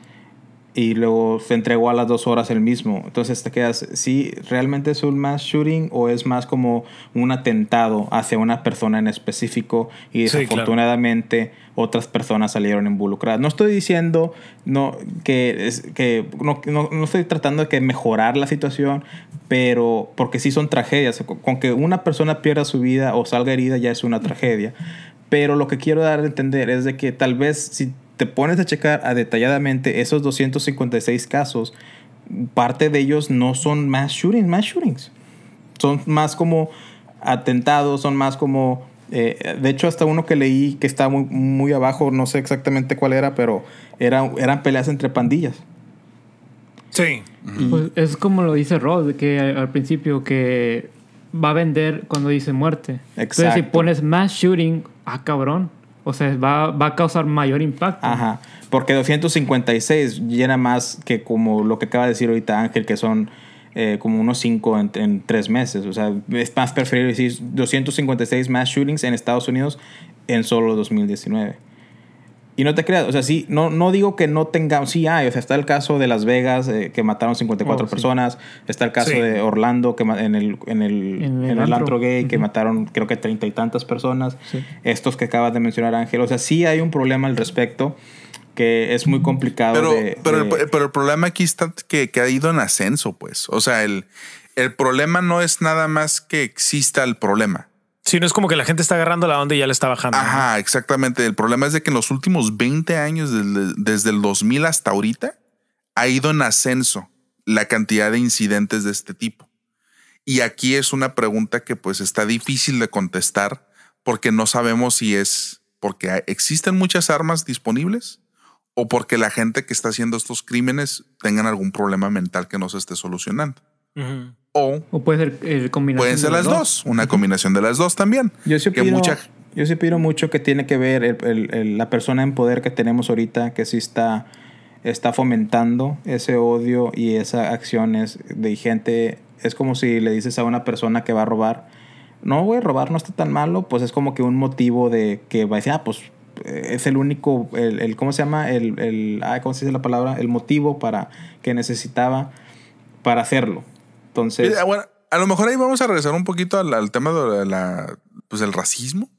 y luego se entregó a las dos horas el mismo. Entonces te quedas, ¿sí realmente es un mass shooting o es más como un atentado hacia una persona en específico y Sí, claro. desafortunadamente otras personas salieron involucradas? No estoy diciendo no, que, es, que no, no, no estoy tratando de que mejorar la situación, pero porque sí son tragedias. Con que una persona pierda su vida o salga herida ya es una tragedia. Pero lo que quiero dar a entender es de que tal vez si te pones a checar a detalladamente esos 256 casos, parte de ellos no son mass shootings, mass shootings. Son más como atentados, son más como... eh, de hecho, hasta uno que leí que está muy, muy abajo, no sé exactamente cuál era, pero era, eran peleas entre pandillas. Sí. Pues es como lo dice Rod, que al principio que va a vender cuando dice muerte. Entonces si Exacto. pones mass shooting, ah cabrón. O sea, va, va a causar mayor impacto. Ajá. Porque 256 llena más que como lo que acaba de decir ahorita Ángel, que son eh, como unos 5 en, en 3 meses. O sea, es más preferible decir 256 mass shootings en Estados Unidos en solo 2019. Y no te creas, o sea, sí, no, no digo que no tengamos, sí hay, o sea, está el caso de Las Vegas eh, que mataron 54 Oh, sí. personas, está el caso Sí. de Orlando que en el, en el, En el en el antro. gay que mataron creo que treinta y tantas personas, Sí. estos que acabas de mencionar Ángel, o sea, sí hay un problema al respecto, que es muy complicado. Pero, de- pero, de- el, pero el problema aquí está que, que ha ido en ascenso, pues. O sea, el, el problema no es nada más que exista el problema. Si no es como que la gente está agarrando la onda y ya le está bajando. ¿no? Ajá, exactamente. El problema es de que en los últimos 20 años, desde, desde el 2000 hasta ahorita, ha ido en ascenso la cantidad de incidentes de este tipo. Y aquí es una pregunta que pues está difícil de contestar porque no sabemos si es porque existen muchas armas disponibles o porque la gente que está haciendo estos crímenes tengan algún problema mental que no se esté solucionando. Ujú. O O puede ser eh, combinación. pueden de ser las dos, una combinación de las dos también. Yo sí que opino, mucha- yo sí opino mucho que tiene que ver el- el- el- la persona en poder que tenemos ahorita, que sí está, está fomentando ese odio y esas acciones de gente. Es como si le dices a una persona que va a robar, no, güey, robar no está tan malo, pues es como que un motivo de que va a decir, ah, pues eh, es el único, el, el- ¿cómo se llama? El, el, ah, ¿cómo se dice la palabra? El motivo para que necesitaba para hacerlo. Entonces, bueno, a lo mejor ahí vamos a regresar un poquito al, al tema de la, pues el racismo.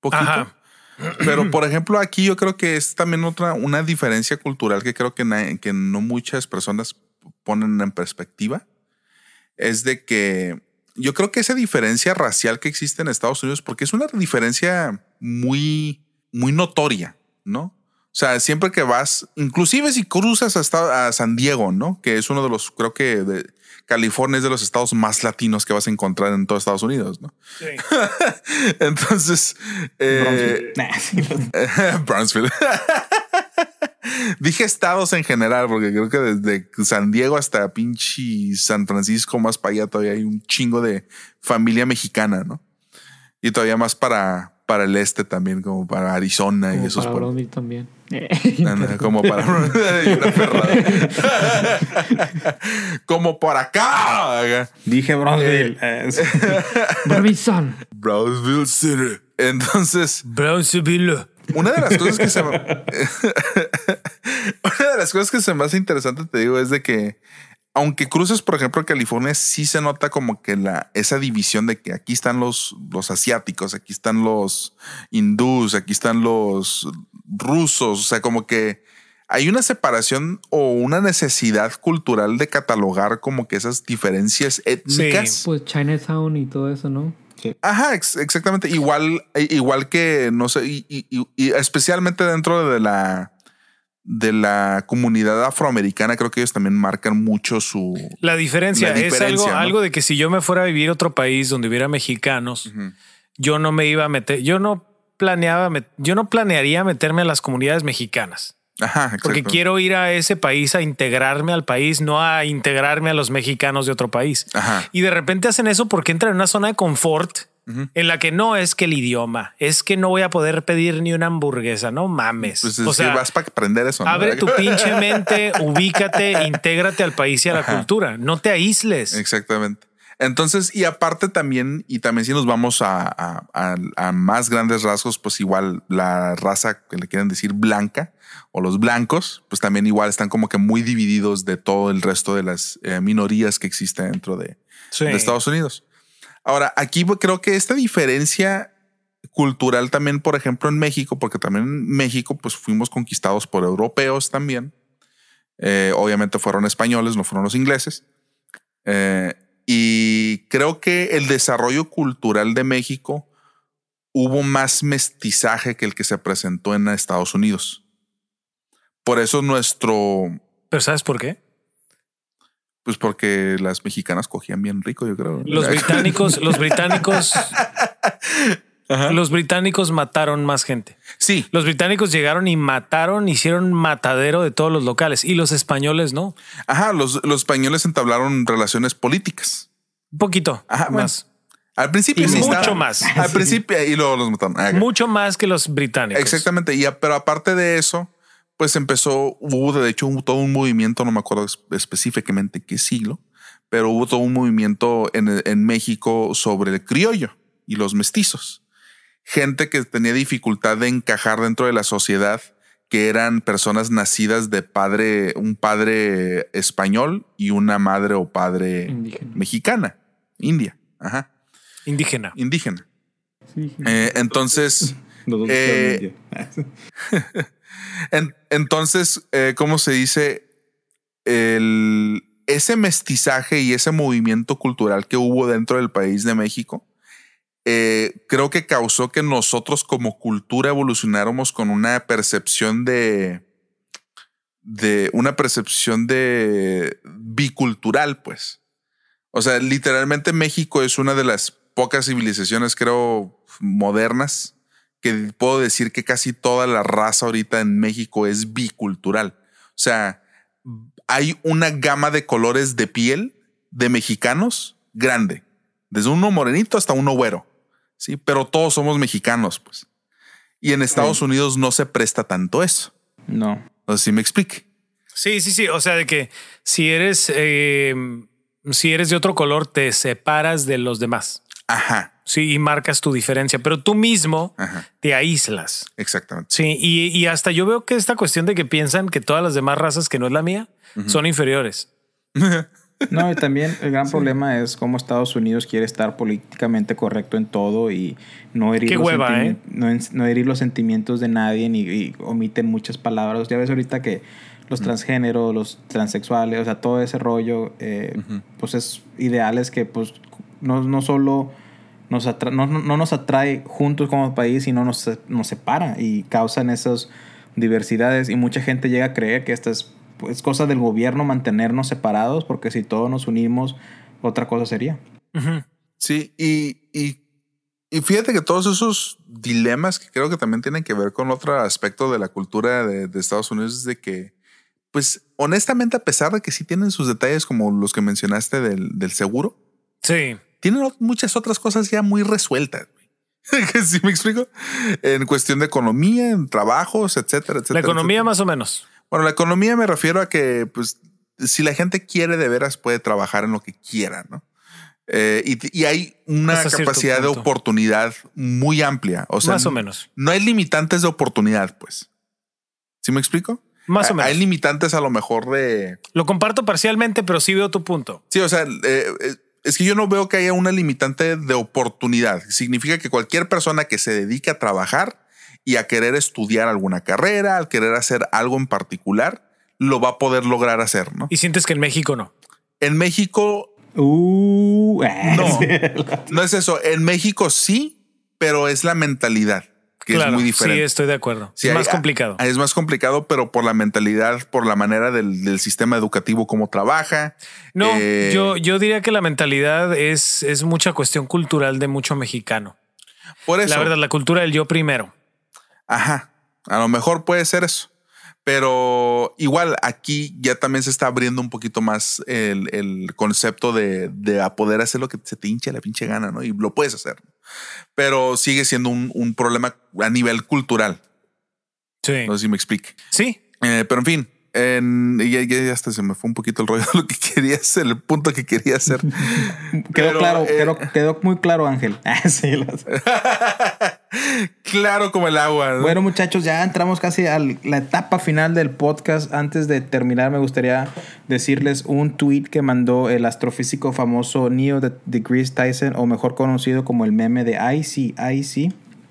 Poquito. Ajá. Pero por ejemplo, aquí yo creo que es también otra, una diferencia cultural que creo que, na- que no muchas personas ponen en perspectiva. Es de que yo creo que esa diferencia racial que existe en Estados Unidos, porque es una diferencia muy, muy notoria, ¿no? O sea, siempre que vas, inclusive si cruzas hasta a San Diego, ¿no? Que es uno de los, creo que de California es de los estados más latinos que vas a encontrar en todo Estados Unidos, ¿no? Entonces, eh. Nah, sí, Brownsville. Dije estados en general, porque creo que desde San Diego hasta pinche San Francisco, más para allá, todavía hay un chingo de familia mexicana, ¿no? Y todavía más para, para el este también, como para Arizona y Como esos para pueblos. Brownsville también. Anda, Como para y una perrada. como por acá. Dije Bronzeville. eh, sí. Barbizón. Brownsville City. Entonces, Brownsville. Una de las cosas que se me... Una de las cosas que se me hace interesante, te digo, es de que aunque cruces, por ejemplo, California, sí se nota como que la, esa división de que aquí están los, los asiáticos, aquí están los hindús, aquí están los rusos, o sea, como que hay una separación o una necesidad cultural de catalogar como que esas diferencias étnicas. Pues Chinatown y todo eso, ¿no? Ajá, ex- exactamente. Igual, i- igual que, no sé, y, y- y- y especialmente dentro de la de la comunidad afroamericana, creo que ellos también marcan mucho su. La diferencia, La es algo, ¿no? algo de que si yo me fuera a vivir a otro país donde hubiera mexicanos, yo no me iba a meter, yo no planeaba, yo no planearía meterme a las comunidades mexicanas. Ajá, Porque quiero ir a ese país a integrarme al país, no a integrarme a los mexicanos de otro país. Ajá. Y de repente hacen eso porque entran en una zona de confort en la que no es que el idioma, es que no voy a poder pedir ni una hamburguesa, no mames. Pues o sea, vas para aprender eso. ¿no? abre tu pinche mente, ubícate, intégrate al país y a la cultura. No te aísles. Exactamente. Entonces, y aparte también, y también si nos vamos a, a- a- a más grandes rasgos, pues igual la raza que le quieren decir blanca o los blancos, pues también igual están como que muy divididos de todo el resto de las eh, minorías que existen dentro de, Sí. de Estados Unidos. Ahora, aquí pues, creo que esta diferencia cultural también, por ejemplo, en México, porque también en México, pues fuimos conquistados por europeos también. Eh, obviamente fueron españoles, no fueron los ingleses. Eh, y creo que el desarrollo cultural de México hubo más mestizaje que el que se presentó en Estados Unidos. Por eso nuestro, Pero ¿sabes por qué? Pues porque las mexicanas cogían bien rico, yo creo. Los británicos, los británicos, los británicos mataron más gente. Sí, Los británicos llegaron y mataron, hicieron matadero de todos los locales y los españoles no. Ajá, los, los españoles entablaron relaciones políticas. Un poquito Ajá, bueno. más, Al principio Y sí mucho más. Al principio y luego los mataron. Ah, mucho más que los británicos. Exactamente. Y pero aparte de eso, pues empezó, hubo de hecho un- todo un movimiento, no me acuerdo es- específicamente qué siglo, pero hubo todo un movimiento en, en México sobre el criollo y los mestizos. Gente que tenía dificultad de encajar dentro de la sociedad, que eran personas nacidas de padre, un padre español y una madre o padre Indígena. mexicana, india, ajá, Indígena. indígena. Eh, entonces, eh, entonces, eh, ¿cómo se dice? Ese mestizaje y ese movimiento cultural que hubo dentro del país de México, creo que causó que nosotros como cultura evolucionáramos con una percepción de, de una percepción de bicultural, pues. O sea, literalmente México es una de las pocas civilizaciones, creo, modernas, que puedo decir que casi toda la raza ahorita en México es bicultural. O sea, hay una gama de colores de piel de mexicanos grande, desde uno morenito hasta uno güero, sí, pero todos somos mexicanos, pues. Y en Estados Unidos no se presta tanto eso. No. No sé si me explique. Sí, sí, sí. O sea, de que si eres, eh, si eres de otro color, te separas de los demás. Ajá. Sí, y marcas tu diferencia, pero tú mismo te aíslas. Exactamente. Sí, y, hasta yo veo que esta cuestión de que piensan que todas las demás razas que no es la mía son inferiores. No, y también el gran problema es cómo Estados Unidos quiere estar políticamente correcto en todo y no herir, los, ¿eh? no, herir los sentimientos de nadie ni y omiten muchas palabras. Ya ves ahorita que los transgéneros, los transexuales, o sea, todo ese rollo, eh, pues es ideales que pues no, no solo nos no, no, nos atrae juntos como país, sino nos, nos separa y causan esas diversidades y mucha gente llega a creer que esta es pues, cosa del gobierno mantenernos separados porque si todos nos unimos, otra cosa sería. Sí, y, y, y, fíjate que todos esos dilemas que creo que también tienen que ver con otro aspecto de la cultura de, de Estados Unidos es de que pues honestamente, a pesar de que sí tienen sus detalles como los que mencionaste del, del seguro, sí. Tienen muchas otras cosas ya muy resueltas. ¿Sí me explico? En cuestión de economía, en trabajos, etcétera, etcétera. La economía más o menos. Bueno, la economía me refiero a que, pues, si la gente quiere de veras, puede trabajar en lo que quiera, ¿no? Eh, y, y, hay una capacidad de oportunidad muy amplia. O sea, más o menos. No hay limitantes de oportunidad, pues. ¿Sí me explico? Más o menos. Hay limitantes a lo mejor de... Lo comparto parcialmente, pero sí veo tu punto. Sí, o sea, eh, eh, es que yo no veo que haya una limitante de oportunidad. Significa que cualquier persona que se dedique a trabajar y a querer estudiar alguna carrera, al querer hacer algo en particular, lo va a poder lograr hacer, ¿no? Y sientes que en México no. En México... Uh, no, no es eso. En México sí, pero es la mentalidad que es muy diferente. Sí, estoy de acuerdo. es más complicado. Es más complicado, pero por la mentalidad, por la manera del, sistema educativo, cómo trabaja. No, eh, yo, yo diría que la mentalidad es, es mucha cuestión cultural de mucho mexicano. Por eso. La verdad, la cultura del yo primero. Ajá. A lo mejor puede ser eso. Pero igual aquí ya también se está abriendo un poquito más el, concepto de, poder hacer lo que se te hinche la pinche gana, ¿no? Y lo puedes hacer. Pero sigue siendo un, problema a nivel cultural. Sí. No sé si me explique. Sí. Eh, pero en fin, en, ya, ya, hasta se me fue un poquito el rollo de lo que quería hacer, el punto que quería hacer. quedó claro, eh, quedó, muy claro, Ángel. Ah, claro como el agua. Bueno, muchachos, ya entramos casi a la etapa final del podcast. Antes de terminar, me gustaría decirles un tweet que mandó el astrofísico famoso Neil deGrasse Tyson, o mejor conocido como el meme de IC.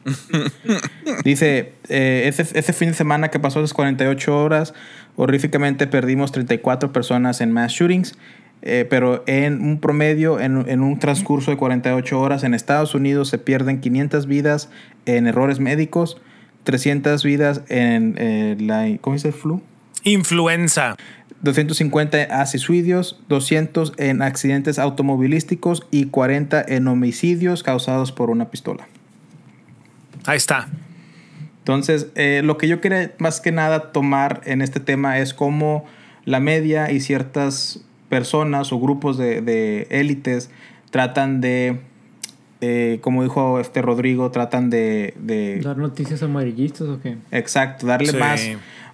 Dice, eh, ese, ese, fin de semana que pasó esas 48 horas, horríficamente perdimos 34 personas en mass shootings, eh, pero en un promedio, en, en, un transcurso de 48 horas en Estados Unidos se pierden 500 vidas en errores médicos, 300 vidas en eh, la, ¿cómo dice el flu? Influenza. 250 suicidios, 200 en accidentes automovilísticos y 40 en homicidios causados por una pistola. Ahí está. Entonces, eh, lo que yo quería más que nada tomar en este tema es cómo la media y ciertas personas o grupos de, élites tratan de, eh, como dijo este Rodrigo, tratan de, ¿Dar noticias amarillistas o qué? Exacto, darle más,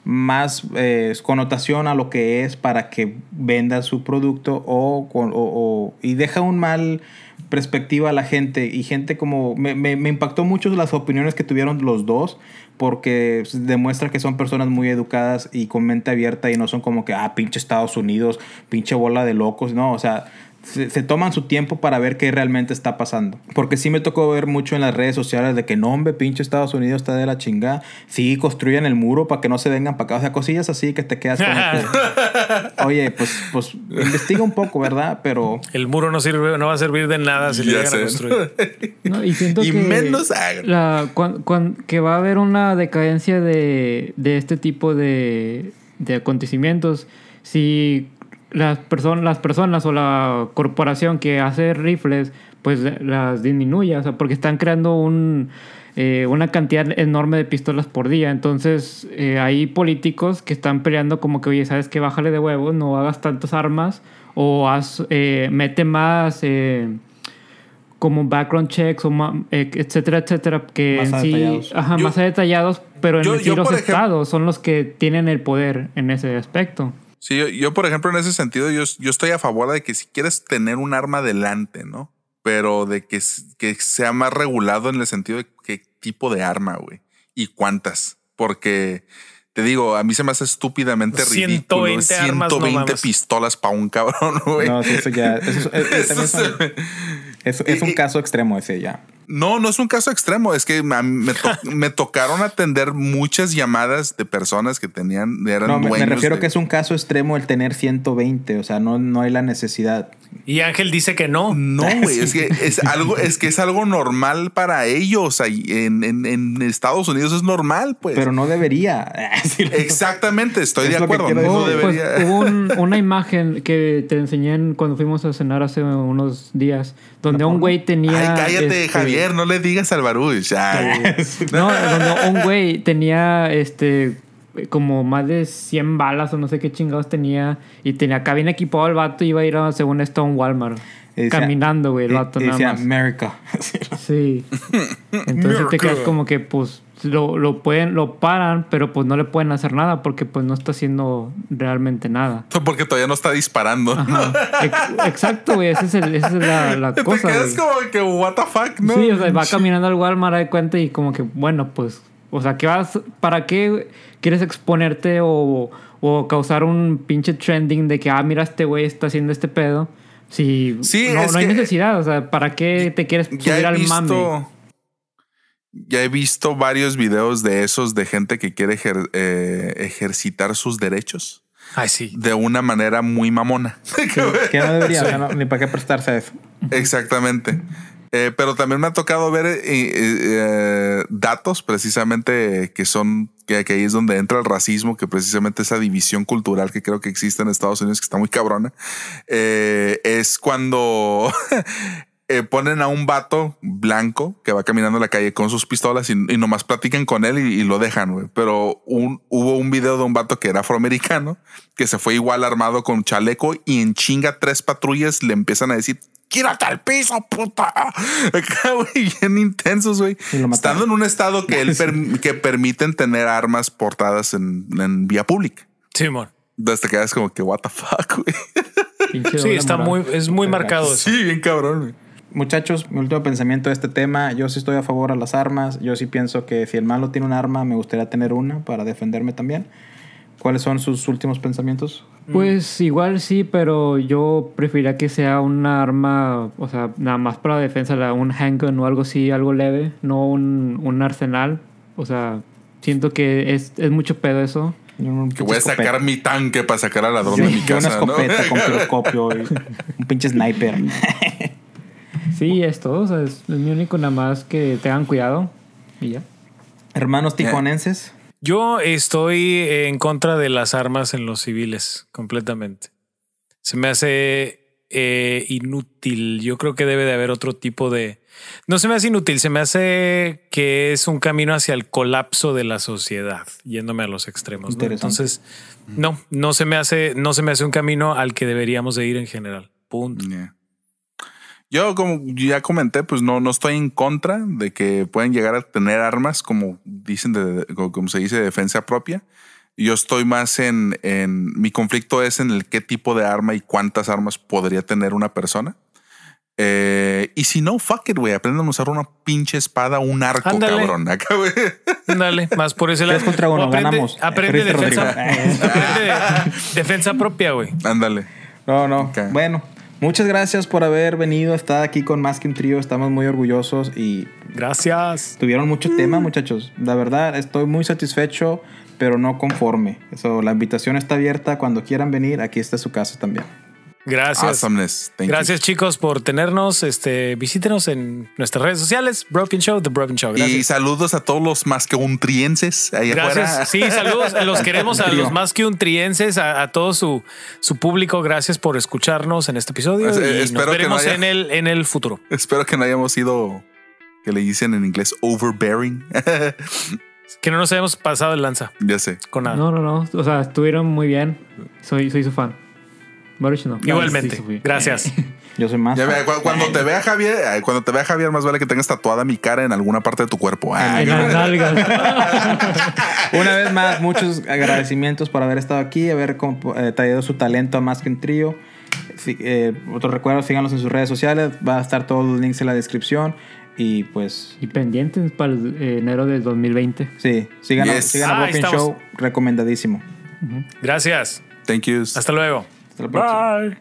más eh, connotación a lo que es para que venda su producto o, o y deja un mal perspectiva a la gente y gente como me, me, me, impactó mucho las opiniones que tuvieron los dos porque demuestra que son personas muy educadas y con mente abierta y no son como que ah pinche Estados Unidos pinche bola de locos no o sea se, se toman su tiempo para ver qué realmente está pasando. Porque sí me tocó ver mucho en las redes sociales de que no, hombre, pinche Estados Unidos está de la chingada. Sí, construyan el muro para que no se vengan para acá. O sea, cosillas así que te quedas como que, Oye, pues, pues investiga un poco, ¿verdad? Pero El muro no sirve, no va a servir de nada si le Ya llegan a sé. construir. No, y siento Y que menos- la, cuan- cuan- que va a haber una decadencia de, de este tipo de, de acontecimientos si las, personas las personas o la corporación que hace rifles pues las disminuye, o sea, porque están creando un, eh, una cantidad enorme de pistolas por día. Entonces eh, hay políticos que están peleando como que, oye, ¿sabes qué? Bájale de huevos, no hagas tantas armas o haz, eh, mete más... eh, como background checks o eh, etcétera, etcétera, que Más en sí, ajá, Yo- más detallados, pero en yo- sí yo, los ejemplo- estados son los que tienen el poder en ese aspecto. Sí, yo, yo, por ejemplo, en ese sentido, yo, yo estoy a favor de que si quieres tener un arma delante, ¿no? Pero de que, que sea más regulado en el sentido de qué tipo de arma, güey. Y cuántas. Porque te digo, a mí se me hace estúpidamente ridículo. 120 armas, no 120 mames. pistolas para un cabrón, güey. no, eso ya. Eso, es- Eso un caso extremo ese ya. No, no es un caso extremo. Es que me, to- me tocaron atender muchas llamadas de personas que tenían, eran No, me, refiero de- que es un caso extremo el tener 120. O sea, no, no hay la necesidad. Y Ángel dice que no. No, güey, es que es algo, es que es algo normal para ellos. Ahí En, en- en Estados Unidos es normal, pues. Pero no debería. Exactamente, estoy Es de que acuerdo. No pues, debería. hubo un- una imagen que te enseñé en- cuando fuimos a cenar hace unos días, donde un güey tenía... Ay, cállate, este, Javier, no le digas al Baruch. No, donde un güey tenía este como más de 100 balas o no sé qué chingados tenía y tenía acá bien equipado el vato y iba a ir a, según esto a un Walmart caminando güey el vato nada más America. sí entonces te quedas como que pues lo, lo pueden lo paran pero pues no le pueden hacer nada porque pues no está haciendo realmente nada Porque todavía no está disparando. Ex- exacto güey esa es, el- esa es la, la Te cosa güey. como que, what the fuck, ¿no? Sí, o sea, va caminando al Walmart, de cuenta y como que, bueno, pues, o sea, ¿qué vas, ¿para qué quieres exponerte o, o causar un pinche trending de que, ah, mira, este güey está haciendo este pedo? Si Sí, no, es no hay necesidad, o sea, ¿para qué te quieres subir al mame? Ya he visto varios videos de esos de gente que quiere ejer- eh, ejercitar sus derechos Ay, sí. de una manera muy mamona. que no debería, o sea, no- ni para qué prestarse a eso. Exactamente. Eh, pero también me ha tocado ver eh, eh, eh, datos precisamente que son, que, que ahí es donde entra el racismo, que precisamente esa división cultural que creo que existe en Estados Unidos, que está muy cabrona, eh, es cuando eh, ponen a un vato blanco que va caminando en la calle con sus pistolas y, y nomás platican con él y, y lo dejan, güey. Pero un, hubo un video de un vato que era afroamericano que se fue igual armado con chaleco y en chinga tres patrullas le empiezan a decir Quírate al piso, puta. Acá, güey, bien intensos, güey. Estando en un estado que, él per- que permiten tener armas portadas en, en vía pública. Simón. Entonces te quedas como que, what the fuck, güey. Sí, está muy, es muy marcado eso. Sí, bien cabrón, güey. Muchachos, mi último pensamiento de este tema, yo sí estoy a favor a las armas, yo sí pienso que si el malo tiene un arma, me gustaría tener una para defenderme también. ¿Cuáles son sus últimos pensamientos? Pues igual sí, pero yo preferiría que sea una arma, o sea, nada más para defensa, un handgun o algo así, algo leve, no un, un arsenal. O sea, siento que es, es mucho pedo eso. Que voy a pinche sacar escopeta. mi tanque para sacar al ladrón Yo, de mi yo una casa, ¿no? escopeta con giroscopio y un pinche sniper. Sí, es todo, o sea, es, mi único nada más que tengan cuidado y ya. Hermanos tijuanenses, Yo estoy en contra de las armas en los civiles, completamente. Se me hace eh, inútil. Yo creo que debe de haber otro tipo de... No se me hace inútil, se me hace que es un camino hacia el colapso de la sociedad, yéndome a los extremos. Entonces, no, no se me hace, no se me hace un camino al que deberíamos de ir en general. Punto. Yeah. Yo, como ya comenté, pues no, no estoy en contra de que pueden llegar a tener armas, como dicen, de, como como se dice, de defensa propia. Yo estoy más en, en mi conflicto es en el qué tipo de arma y cuántas armas podría tener una persona. Eh, y si no, fuck it, güey, aprendan a usar una pinche espada, un arco, Ándale. cabrón. Acá, güey. Dale, más por ese lado. Tres contra uno, aprende, ganamos. Aprende Perdiste, defensa, aprende de- defensa propia, güey. Ándale. No, no. Ok. Bueno, Muchas gracias por haber venido, estar aquí con Más que un trío. Estamos muy orgullosos y Gracias. tuvieron mucho tema, muchachos. La verdad, estoy muy satisfecho, pero no conforme. Eso, la invitación está abierta. Cuando quieran venir, aquí está su casa también. Gracias. Awesomeness. Thank you. Gracias, chicos, por tenernos. Este, visítenos en nuestras redes sociales. Broken Show, The Broken Show. Y Gracias. saludos a todos los más que un trienses ahí afuera. Gracias. Sí, saludos. Los queremos a los más que un trienses, a, a todo su, su público. Gracias por escucharnos en este episodio. Pues, eh, y espero nos que no veremos haya- en, el, en el futuro. Espero que no hayamos sido que le dicen en inglés overbearing. Que no nos hayamos pasado el lanza ya sé. con nada. No, no, no. O sea, estuvieron muy bien. Soy, soy su fan. Baruch no. Igualmente. Sí. Gracias. Yo soy más. Ya ve, cu- cuando te vea Javier, eh, cuando te vea Javier, más vale que tengas tatuada mi cara en alguna parte de tu cuerpo. Ay, En las nalgas. Una vez más, muchos agradecimientos por haber estado aquí, haber comp- eh, traído su talento a Más que un trío. Sí, eh, otro recuerdo, síganos en sus redes sociales. Va a estar todos los links en la descripción. Y pues, y pendientes para el, eh, enero del 2020. sí, sigan, a- Yes. sigan a Ah, estamos. Show, recomendadísimo. Gracias. Thank you. Hasta luego. Bye.